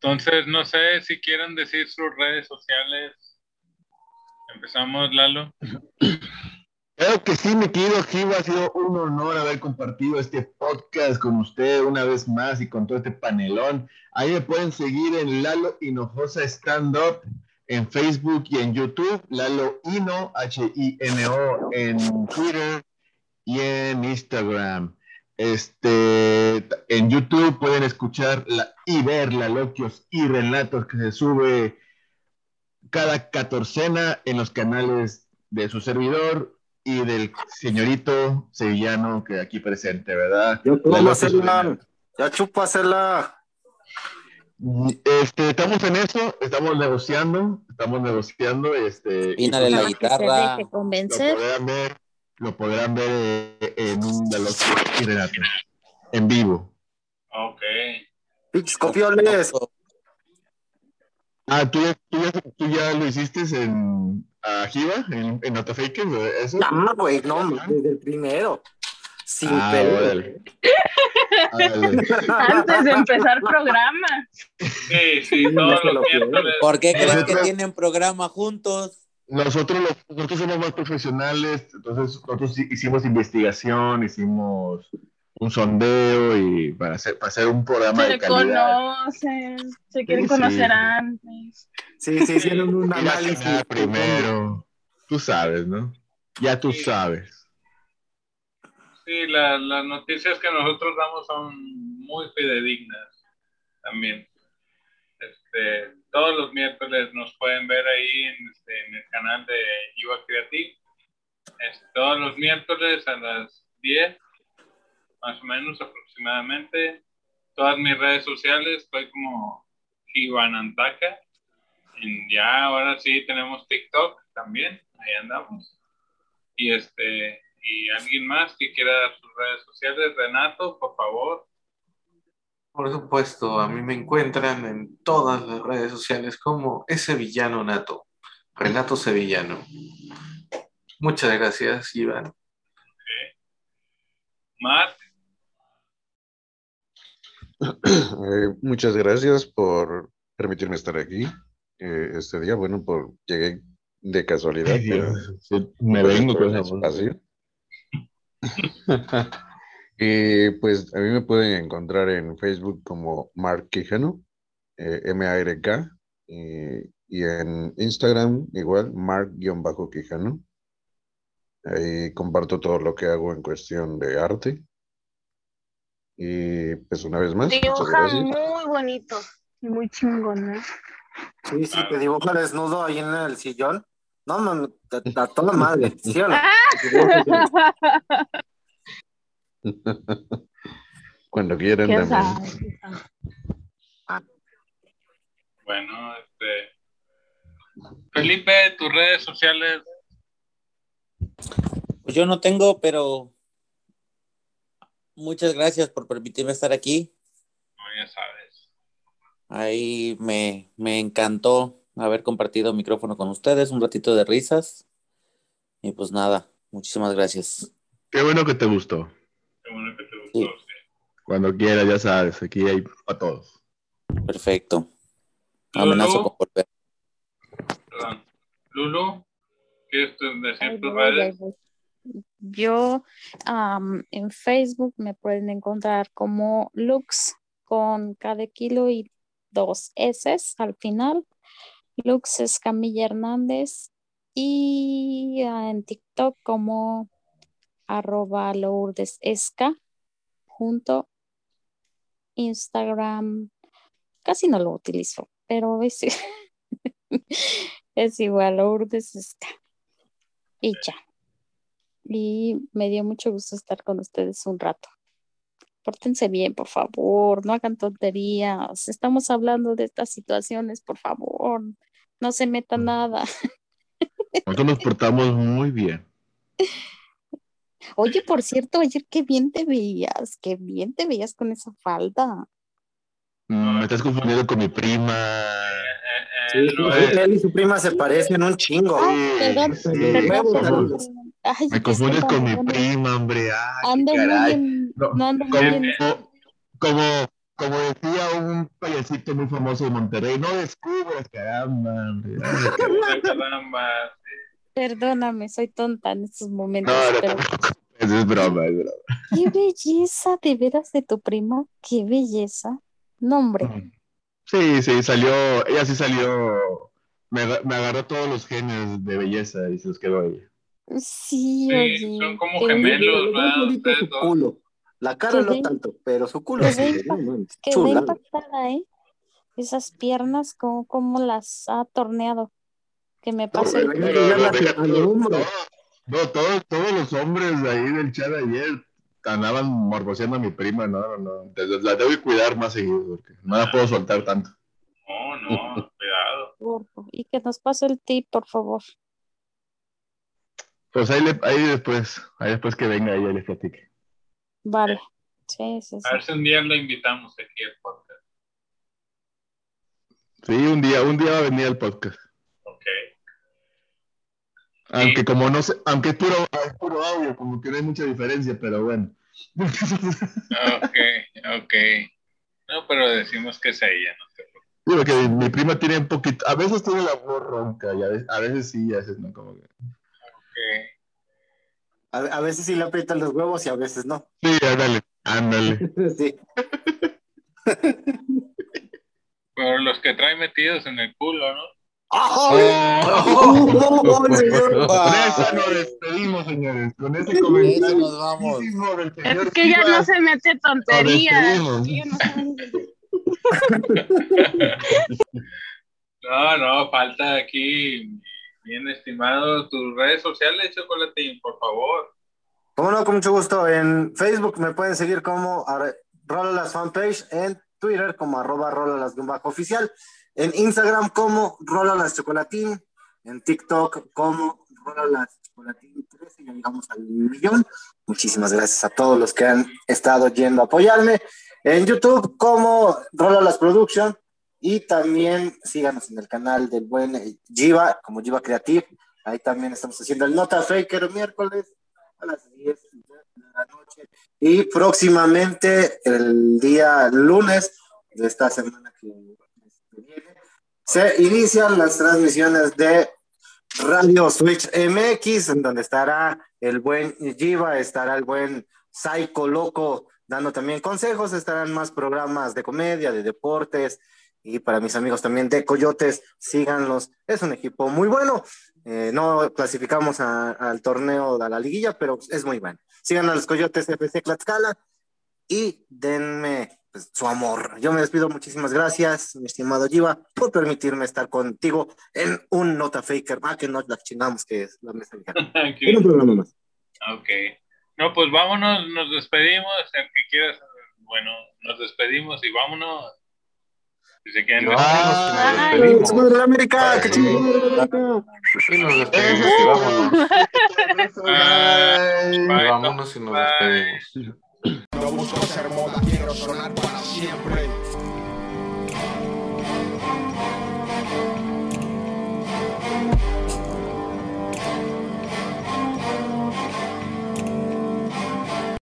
Entonces, no sé si quieren decir sus redes sociales. Empezamos, Lalo. Claro que sí, mi querido Giva, ha sido un honor haber compartido este podcast con usted una vez más y con todo este panelón. Ahí me pueden seguir en Lalo Hinojosa Stand Up en Facebook y en YouTube, Lalo Hino, H-I-N-O, en Twitter y en Instagram. Este, en YouTube pueden escuchar y ver la loquios y relatos que se sube cada catorcena en los canales de su servidor y del señorito sevillano que aquí presente, ¿verdad? La. Ya chupa hacerla. Este, estamos en eso, estamos negociando, estamos negociando, este, Pínale la pues, guitarra. deje lo convencer. podrán ver, lo podrán ver eh, en un de los en vivo. Ok. Pinches copioles. Ah, ¿tú ya, tú ya, tú ya lo hiciste en Ajiva, en, en Notafaker, eso? No, güey, no, desde el primero. Sin Ah. Antes de empezar programa. Sí, sí, todos los miércoles. ¿Por qué crees que tienen programa juntos? Nosotros, lo- nosotros somos más profesionales, entonces nosotros hi- hicimos investigación, hicimos un sondeo y para hacer, para hacer un programa de Se conocen, se quieren Sí, sí. conocer antes. Sí, sí, hicieron un análisis. primero, tú sabes, ¿no? Ya tú sabes. Sí, la- las noticias que nosotros damos son muy fidedignas también. Este, todos los miércoles nos pueden ver ahí en, este, en el canal de Iva Creative. Este, todos los miércoles a las 10, más o menos aproximadamente. Todas mis redes sociales, estoy como Ivanantaka. Y ya ahora sí tenemos TikTok también, ahí andamos. Y este, y alguien más que quiera dar sus redes sociales, Renato, por favor. Por supuesto, a mí me encuentran en todas las redes sociales como ese villano nato, Renato Sevillano. Muchas gracias, Iván. Mark, Eh, muchas gracias por permitirme estar aquí eh, este día. Bueno, por llegué de casualidad, pero sí, me vengo con espacio. y pues a mí me pueden encontrar en Facebook como Mark Quijano, eh, M-A-R-K, y, y en Instagram igual, Mark-Quijano. Ahí comparto todo lo que hago en cuestión de arte. Y pues una vez más, gracias. muy bonito y muy chingón, ¿eh? Sí, sí, te dibuja desnudo ahí en el sillón. No, mames, a, a toda madre, ¿sí o no? Cuando quieran ¿Qué también. sabe? bueno, este. Felipe, tus redes sociales. Pues yo no tengo, pero muchas gracias por permitirme estar aquí. No, ya sabes. Ahí me, me encantó haber compartido micrófono con ustedes, un ratito de risas. Y pues nada, muchísimas gracias. Qué bueno que te gustó. Qué bueno que te gustó. Sí. Cuando quieras, ya sabes, aquí hay para todos. Perfecto. Amenazo con volver. Perdón. Lulu, ¿quieres decir tus redes? Yo en Facebook me pueden encontrar como Lux con cada kilo y dos S al final. Lux Escamilla Hernández y ah, en TikTok como arroba Lourdes Esca junto Instagram casi no lo utilizo, pero es, es igual Lourdes Esca y ya. Y me dio mucho gusto estar con ustedes un rato. Pórtense bien, por favor, no hagan tonterías. Estamos hablando de estas situaciones, por favor. No se meta nada. Nosotros nos portamos muy bien. Oye, por cierto, ayer qué bien te veías, qué bien te veías con esa falda. Mm, Me estás confundiendo con mi prima. Sí, él y su prima se parecen un chingo. Perdón, sí, perdón, perdón. Ay, Me confundes con mi prima, hombre. Ay, Ando caray. en, No, no ando muy como, en, como, como decía un payasito muy famoso de Monterrey, no descubras, caramba. hombre. Caramba. perdóname, soy tonta en estos momentos, No, no, pero Eso es broma, es broma. qué belleza de veras de tu prima, qué belleza. No, hombre, Sí, sí, salió, ella sí salió me, me agarró todos los genes de belleza y se los quedó ella. Sí, Sí, oye. son como gemelos, su culo. La cara no tanto, pero su culo quedé sí. Quedé chulada. impactada, ¿eh? Esas piernas, como, como las ha torneado. Que me No, pase el pero No, no, no, todos, todos los hombres de ahí del chat ayer andaban morboseando a mi prima, no, no, no. La debo cuidar más seguido porque no la puedo soltar tanto. No, no, cuidado. Y que nos pase el tip, por favor. Pues ahí, le- ahí después, ahí después que venga ella les platique. Vale. Sí, sí, A ver sí. si un día la invitamos aquí al podcast. Sí, un día, un día va a venir al podcast. Ok. Aunque como no sé, aunque es puro, es puro audio, como que no hay mucha diferencia, pero bueno. Ok, ok. No, pero decimos que es ella, no te preocupes. Digo que mi, mi prima tiene un poquito, a veces tiene la voz ronca y a veces, a veces sí, a veces no, como que. A, a veces sí le aprietan los huevos y a veces no. Sí, ándale, ándale. Sí. Pero los que trae metidos en el culo, ¿no? ¡Oh, señor! Con esa nos despedimos, señores. Con ese comentario nos vamos. Es que ya no se mete tonterías. No No, no, falta aquí, bien estimado, tus redes sociales, Chocolatín, por favor. Como no, con mucho gusto. En Facebook me pueden seguir como Rolalas Fanpage, en Twitter como arroba Rolalas oficial, en Instagram como Rolalas Chocolatín, en TikTok como Rolalas Chocolatín 13, ya llegamos al millón. Muchísimas gracias a todos los que han estado yendo a apoyarme. En YouTube como Rolalas Production y también síganos en el canal del buen eh, Jiva, como Jiva Creative. Ahí también estamos haciendo el Nota Faker miércoles a las 10 de la noche. Y próximamente, el día lunes de esta semana que viene, se inician las transmisiones de Radio Switch MX, en donde estará el buen Jiva, estará el buen Psycho Loco dando también consejos, estarán más programas de comedia, de deportes, y para mis amigos también de Coyotes, síganlos, es un equipo muy bueno. Eh, no clasificamos a- al torneo de la liguilla, pero es muy bueno. Sigan a los Coyotes FC Tlaxcala y denme pues, su amor. Yo me despido, muchísimas gracias, mi estimado Jiva, por permitirme estar contigo en un Nota Faker. Ah, que no la chingamos, que es la mesa. Aquí. En un programa más. Ok. No, pues vámonos, nos despedimos, el que quieras, bueno, nos despedimos y vámonos. Si se quieren Ah, despedir. nos despedimos. ¡Vamos de la América! ¡Qué chingón de la América! Sí, nos despedimos y vámonos. Bye. Bye. Vámonos y nos despedimos. No busco ser moda, quiero sonar para siempre.